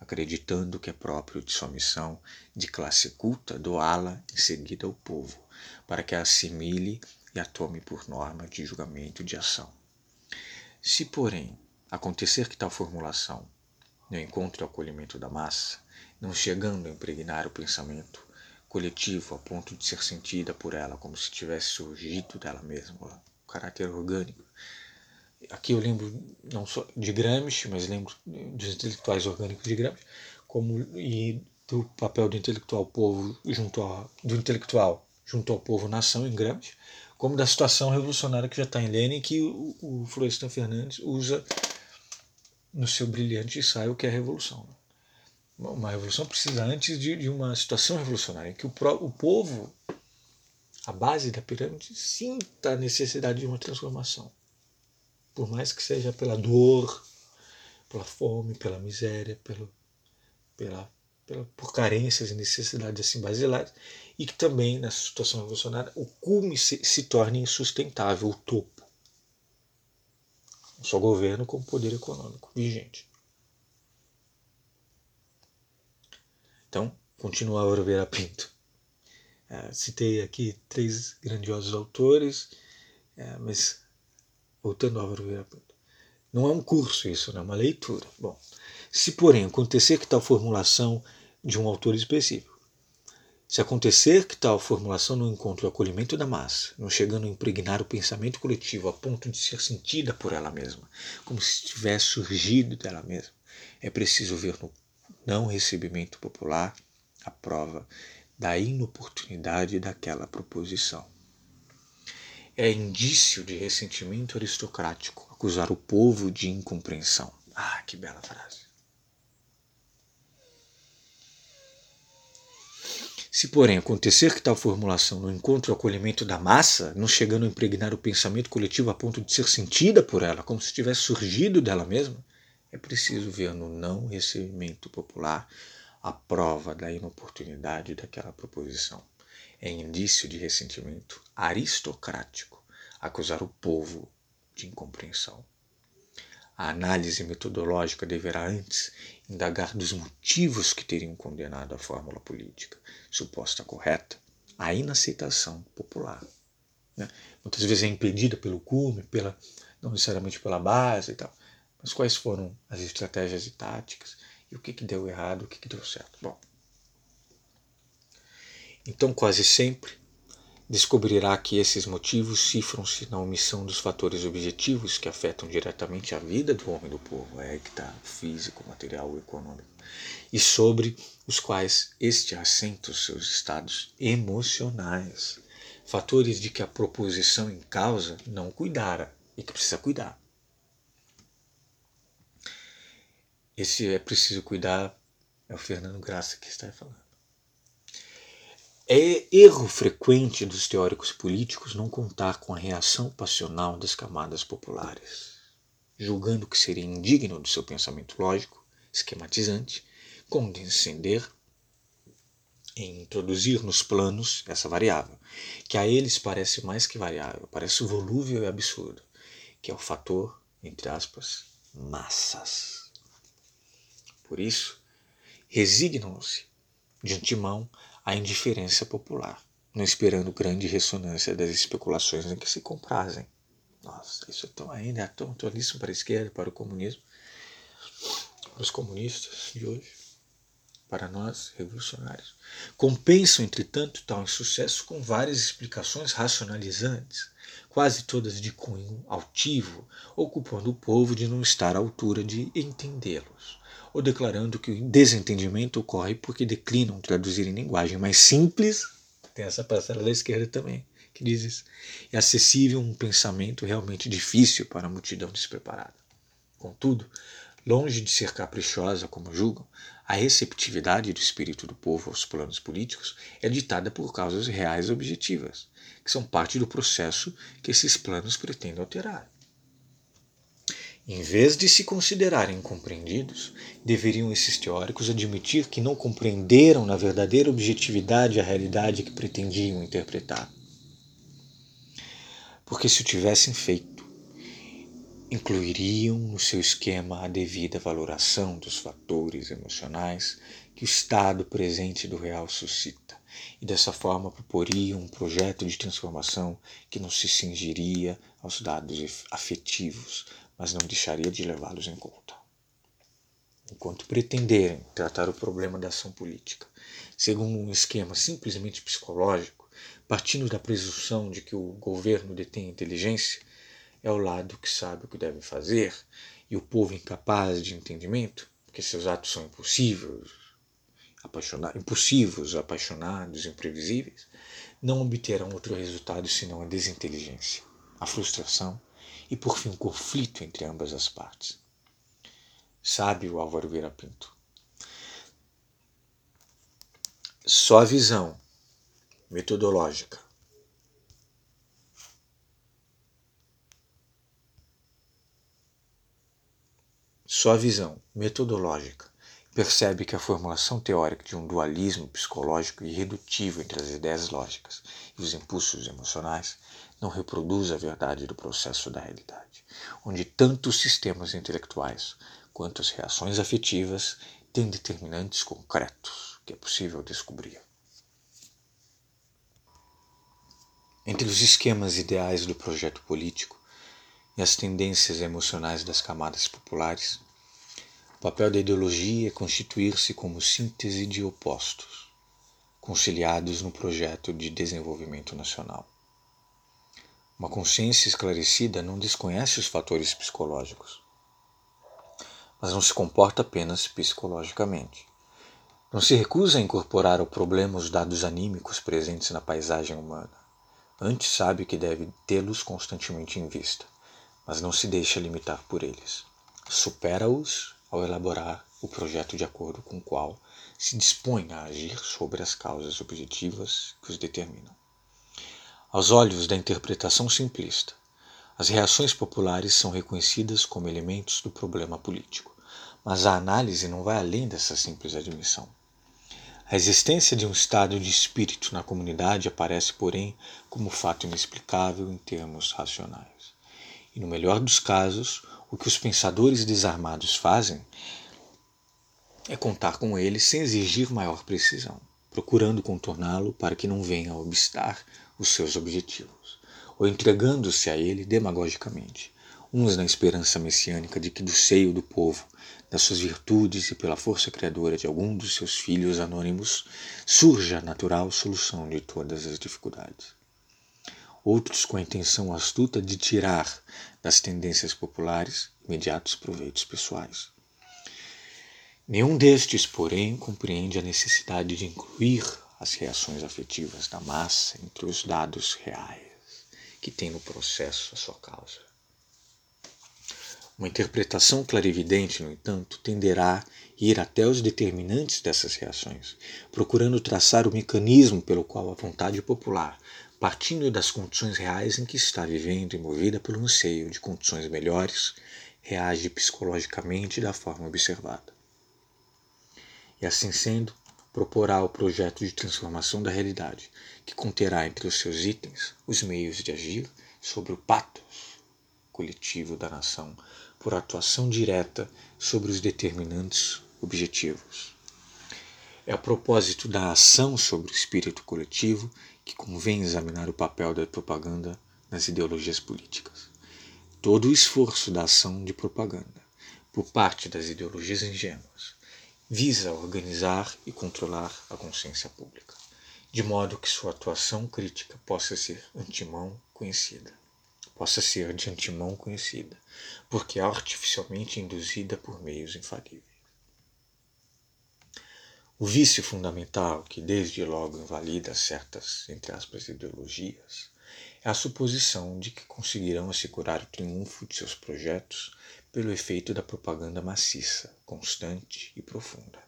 acreditando que é próprio de sua missão de classe culta doá-la em seguida ao povo, para que a assimile e a tome por norma de julgamento de ação. Se, porém, acontecer que tal formulação não encontre o acolhimento da massa, não chegando a impregnar o pensamento coletivo a ponto de ser sentida por ela como se tivesse surgido dela mesma, o caráter orgânico. Aqui eu lembro não só de Gramsci, mas lembro dos intelectuais orgânicos de Gramsci, como e do papel do intelectual povo junto ao, do intelectual junto ao povo nação em Gramsci, como da situação revolucionária que já está em Lenin, que o, o Florestan Fernandes usa no seu brilhante ensaio, que é a revolução. Uma revolução precisa antes de, de uma situação revolucionária, que o, o povo, a base da pirâmide, sinta a necessidade de uma transformação. Por mais que seja pela dor, pela fome, pela miséria, pelo, pela pela, por carências e necessidades assim basilares, e que também, nessa situação revolucionária, o cume se, se torne insustentável, o topo. Não só governo, como poder econômico vigente. Então, continua a Oliveira Pinto. É, citei aqui três grandiosos autores, é, mas voltando a Oliveira Pinto. Não é um curso isso, não é uma leitura. Bom, se porém acontecer que tal formulação de um autor específico. Se acontecer que tal formulação não encontre o acolhimento da massa, não chegando a impregnar o pensamento coletivo a ponto de ser sentida por ela mesma, como se tivesse surgido dela mesma, é preciso ver no não recebimento popular a prova da inoportunidade daquela proposição. É indício de ressentimento aristocrático acusar o povo de incompreensão. Ah, que bela frase. Se, porém, acontecer que tal formulação não encontre o acolhimento da massa, não chegando a impregnar o pensamento coletivo a ponto de ser sentida por ela, como se tivesse surgido dela mesma, é preciso ver no não recebimento popular a prova da inoportunidade daquela proposição. É indício de ressentimento aristocrático acusar o povo de incompreensão. A análise metodológica deverá antes indagar dos motivos que teriam condenado a fórmula política, suposta correta, à inaceitação popular. Né? Muitas vezes é impedida pelo cume, pela, não necessariamente pela base e tal. Mas quais foram as estratégias e táticas? E o que, que deu errado, o que, que deu certo? Bom, então quase sempre descobrirá que esses motivos cifram-se na omissão dos fatores objetivos que afetam diretamente a vida do homem do povo, é que está físico, material econômico, e sobre os quais este assenta os seus estados emocionais, fatores de que a proposição em causa não cuidara e que precisa cuidar. Esse é preciso cuidar é o Fernando Graça que está falando. É erro frequente dos teóricos políticos não contar com a reação passional das camadas populares, julgando que seria indigno do seu pensamento lógico, esquematizante, condescender em introduzir nos planos essa variável, que a eles parece mais que variável, parece volúvel e absurdo, que é o fator, entre aspas, massas. Por isso, resignam-se de antemão a indiferença popular, não esperando grande ressonância das especulações em que se comprazem. Nossa, isso é tão ainda é tão atualíssimo para a esquerda, para o comunismo, para os comunistas de hoje. Para nós, revolucionários, compensam, entretanto, tal insucesso com várias explicações racionalizantes, quase todas de cunho altivo, ocupando o povo de não estar à altura de entendê-los, ou declarando que o desentendimento ocorre porque declinam traduzir em linguagem mais simples, tem essa parcela da esquerda também, que diz isso, é acessível um pensamento realmente difícil para a multidão despreparada. Contudo, longe de ser caprichosa, como julgam, a receptividade do espírito do povo aos planos políticos é ditada por causas reais objetivas, que são parte do processo que esses planos pretendem alterar. Em vez de se considerarem compreendidos, deveriam esses teóricos admitir que não compreenderam na verdadeira objetividade a realidade que pretendiam interpretar. Porque se o tivessem feito, incluiriam no seu esquema a devida valoração dos fatores emocionais que o estado presente do real suscita, e dessa forma proporiam um projeto de transformação que não se cingiria aos dados afetivos, mas não deixaria de levá-los em conta. Enquanto pretenderem tratar o problema da ação política segundo um esquema simplesmente psicológico, partindo da presunção de que o governo detém inteligência, é o lado que sabe o que deve fazer e o povo incapaz de entendimento, porque seus atos são impossíveis, apaixonados, impulsivos, apaixonados, imprevisíveis, não obterão outro resultado senão a desinteligência, a frustração e, por fim, o conflito entre ambas as partes. Sabe o Álvaro Vieira Pinto. Só a visão metodológica Só a visão metodológica percebe que a formulação teórica de um dualismo psicológico irredutível entre as ideias lógicas e os impulsos emocionais não reproduz a verdade do processo da realidade, onde tanto os sistemas intelectuais quanto as reações afetivas têm determinantes concretos que é possível descobrir. Entre os esquemas ideais do projeto político e as tendências emocionais das camadas populares, o papel da ideologia é constituir-se como síntese de opostos, conciliados no projeto de desenvolvimento nacional. Uma consciência esclarecida não desconhece os fatores psicológicos, mas não se comporta apenas psicologicamente. Não se recusa a incorporar ao problema os dados anímicos presentes na paisagem humana. Antes sabe que deve tê-los constantemente em vista mas não se deixa limitar por eles. Supera-os ao elaborar o projeto de acordo com o qual se dispõe a agir sobre as causas objetivas que os determinam. Aos olhos da interpretação simplista, as reações populares são reconhecidas como elementos do problema político, mas a análise não vai além dessa simples admissão. A existência de um estado de espírito na comunidade aparece, porém, como fato inexplicável em termos racionais. E no melhor dos casos, o que os pensadores desarmados fazem é contar com ele sem exigir maior precisão, procurando contorná-lo para que não venha a obstar os seus objetivos, ou entregando-se a ele demagogicamente, uns na esperança messiânica de que do seio do povo, das suas virtudes e pela força criadora de algum dos seus filhos anônimos, surja a natural solução de todas as dificuldades. Outros com a intenção astuta de tirar das tendências populares imediatos proveitos pessoais. Nenhum destes, porém, compreende a necessidade de incluir as reações afetivas da massa entre os dados reais que tem no processo a sua causa. Uma interpretação clarividente, no entanto, tenderá a ir até os determinantes dessas reações, procurando traçar o mecanismo pelo qual a vontade popular partindo das condições reais em que está vivendo e movida pelo anseio de condições melhores, reage psicologicamente da forma observada. E assim sendo, proporá o projeto de transformação da realidade, que conterá entre os seus itens os meios de agir sobre o patos coletivo da nação por atuação direta sobre os determinantes objetivos. É a propósito da ação sobre o espírito coletivo que convém examinar o papel da propaganda nas ideologias políticas. Todo o esforço da ação de propaganda, por parte das ideologias ingênuas, visa organizar e controlar a consciência pública, de modo que sua atuação crítica possa ser antemão conhecida, possa ser de antemão conhecida, porque é artificialmente induzida por meios infalíveis. O vício fundamental que desde logo invalida certas, entre aspas, ideologias é a suposição de que conseguirão assegurar o triunfo de seus projetos pelo efeito da propaganda maciça, constante e profunda.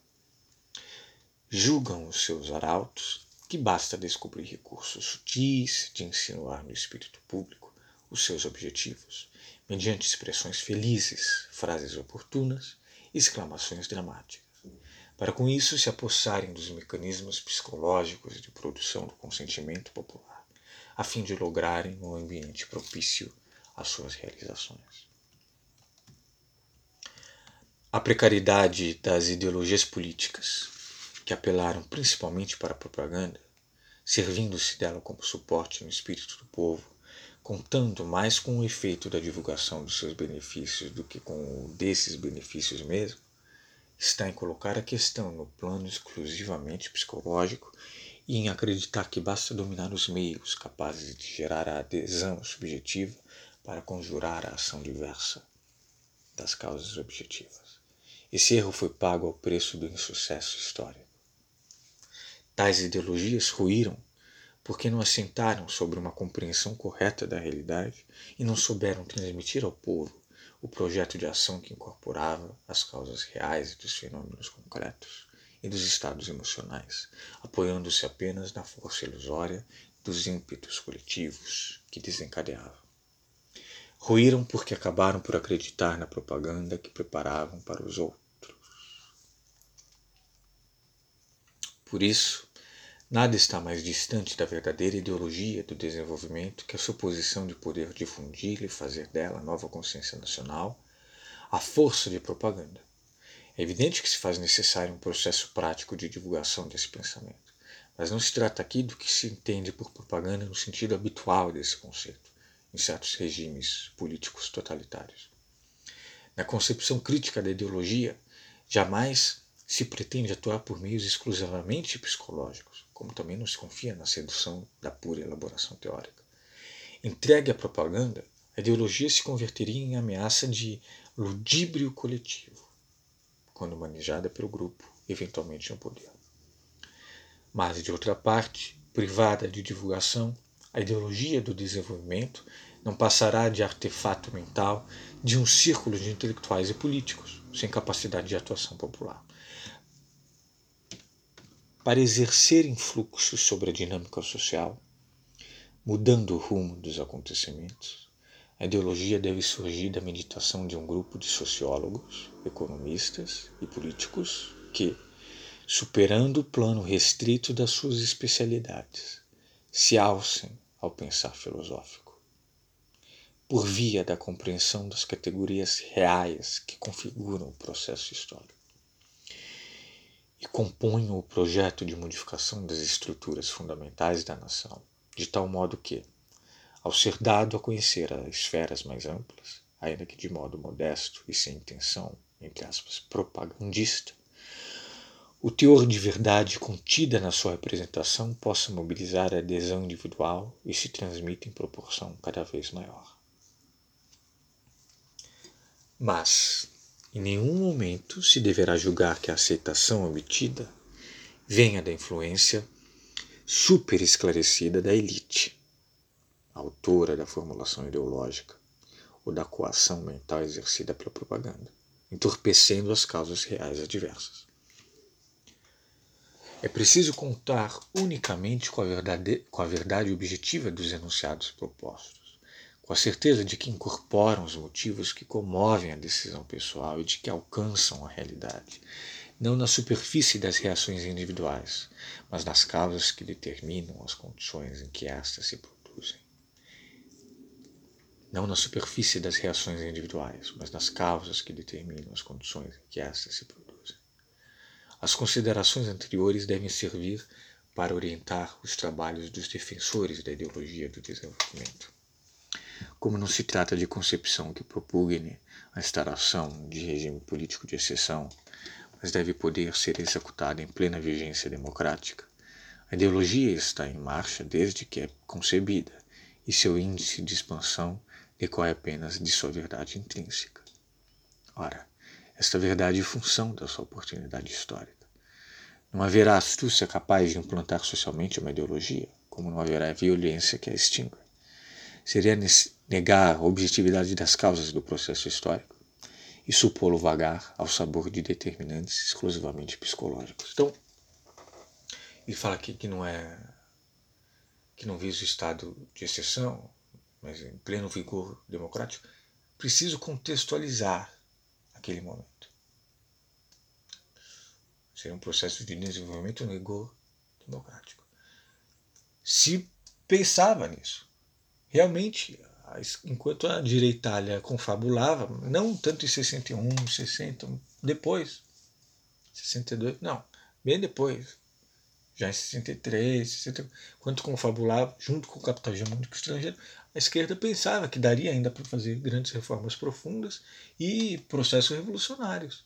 Julgam os seus arautos que basta descobrir recursos sutis de insinuar no espírito público os seus objetivos, mediante expressões felizes, frases oportunas e exclamações dramáticas, para com isso se apossarem dos mecanismos psicológicos de produção do consentimento popular, a fim de lograrem um ambiente propício às suas realizações. A precariedade das ideologias políticas, que apelaram principalmente para a propaganda, servindo-se dela como suporte no espírito do povo, contando mais com o efeito da divulgação dos seus benefícios do que com o desses benefícios mesmo, está em colocar a questão no plano exclusivamente psicológico e em acreditar que basta dominar os meios capazes de gerar a adesão subjetiva para conjurar a ação diversa das causas objetivas. Esse erro foi pago ao preço do insucesso histórico. Tais ideologias ruíram porque não assentaram sobre uma compreensão correta da realidade e não souberam transmitir ao povo o projeto de ação que incorporava as causas reais dos fenômenos concretos e dos estados emocionais, apoiando-se apenas na força ilusória dos ímpetos coletivos que desencadeavam. Ruíram porque acabaram por acreditar na propaganda que preparavam para os outros. Por isso, nada está mais distante da verdadeira ideologia do desenvolvimento que a suposição de poder difundir e fazer dela nova consciência nacional a força de propaganda. É evidente que se faz necessário um processo prático de divulgação desse pensamento, mas não se trata aqui do que se entende por propaganda no sentido habitual desse conceito em certos regimes políticos totalitários. Na concepção crítica da ideologia, jamais se pretende atuar por meios exclusivamente psicológicos, como também não se confia na sedução da pura elaboração teórica. Entregue à propaganda, a ideologia se converteria em ameaça de ludíbrio coletivo, quando manejada pelo grupo, eventualmente no poder. Mas, de outra parte, privada de divulgação, a ideologia do desenvolvimento não passará de artefato mental de um círculo de intelectuais e políticos, sem capacidade de atuação popular. Para exercer influxos sobre a dinâmica social, mudando o rumo dos acontecimentos, a ideologia deve surgir da meditação de um grupo de sociólogos, economistas e políticos que, superando o plano restrito das suas especialidades, se alcem ao pensar filosófico, por via da compreensão das categorias reais que configuram o processo histórico, e componham o projeto de modificação das estruturas fundamentais da nação, de tal modo que, ao ser dado a conhecer as esferas mais amplas, ainda que de modo modesto e sem intenção, entre aspas, propagandista, o teor de verdade contida na sua representação possa mobilizar a adesão individual e se transmita em proporção cada vez maior. Mas, em nenhum momento se deverá julgar que a aceitação obtida venha da influência super esclarecida da elite, autora da formulação ideológica, ou da coação mental exercida pela propaganda, entorpecendo as causas reais adversas. É preciso contar unicamente com a, verdade, com a verdade objetiva dos enunciados propostos, com a certeza de que incorporam os motivos que comovem a decisão pessoal e de que alcançam a realidade, não na superfície das reações individuais, mas nas causas que determinam as condições em que estas se produzem. Não na superfície das reações individuais, mas nas causas que determinam as condições em que estas se produzem. As considerações anteriores devem servir para orientar os trabalhos dos defensores da ideologia do desenvolvimento. Como não se trata de concepção que propugne a instalação de regime político de exceção, mas deve poder ser executada em plena vigência democrática. A ideologia está em marcha desde que é concebida, e seu índice de expansão decorre apenas de sua verdade intrínseca. Ora, esta verdade é função da sua oportunidade histórica. Não haverá astúcia capaz de implantar socialmente uma ideologia, como não haverá violência que a extinga. Seria negar a objetividade das causas do processo histórico e supô-lo vagar ao sabor de determinantes exclusivamente psicológicos. Então, ele fala aqui que não é que não visa o estado de exceção, mas em pleno vigor democrático, preciso contextualizar aquele momento. Seria um processo de desenvolvimento no rigor democrático. Se pensava nisso, realmente, enquanto a direitalha confabulava, não tanto em 61, 60, depois, 62, não, bem depois, já em 63, 60, quando confabulava, junto com o capital hegemônico estrangeiro, a esquerda pensava que daria ainda para fazer grandes reformas profundas e processos revolucionários.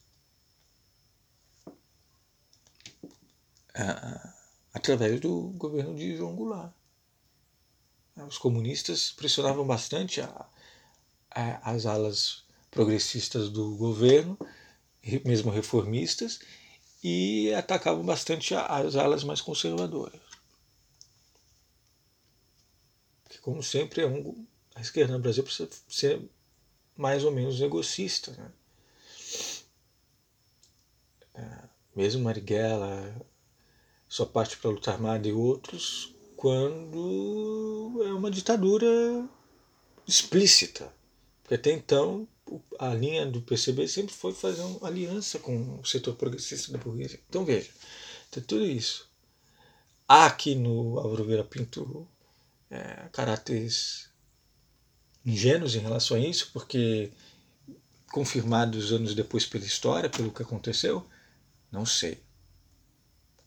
através do governo de João Goulart. Os comunistas pressionavam bastante a, a, as alas progressistas do governo, mesmo reformistas, e atacavam bastante as alas mais conservadoras. Que, como sempre, é um, a esquerda no Brasil precisa ser mais ou menos negocista. Né? É, mesmo Marighella só parte para lutar armada e outros quando é uma ditadura explícita. Porque até então a linha do PCB sempre foi fazer uma aliança com o setor progressista da burguesia. Então veja, tem tudo isso. Há aqui no Álvaro Vera Pinto é, caráteres ingênuos em relação a isso, porque confirmados anos depois pela história, pelo que aconteceu, não sei.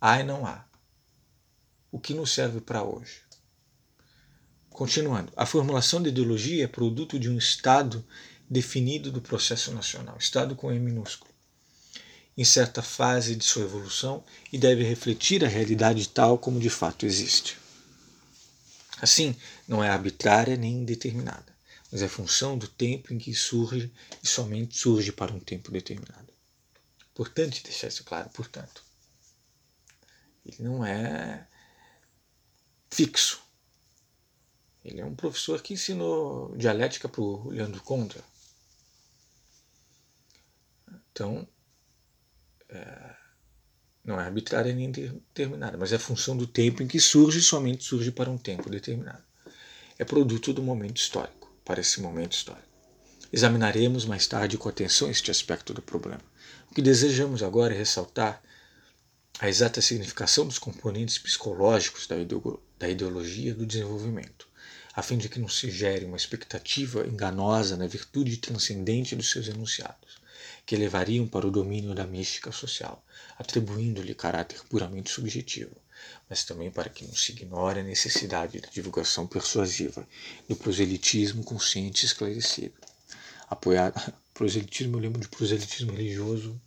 Há e não há. O que nos serve para hoje? Continuando, a formulação de ideologia é produto de um Estado definido do processo nacional, Estado com E minúsculo, em certa fase de sua evolução e deve refletir a realidade tal como de fato existe. Assim, não é arbitrária nem indeterminada, mas é função do tempo em que surge e somente surge para um tempo determinado. Importante deixar isso claro, portanto. Ele não é fixo. Ele é um professor que ensinou dialética para o Leandro Contra. Então, é, não é arbitrária nem determinada, mas é função do tempo em que surge e somente surge para um tempo determinado. É produto do momento histórico, para esse momento histórico. Examinaremos mais tarde com atenção este aspecto do problema. O que desejamos agora é ressaltar a exata significação dos componentes psicológicos da ideologia do desenvolvimento, a fim de que não se gere uma expectativa enganosa na virtude transcendente dos seus enunciados que levariam para o domínio da mística social, atribuindo-lhe caráter puramente subjetivo, mas também para que não se ignore a necessidade da divulgação persuasiva do proselitismo consciente e esclarecido. Apoiado, *laughs* proselitismo, eu lembro de proselitismo religioso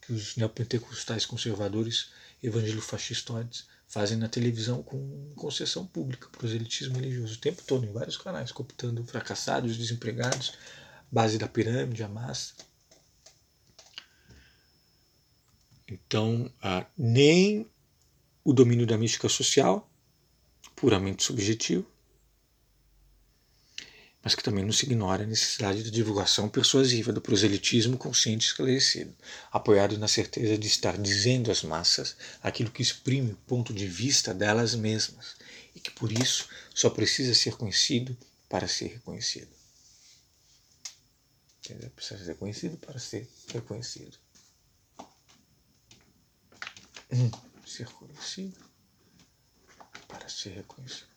que os neopentecostais conservadores evangelofascistoides fazem na televisão com concessão pública, proselitismo religioso, o tempo todo, em vários canais, cooptando fracassados, desempregados, base da pirâmide, a massa. Então, ah, nem o domínio da mística social, puramente subjetivo, mas que também não se ignora a necessidade da divulgação persuasiva do proselitismo consciente esclarecido, apoiado na certeza de estar dizendo às massas aquilo que exprime o ponto de vista delas mesmas e que por isso só precisa ser conhecido para ser reconhecido. Precisa ser conhecido para ser reconhecido ser conhecido para ser reconhecido.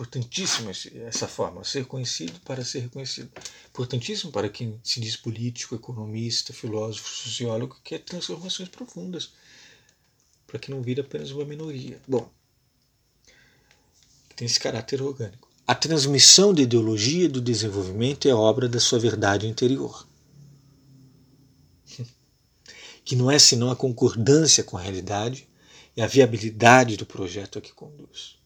Importantíssima essa forma, ser conhecido para ser reconhecido. Importantíssimo para quem se diz político, economista, filósofo, sociólogo, que quer transformações profundas, para que não vire apenas uma minoria. Bom, tem esse caráter orgânico. A transmissão da ideologia do desenvolvimento é obra da sua verdade interior. *laughs* que não é senão a concordância com a realidade e a viabilidade do projeto a que conduz.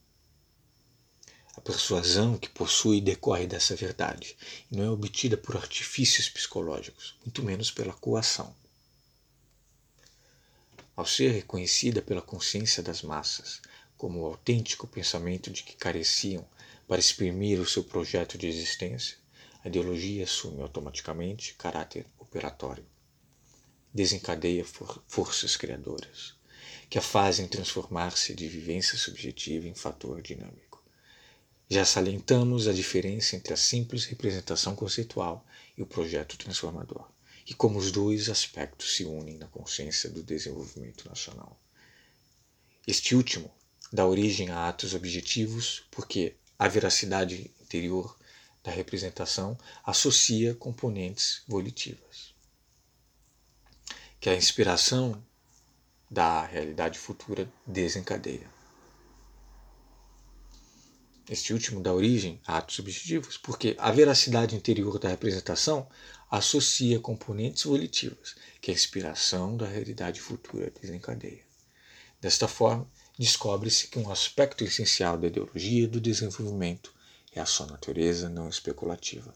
A persuasão que possui decorre dessa verdade e não é obtida por artifícios psicológicos, muito menos pela coação. Ao ser reconhecida pela consciência das massas como o autêntico pensamento de que careciam para exprimir o seu projeto de existência, a ideologia assume automaticamente caráter operatório. Desencadeia for forças criadoras, que a fazem transformar-se de vivência subjetiva em fator dinâmico. Já salientamos a diferença entre a simples representação conceitual e o projeto transformador, e como os dois aspectos se unem na consciência do desenvolvimento nacional. Este último dá origem a atos objetivos porque a veracidade interior da representação associa componentes volitivas. Que a inspiração da realidade futura desencadeia. Este último dá origem a atos subjetivos, porque a veracidade interior da representação associa componentes volitivas, que a inspiração da realidade futura desencadeia. Desta forma, descobre-se que um aspecto essencial da ideologia do desenvolvimento é a sua natureza não especulativa.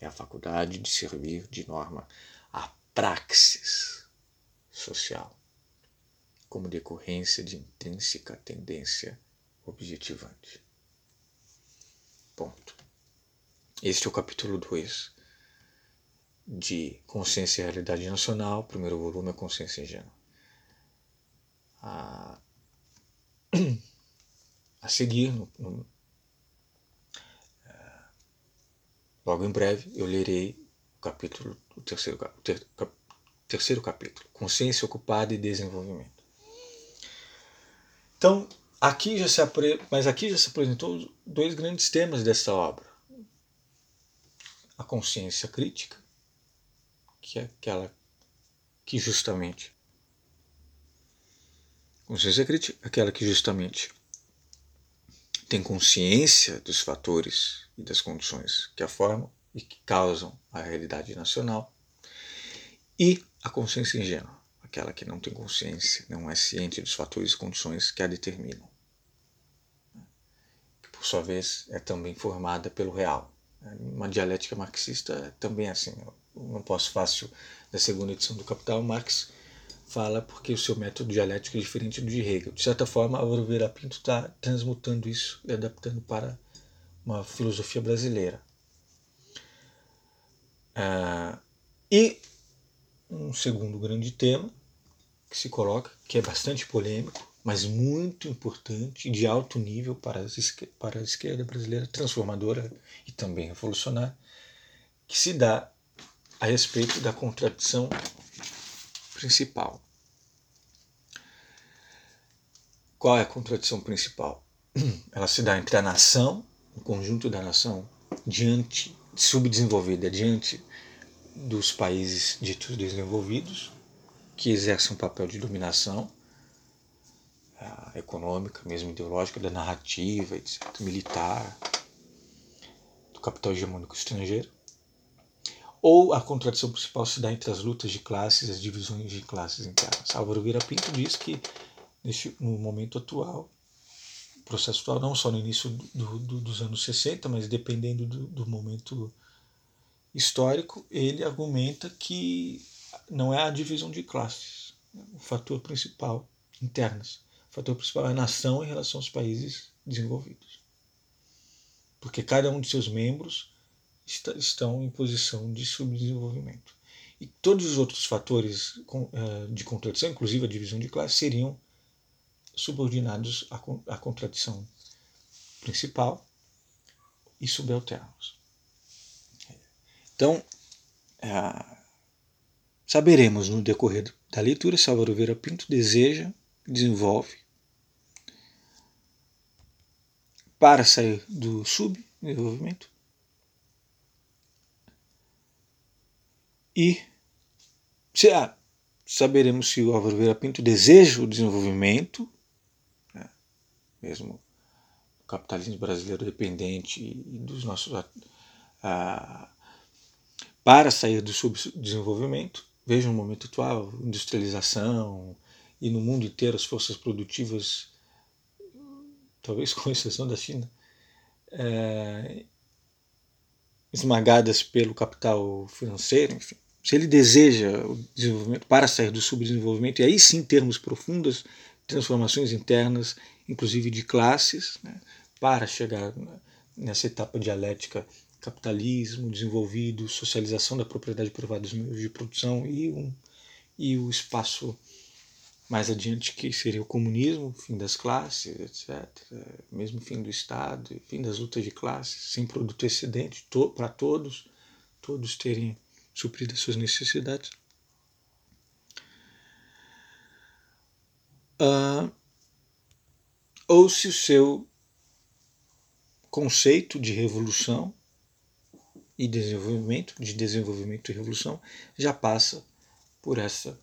É a faculdade de servir de norma à praxis social, como decorrência de intrínseca tendência objetivante. Ponto. Este é o capítulo 2 de Consciência e Realidade Nacional, primeiro volume, a Consciência Ingênua. A, *clears throat* a seguir, no, no, Logo em breve eu lerei o capítulo, o terceiro, o ter, cap, terceiro capítulo, Consciência Ocupada e Desenvolvimento. Então, aqui já se apre, mas aqui já se apresentou dois grandes temas dessa obra. A consciência crítica, que é aquela que justamente consciência crítica, aquela que justamente tem consciência dos fatores e das condições que a formam e que causam a realidade nacional, e a consciência ingênua, aquela que não tem consciência, não é ciente dos fatores e condições que a determinam, por sua vez é também formada pelo real. Uma dialética marxista é também assim. Não posso fácil da segunda edição do Capital, Marx fala porque o seu método dialético é diferente do de Hegel. De certa forma, Álvaro Vera Pinto está transmutando isso e adaptando para uma filosofia brasileira. Ah, e um segundo grande tema que se coloca, que é bastante polêmico, mas muito importante, de alto nível para, as, para a esquerda brasileira, transformadora e também revolucionária, que se dá a respeito da contradição principal. Qual é a contradição principal? *clears throat* Ela se dá entre a nação o conjunto da nação diante subdesenvolvida diante dos países ditos desenvolvidos que exercem um papel de dominação econômica, mesmo ideológica, da narrativa, etc., militar, do capital hegemônico estrangeiro. Ou a contradição principal se dá entre as lutas de classes, as divisões de classes internas. Álvaro Vieira Pinto diz que, nesse, no momento atual, processo atual, não só no início do, do, dos anos 60, mas dependendo do, do momento histórico, ele argumenta que não é a divisão de classes o fator principal internas. Fator principal é a nação em relação aos países desenvolvidos. Porque cada um de seus membros está, estão em posição de subdesenvolvimento. E todos os outros fatores eh, de contradição, inclusive a divisão de classe, seriam subordinados à, contradição principal e subalternos. Então, é, saberemos no decorrer da leitura se Álvaro Vera Pinto deseja, desenvolve, para sair do subdesenvolvimento e se, ah, saberemos se o Álvaro Vera Pinto deseja o desenvolvimento mesmo o capitalismo brasileiro dependente dos nossos para sair do subdesenvolvimento veja no momento atual, industrialização e no mundo inteiro as forças produtivas, talvez *laughs* com exceção da China, é, esmagadas pelo capital financeiro, enfim. Se ele deseja o desenvolvimento para sair do subdesenvolvimento, e aí sim termos profundas transformações internas, inclusive de classes, né, para chegar nessa etapa dialética capitalismo desenvolvido, socialização da propriedade privada dos meios de produção e, um, e o espaço mais adiante que seria o comunismo, fim das classes, etc. Mesmo fim do Estado, fim das lutas de classes, sem produto excedente to para todos, todos terem suprido as suas necessidades. Uh, ou se o seu conceito de revolução e desenvolvimento, de desenvolvimento e revolução, já passa por essa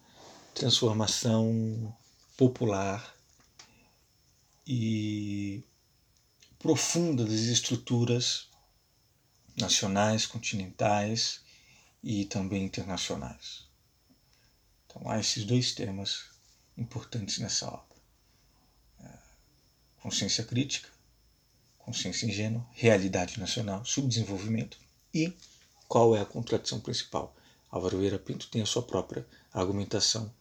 transformação popular e profunda das estruturas nacionais, continentais e também internacionais. Então há esses dois temas importantes nessa obra: é, consciência crítica, consciência ingênua, realidade nacional, subdesenvolvimento e qual é a contradição principal. Álvaro Vieira Pinto tem a sua própria argumentação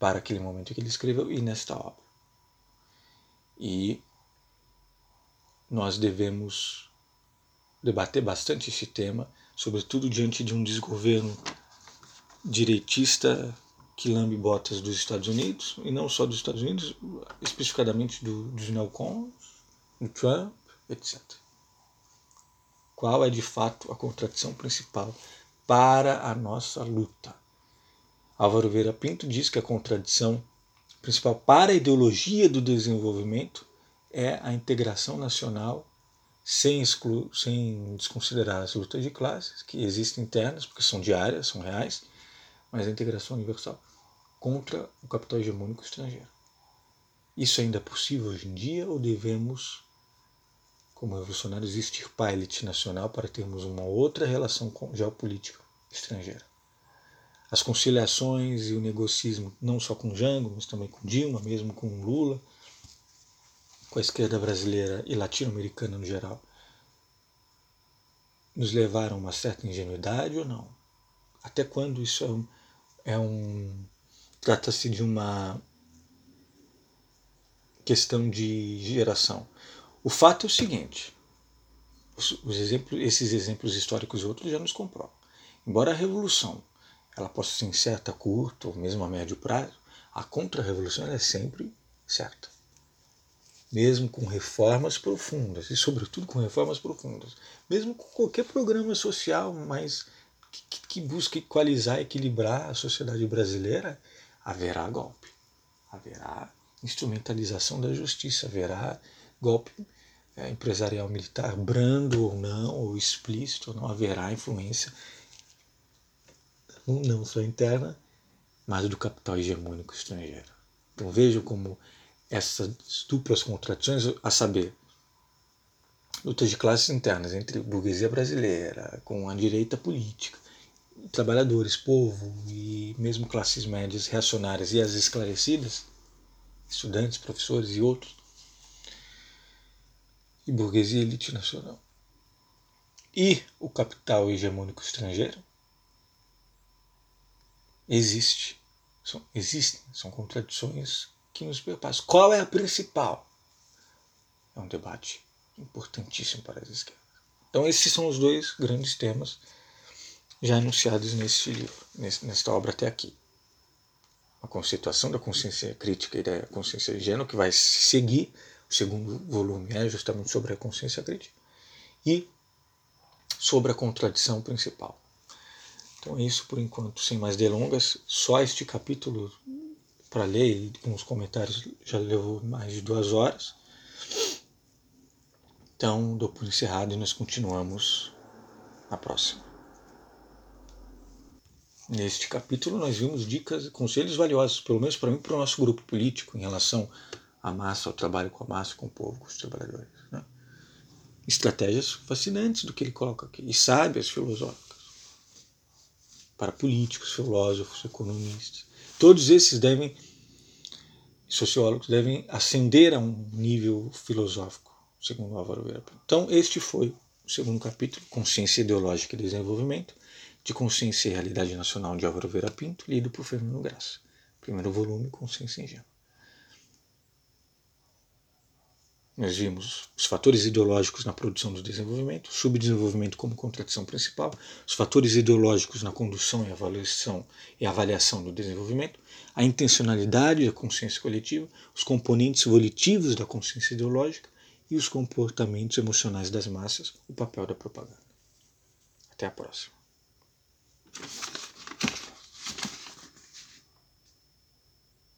para aquele momento que ele escreveu e nesta obra. E nós devemos debater bastante esse tema, sobretudo diante de um desgoverno direitista que lambe botas dos Estados Unidos, e não só dos Estados Unidos, especificadamente do, dos neocons, do Trump, etc. Qual é de fato a contradição principal para a nossa luta? Álvaro Vieira Pinto diz que a contradição principal para a ideologia do desenvolvimento é a integração nacional sem, exclu sem desconsiderar as lutas de classes que existem internas, porque são diárias, são reais, mas a integração universal contra o capital hegemônico estrangeiro. Isso ainda é possível hoje em dia ou devemos como revolucionários, extirpar a elite nacional para termos uma outra relação geopolítica estrangeira. As conciliações e o negocismo, não só com Jango, mas também com Dilma, mesmo com Lula, com a esquerda brasileira e latino-americana no geral, nos levaram a uma certa ingenuidade ou não? Até quando isso é um. É um Trata-se de uma questão de geração. O fato é o seguinte: os, os exemplos, esses exemplos históricos e outros já nos comprovam. Embora a revolução ela possa ser incerta a curto ou mesmo a médio prazo, a contra-revolução é sempre certa. Mesmo com reformas profundas, e sobretudo com reformas profundas, mesmo com qualquer programa social mais que, que busque equalizar, equilibrar a sociedade brasileira, haverá golpe, haverá instrumentalização da justiça, haverá golpe é, empresarial militar, brando ou não, ou explícito, não haverá influência não só interna, mas do capital hegemônico estrangeiro. Então vejam como essas duplas contradições, a saber, lutas de classes internas entre burguesia brasileira, com a direita política, trabalhadores, povo e mesmo classes médias reacionárias e as esclarecidas, estudantes, professores e outros, e burguesia elite nacional. E o capital hegemônico estrangeiro existe. São, existem, são contradições que nos perpassam. Qual é a principal? É um debate importantíssimo para as esquerdas. Então, esses são os dois grandes temas já anunciados neste livro, nesta obra até aqui. A conceituação da consciência crítica e da consciência ingênua, que vai seguir o segundo volume é justamente sobre a consciência crítica e sobre a contradição principal. Então é isso por enquanto, sem mais delongas. Só este capítulo para ler e com os comentários já levou mais de duas horas. Então dou por encerrado e nós continuamos na próxima. Neste capítulo nós vimos dicas, conselhos valiosos, pelo menos para mim, para o nosso grupo político em relação a massa, ao trabalho com a massa, com o povo, com os trabalhadores. Né? Estratégias fascinantes do que ele coloca aqui, e sábias filosóficas, para políticos, filósofos, economistas. Todos esses devem, sociólogos, devem ascender a um nível filosófico, segundo Álvaro Pinto. Então, este foi o segundo capítulo, Consciência Ideológica e Desenvolvimento, de Consciência e Realidade Nacional de Álvaro Vieira Pinto, lido por Fernando Graça. Primeiro volume, Consciência Ingênua. Nós vimos os fatores ideológicos na produção do desenvolvimento, subdesenvolvimento como contradição principal, os fatores ideológicos na condução e avaliação e avaliação do desenvolvimento, a intencionalidade da consciência coletiva, os componentes volitivos da consciência ideológica e os comportamentos emocionais das massas, o papel da propaganda. Até a próxima.